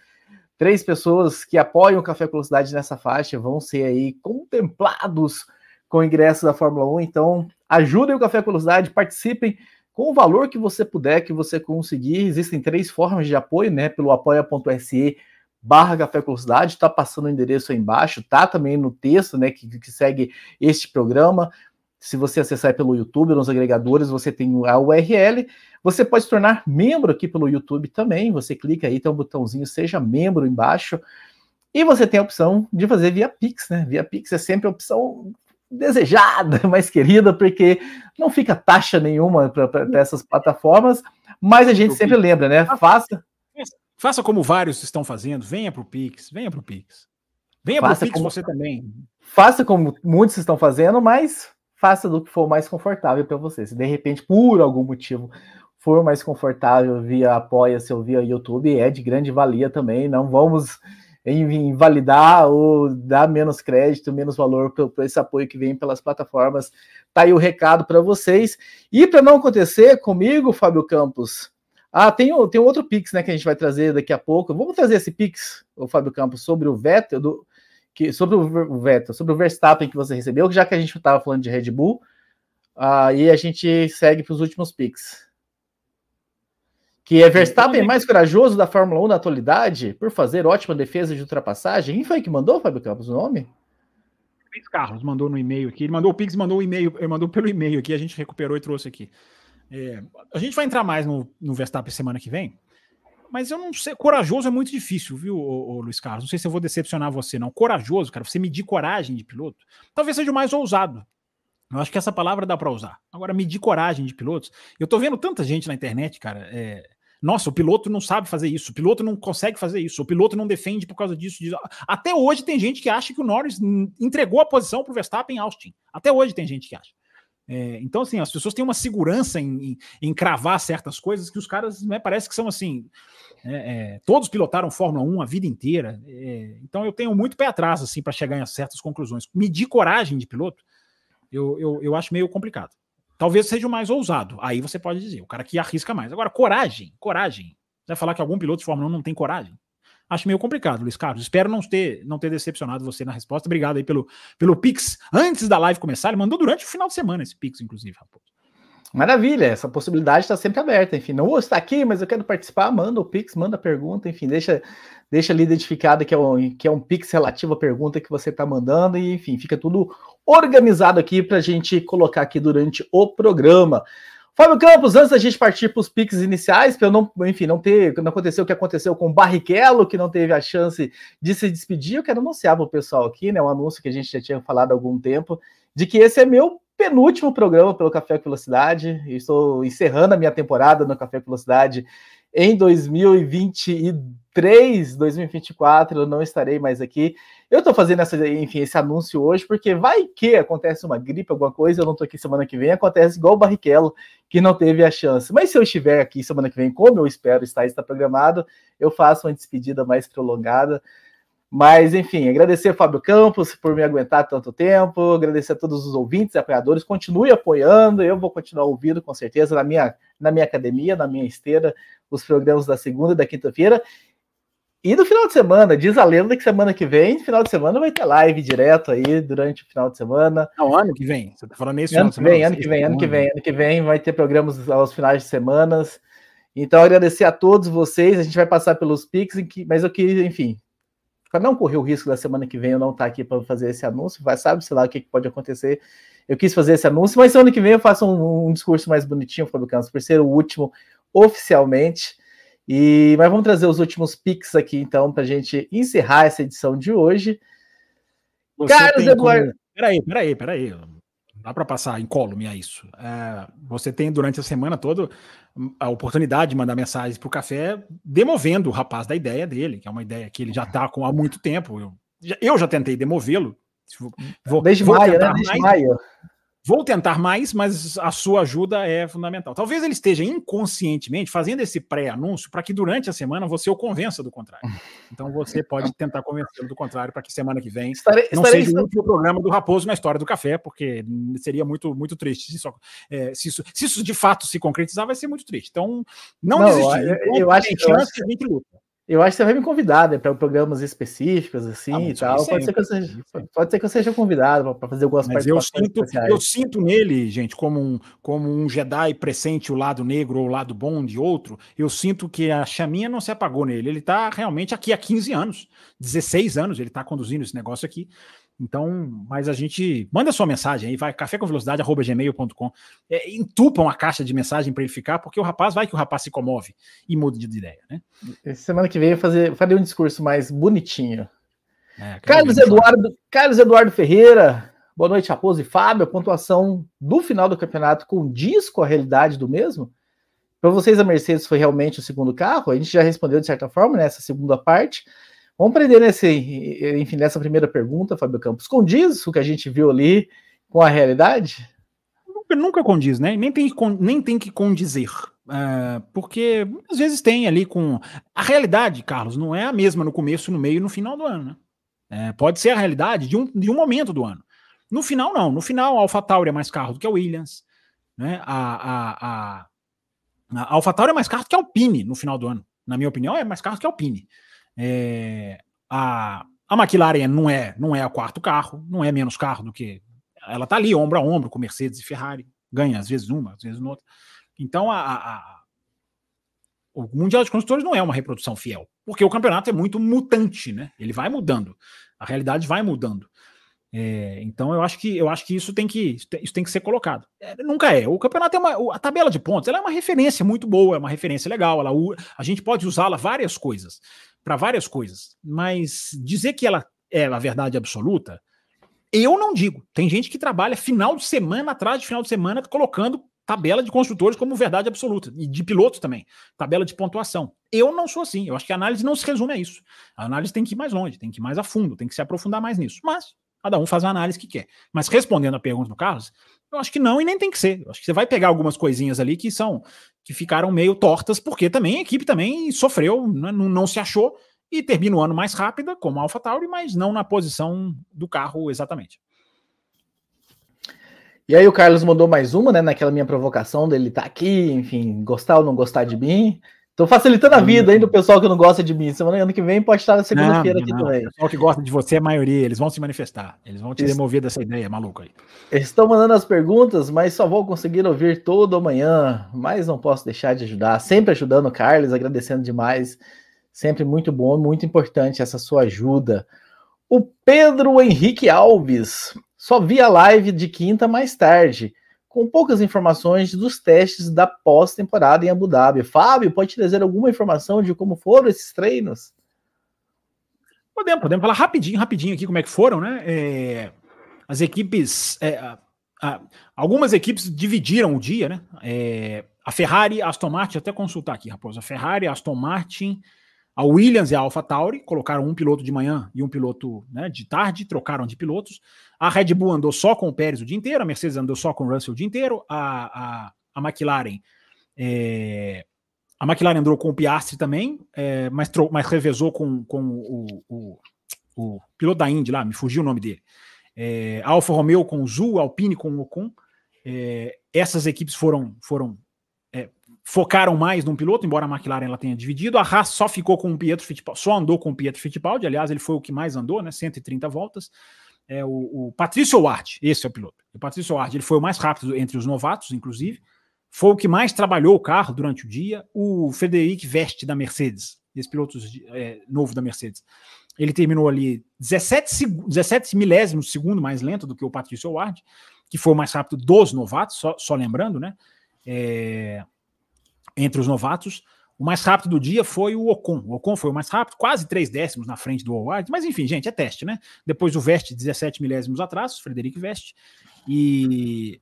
Três pessoas que apoiam o Café Velocidade nessa faixa vão ser aí contemplados com o ingresso da Fórmula 1. Então, ajudem o Café Velocidade, participem com o valor que você puder, que você conseguir. Existem três formas de apoio, né? Pelo apoia.se barra Café Velocidade, tá passando o endereço aí embaixo, tá também no texto, né, que, que segue este programa. Se você acessar pelo YouTube, nos agregadores, você tem a URL. Você pode se tornar membro aqui pelo YouTube também. Você clica aí, tem um botãozinho Seja Membro embaixo. E você tem a opção de fazer via Pix, né? Via Pix é sempre a opção desejada, mais querida, porque não fica taxa nenhuma para essas plataformas, mas a gente sempre lembra, né? Faça. Faça como vários estão fazendo, venha para o Pix, venha para o Pix. Venha para o Pix como, você também. Faça como muitos estão fazendo, mas faça do que for mais confortável para você. Se de repente, por algum motivo, for mais confortável via Apoia-se ou via YouTube, é de grande valia também. Não vamos invalidar ou dar menos crédito, menos valor para esse apoio que vem pelas plataformas. Tá aí o recado para vocês. E para não acontecer comigo, Fábio Campos, ah, tem, tem outro Pix, né, que a gente vai trazer daqui a pouco. Vamos trazer esse Pix, o Fábio Campos, sobre o Vettel, do, que, sobre o Vettel, sobre o Verstappen que você recebeu, já que a gente estava falando de Red Bull. Aí a gente segue para os últimos Pix. Que é Verstappen mais corajoso da Fórmula 1 na atualidade por fazer ótima defesa de ultrapassagem. Quem foi que mandou, Fábio Campos, o nome? Luiz Carlos mandou no e-mail aqui. Ele mandou o Pix, mandou o e-mail, ele mandou pelo e-mail aqui, a gente recuperou e trouxe aqui. É, a gente vai entrar mais no, no Verstappen semana que vem, mas eu não sei. Corajoso é muito difícil, viu, ô, ô, Luiz Carlos? Não sei se eu vou decepcionar você, não. Corajoso, cara, você medir coragem de piloto, talvez seja o mais ousado. Eu acho que essa palavra dá para usar. Agora, medir coragem de pilotos. Eu tô vendo tanta gente na internet, cara. É, nossa, o piloto não sabe fazer isso, o piloto não consegue fazer isso, o piloto não defende por causa disso. disso. Até hoje tem gente que acha que o Norris entregou a posição para o Verstappen em Austin. Até hoje tem gente que acha. É, então, assim, as pessoas têm uma segurança em, em, em cravar certas coisas que os caras né, parece que são assim. É, é, todos pilotaram Fórmula 1 a vida inteira. É, então eu tenho muito pé atrás assim para chegar em certas conclusões. Medir coragem de piloto eu, eu, eu acho meio complicado. Talvez seja o mais ousado. Aí você pode dizer, o cara que arrisca mais. Agora, coragem, coragem. Você vai falar que algum piloto de Fórmula 1 não tem coragem? Acho meio complicado, Luiz Carlos. Espero não ter, não ter decepcionado você na resposta. Obrigado aí pelo, pelo Pix. Antes da live começar, ele mandou durante o final de semana esse Pix, inclusive, Raposo. Maravilha, essa possibilidade está sempre aberta. Enfim, não vou estar aqui, mas eu quero participar. Manda o Pix, manda a pergunta, enfim, deixa, deixa ali identificado que é, um, que é um Pix relativo à pergunta que você está mandando, e enfim, fica tudo organizado aqui para a gente colocar aqui durante o programa. Fábio Campos, antes da gente partir para os piques iniciais, para eu não, enfim, não ter, não aconteceu o que aconteceu com o Barrichello, que não teve a chance de se despedir, eu quero anunciar para o pessoal aqui, né, um anúncio que a gente já tinha falado há algum tempo, de que esse é meu penúltimo programa pelo Café com Velocidade. Estou encerrando a minha temporada no Café com Velocidade em 2023, 2024, eu não estarei mais aqui. Eu estou fazendo essa, enfim, esse anúncio hoje, porque vai que acontece uma gripe, alguma coisa, eu não estou aqui semana que vem, acontece igual o Barrichello, que não teve a chance. Mas se eu estiver aqui semana que vem, como eu espero estar, está programado, eu faço uma despedida mais prolongada. Mas, enfim, agradecer Fábio Campos por me aguentar tanto tempo, agradecer a todos os ouvintes e apoiadores, continue apoiando, eu vou continuar ouvindo com certeza na minha, na minha academia, na minha esteira, os programas da segunda e da quinta-feira. E no final de semana, diz a lenda que semana que vem, final de semana, vai ter live direto aí durante o final de semana. Não, ano que vem. Você tá falando nesse ano que vem, ano que vem, ano que vem, ano que vem, vai ter programas aos finais de semanas. Então, agradecer a todos vocês. A gente vai passar pelos Pix, mas eu queria, enfim, para não correr o risco da semana que vem eu não estar tá aqui para fazer esse anúncio, vai sabe, sei lá o que, que, pode acontecer. Eu quis fazer esse anúncio, mas semana que vem eu faço um, um discurso mais bonitinho, Fábio Campos, por ser o último oficialmente. E mas vamos trazer os últimos pics aqui, então, para a gente encerrar essa edição de hoje. Você Carlos Eduardo. Como... Peraí, peraí, peraí dá para passar incólume a isso. É, você tem durante a semana toda a oportunidade de mandar mensagens para o café, demovendo o rapaz da ideia dele, que é uma ideia que ele já está com há muito tempo. Eu, eu já tentei demovê-lo. Desde vou maio, né? Desde maio. Vou tentar mais, mas a sua ajuda é fundamental. Talvez ele esteja inconscientemente fazendo esse pré-anúncio para que durante a semana você o convença do contrário. Então você pode tentar convencê-lo do contrário para que semana que vem estarei, não estarei seja o último programa do Raposo na história do café, porque seria muito, muito triste. Se, só, é, se, isso, se isso de fato se concretizar, vai ser muito triste. Então, não, não desistir. Eu, eu acho que a gente luta. Eu acho que você vai me convidar né, para programas específicos assim ah, e tal. Pode ser, que eu seja, pode ser que eu seja convidado para fazer algumas Mas eu sinto, eu sinto nele, gente, como um, como um Jedi pressente o lado negro ou o lado bom de outro. Eu sinto que a chaminha não se apagou nele. Ele está realmente aqui há 15 anos, 16 anos, ele está conduzindo esse negócio aqui. Então, mas a gente manda sua mensagem aí, vai cafécomvelocidade@gmail.com. É, entupam a caixa de mensagem para ele ficar, porque o rapaz vai que o rapaz se comove e muda de ideia, né? Semana que vem eu fazer, farei um discurso mais bonitinho. É, Carlos Eduardo, Carlos Eduardo Ferreira, boa noite, Raposo e Fábio. A pontuação do final do campeonato condiz com a realidade do mesmo? Para vocês, a Mercedes foi realmente o segundo carro? A gente já respondeu de certa forma nessa segunda parte. Vamos aprender nesse, enfim, nessa primeira pergunta, Fábio Campos. Condiz o que a gente viu ali com a realidade? Nunca, nunca condiz, né? Nem tem, nem tem que condizer. É, porque às vezes tem ali com. A realidade, Carlos, não é a mesma no começo, no meio e no final do ano, né? É, pode ser a realidade de um, de um momento do ano. No final, não. No final, a AlphaTauri é mais carro do que a Williams. Né? A, a, a, a é mais carro que a Alpine no final do ano. Na minha opinião, é mais carro que a Alpine. É, a, a McLaren não é, não é o quarto carro, não é menos carro do que. Ela tá ali, ombro a ombro, com Mercedes e Ferrari. Ganha, às vezes uma, às vezes outra. Então, a, a, o Mundial de Construtores não é uma reprodução fiel, porque o campeonato é muito mutante, né? Ele vai mudando, a realidade vai mudando. É, então eu acho que eu acho que isso tem que isso tem que ser colocado. É, nunca é. O campeonato é uma a tabela de pontos, ela é uma referência muito boa, é uma referência legal. Ela, a gente pode usá-la várias coisas para várias coisas, mas dizer que ela é a verdade absoluta, eu não digo. Tem gente que trabalha final de semana atrás de final de semana colocando tabela de construtores como verdade absoluta, e de pilotos também, tabela de pontuação. Eu não sou assim, eu acho que a análise não se resume a isso. A análise tem que ir mais longe, tem que ir mais a fundo, tem que se aprofundar mais nisso. Mas cada um faz a análise que quer. Mas respondendo a pergunta do Carlos, eu acho que não e nem tem que ser. Eu acho que você vai pegar algumas coisinhas ali que são que ficaram meio tortas, porque também a equipe também sofreu, né, não, não se achou e termina o ano mais rápida, como a AlphaTauri, mas não na posição do carro exatamente. E aí o Carlos mandou mais uma, né? Naquela minha provocação dele tá aqui, enfim, gostar ou não gostar de mim. Tô facilitando a vida ainda do pessoal que não gosta de mim. Semana ano que vem pode estar na segunda-feira aqui não. também. O pessoal que gosta de você é a maioria, eles vão se manifestar. Eles vão te demover dessa ideia maluca aí. Eles estão mandando as perguntas, mas só vou conseguir ouvir todo amanhã. Mas não posso deixar de ajudar. Sempre ajudando o Carlos, agradecendo demais. Sempre muito bom, muito importante essa sua ajuda. O Pedro Henrique Alves só vi a live de quinta mais tarde, com poucas informações dos testes da pós-temporada em Abu Dhabi. Fábio, pode trazer alguma informação de como foram esses treinos? Podemos, podemos falar rapidinho, rapidinho aqui como é que foram, né? É, as equipes, é, a, a, algumas equipes dividiram o dia, né? É, a Ferrari, a Aston Martin, até consultar aqui, Raposo, a Ferrari, a Aston Martin, a Williams e a AlphaTauri colocaram um piloto de manhã e um piloto né, de tarde, trocaram de pilotos. A Red Bull andou só com o Pérez o dia inteiro, a Mercedes andou só com o Russell o dia inteiro, a, a, a McLaren. É, a McLaren andou com o Piastri também, é, mas, mas revezou com, com o, o, o, piloto da Indy lá, me fugiu o nome dele. É, Alfa Romeo com o Zul, Alpine com o Ocon. É, essas equipes foram, foram focaram mais num piloto, embora a McLaren ela tenha dividido. A Haas só ficou com o Pietro Fittipaldi, só andou com o Pietro Fittipaldi, aliás, ele foi o que mais andou, né? 130 voltas. É, o, o Patrício Ward, esse é o piloto. O Patrício Ward, ele foi o mais rápido entre os novatos, inclusive. Foi o que mais trabalhou o carro durante o dia. O Frederic Veste da Mercedes, esse piloto é, novo da Mercedes, ele terminou ali 17, 17 milésimos segundo mais lento do que o Patrício Ward, que foi o mais rápido dos novatos, só, só lembrando, né? É, entre os novatos. O mais rápido do dia foi o Ocon. O Ocon foi o mais rápido, quase três décimos na frente do Howard. Mas enfim, gente, é teste, né? Depois o Veste, 17 milésimos atrás, Frederic Veste. E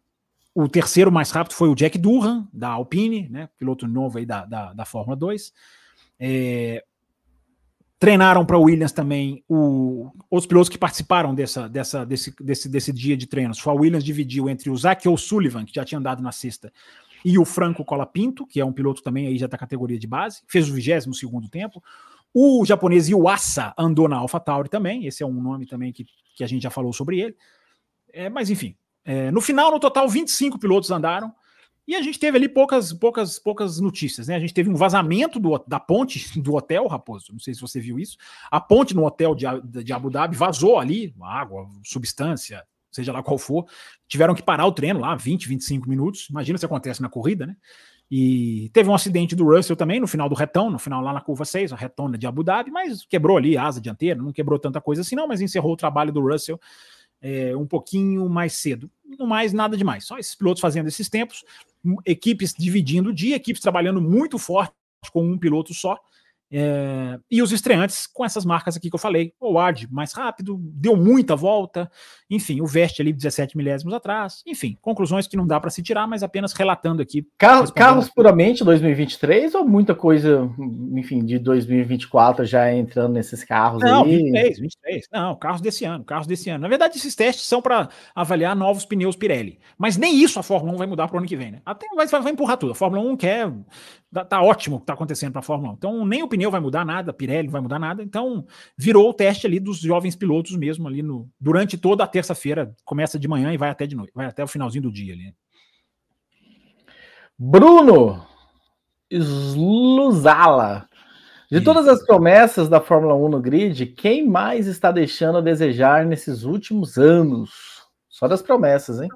o terceiro mais rápido foi o Jack Durham, da Alpine, né? Piloto novo aí da, da, da Fórmula 2. É, treinaram para Williams também o, os pilotos que participaram dessa, dessa, desse, desse, desse dia de treinos. Foi a Williams dividiu entre o Zach O'Sullivan, que já tinha andado na sexta, e o Franco Colapinto, que é um piloto também aí já da categoria de base, fez o 22 segundo tempo. O japonês Iwasa andou na AlphaTauri também, esse é um nome também que, que a gente já falou sobre ele. É, mas enfim, é, no final, no total, 25 pilotos andaram. E a gente teve ali poucas, poucas, poucas notícias, né? A gente teve um vazamento do, da ponte do hotel, Raposo. Não sei se você viu isso. A ponte no hotel de, de Abu Dhabi vazou ali, água, substância, seja lá qual for, tiveram que parar o treino lá 20, 25 minutos. Imagina se acontece na corrida, né? E teve um acidente do Russell também no final do retão, no final lá na curva 6, a retona de Abu Dhabi, mas quebrou ali a asa dianteira, não quebrou tanta coisa assim, não, mas encerrou o trabalho do Russell é, um pouquinho mais cedo. Não mais nada demais, só esses pilotos fazendo esses tempos, equipes dividindo o dia, equipes trabalhando muito forte com um piloto só. É, e os estreantes com essas marcas aqui que eu falei. O Ward mais rápido, deu muita volta. Enfim, o Veste ali 17 milésimos atrás. Enfim, conclusões que não dá para se tirar, mas apenas relatando aqui. Carros, carros puramente 2023 ou muita coisa, enfim, de 2024 já entrando nesses carros não, aí? 23, 23. Não, carros desse ano, carros desse ano. Na verdade, esses testes são para avaliar novos pneus Pirelli. Mas nem isso a Fórmula 1 vai mudar para o ano que vem, né? Até vai, vai empurrar tudo. A Fórmula 1 quer Tá, tá ótimo o que tá acontecendo para a Fórmula 1. Então, nem o pneu vai mudar nada, Pirelli não vai mudar nada. Então, virou o teste ali dos jovens pilotos mesmo ali no durante toda a terça-feira, começa de manhã e vai até de noite, vai até o finalzinho do dia ali. Bruno Sluzala. De todas as promessas da Fórmula 1 no grid, quem mais está deixando a desejar nesses últimos anos? Só das promessas, hein?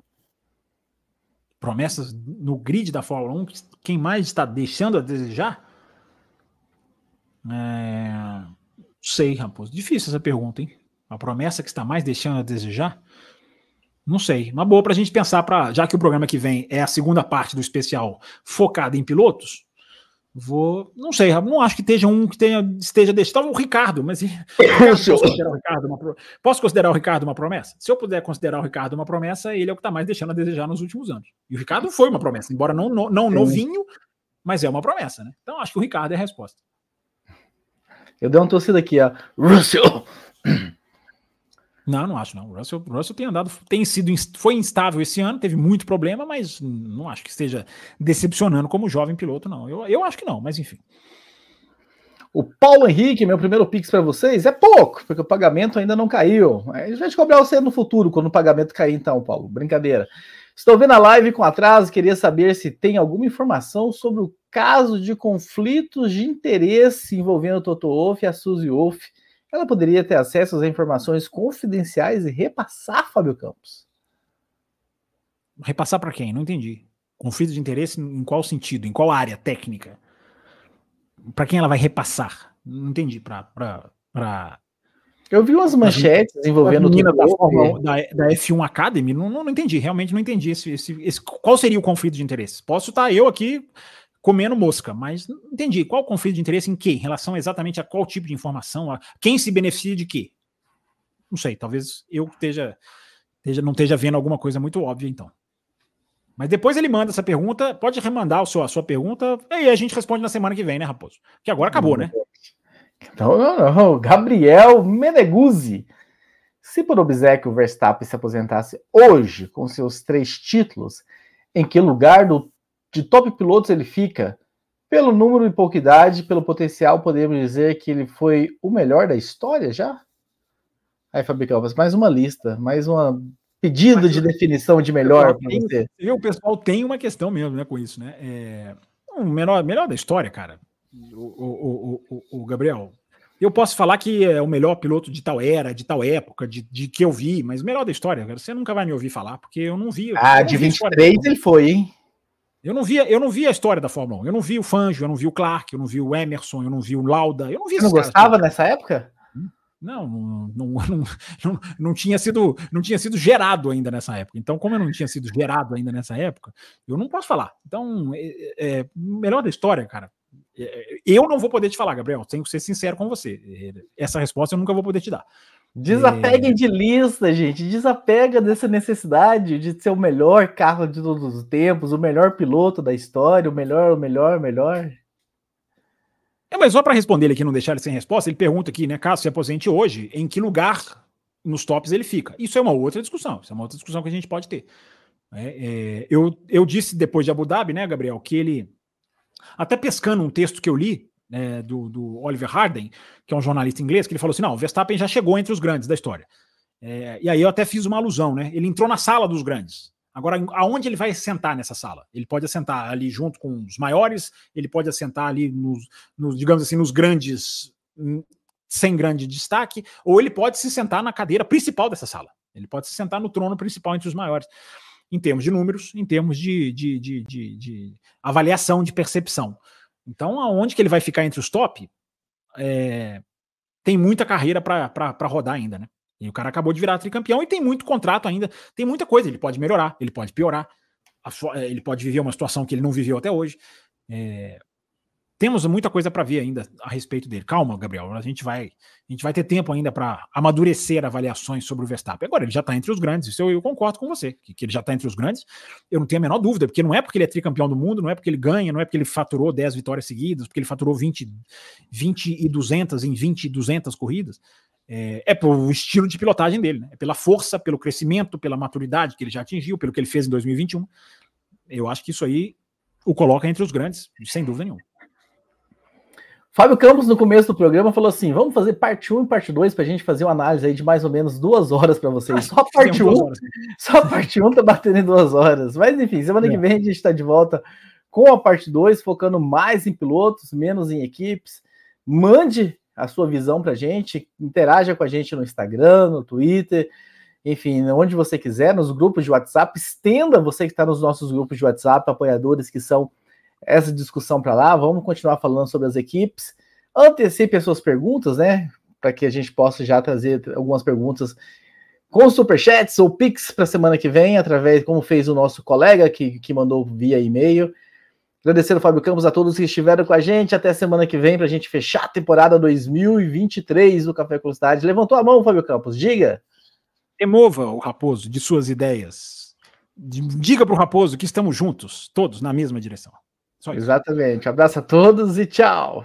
promessas no grid da Fórmula 1, quem mais está deixando a desejar? É... Sei, Raposo. Difícil essa pergunta, hein? A promessa que está mais deixando a desejar? Não sei. Uma boa para a gente pensar, pra, já que o programa que vem é a segunda parte do especial focada em pilotos, Vou, não sei, não acho que esteja um que tenha, esteja deixando. o Ricardo, mas posso considerar o Ricardo, uma, posso considerar o Ricardo uma promessa? Se eu puder considerar o Ricardo uma promessa, ele é o que está mais deixando a desejar nos últimos anos. E o Ricardo foi uma promessa, embora não, não, não novinho, mas é uma promessa, né? Então acho que o Ricardo é a resposta. Eu dei uma torcida aqui, ó. Russell! Não, não acho não. O Russell, Russell tem andado, tem sido, foi instável esse ano, teve muito problema, mas não acho que esteja decepcionando como jovem piloto, não. Eu, eu acho que não, mas enfim. O Paulo Henrique, meu primeiro pix para vocês, é pouco, porque o pagamento ainda não caiu. A gente vai cobrar você no futuro, quando o pagamento cair, então, Paulo. Brincadeira. Estou vendo a live com atraso, queria saber se tem alguma informação sobre o caso de conflitos de interesse envolvendo o Toto Wolff e a Suzy Wolff ela poderia ter acesso às informações confidenciais e repassar, Fábio Campos. Repassar para quem? Não entendi. Conflito de interesse em qual sentido? Em qual área técnica? Para quem ela vai repassar? Não entendi. Para. Pra... Eu vi umas manchetes a, envolvendo a da, da, da, F1 Academy. Não, não, não, entendi. Realmente não entendi esse, esse, esse, qual seria o conflito de interesse. Posso estar eu aqui comendo mosca, mas não entendi qual o conflito de interesse em quê? Em relação exatamente a qual tipo de informação, a quem se beneficia de quê? Não sei, talvez eu esteja, esteja não esteja vendo alguma coisa muito óbvia então. Mas depois ele manda essa pergunta, pode remandar a sua, a sua pergunta, e aí a gente responde na semana que vem, né, Raposo? Que agora acabou, né? Então, não, não. Gabriel Meneguzzi. Se por obséquio o Verstappen se aposentasse hoje com seus três títulos, em que lugar do de top pilotos ele fica? Pelo número e pouca idade, pelo potencial, podemos dizer que ele foi o melhor da história já? Aí, Calvas, mais uma lista, mais um pedido Mas, de definição de melhor para você. O pessoal tem uma questão mesmo né, com isso, né? É, o melhor, melhor da história, cara. O, o, o, o, Gabriel, eu posso falar que é o melhor piloto de tal era, de tal época, de, de que eu vi, mas o melhor da história, cara, você nunca vai me ouvir falar, porque eu não vi. Ah, não de vi 23 ele foi, hein? Eu não via, eu não via a história da Fórmula 1. Eu não vi o Fangio, eu não vi o Clark, eu não vi o Emerson, eu não vi o Lauda. Eu não vi Você não gostava nessa época? Não, não, não, não, não, tinha sido, não tinha sido gerado ainda nessa época. Então, como eu não tinha sido gerado ainda nessa época, eu não posso falar. Então, é, é melhor da história, cara. É, eu não vou poder te falar, Gabriel. Tenho que ser sincero com você. Essa resposta eu nunca vou poder te dar. Desapeguem é... de lista, gente. Desapega dessa necessidade de ser o melhor carro de todos os tempos, o melhor piloto da história, o melhor, o melhor, o melhor. É, mas só para responder ele aqui, não deixar ele sem resposta, ele pergunta aqui, né? Caso se aposente hoje, em que lugar nos tops ele fica? Isso é uma outra discussão. Isso é uma outra discussão que a gente pode ter. É, é, eu, eu disse depois de Abu Dhabi, né, Gabriel, que ele. Até pescando um texto que eu li, é, do, do, Oliver Harden, que é um jornalista inglês, que ele falou assim: não, o Verstappen já chegou entre os grandes da história. É, e aí eu até fiz uma alusão, né? Ele entrou na sala dos grandes. Agora, aonde ele vai sentar nessa sala? Ele pode assentar ali junto com os maiores, ele pode assentar ali nos, nos digamos assim, nos grandes, hum, sem grande destaque, ou ele pode se sentar na cadeira principal dessa sala. Ele pode se sentar no trono principal entre os maiores, em termos de números, em termos de, de, de, de avaliação, de percepção. Então, aonde que ele vai ficar entre os top, é, tem muita carreira para rodar ainda, né? E o cara acabou de virar tricampeão e tem muito contrato ainda, tem muita coisa. Ele pode melhorar, ele pode piorar, ele pode viver uma situação que ele não viveu até hoje. É, temos muita coisa para ver ainda a respeito dele. Calma, Gabriel, a gente vai, a gente vai ter tempo ainda para amadurecer avaliações sobre o Verstappen. Agora, ele já está entre os grandes, isso eu, eu concordo com você, que, que ele já está entre os grandes. Eu não tenho a menor dúvida, porque não é porque ele é tricampeão do mundo, não é porque ele ganha, não é porque ele faturou 10 vitórias seguidas, porque ele faturou 20, 20 e 200 em 20 e 200 corridas. É, é pelo estilo de pilotagem dele, né? é pela força, pelo crescimento, pela maturidade que ele já atingiu, pelo que ele fez em 2021. Eu acho que isso aí o coloca entre os grandes, sem dúvida nenhuma. Fábio Campos, no começo do programa, falou assim: vamos fazer parte 1 e parte 2 para a gente fazer uma análise aí de mais ou menos duas horas para vocês. Só a parte 1. Só a parte 1 tá batendo em duas horas. Mas enfim, semana é. que vem a gente está de volta com a parte 2, focando mais em pilotos, menos em equipes. Mande a sua visão para a gente, interaja com a gente no Instagram, no Twitter, enfim, onde você quiser, nos grupos de WhatsApp. Estenda você que está nos nossos grupos de WhatsApp, apoiadores que são essa discussão para lá. Vamos continuar falando sobre as equipes. Antecipe as suas perguntas, né? Para que a gente possa já trazer algumas perguntas com superchats ou pix para a semana que vem, através, como fez o nosso colega que, que mandou via e-mail. Agradecendo, Fábio Campos, a todos que estiveram com a gente. Até semana que vem para a gente fechar a temporada 2023 do Café com Cidade. Levantou a mão, Fábio Campos, diga. Remova o Raposo de suas ideias. Diga para o Raposo que estamos juntos, todos na mesma direção. Exatamente. Abraço a todos e tchau.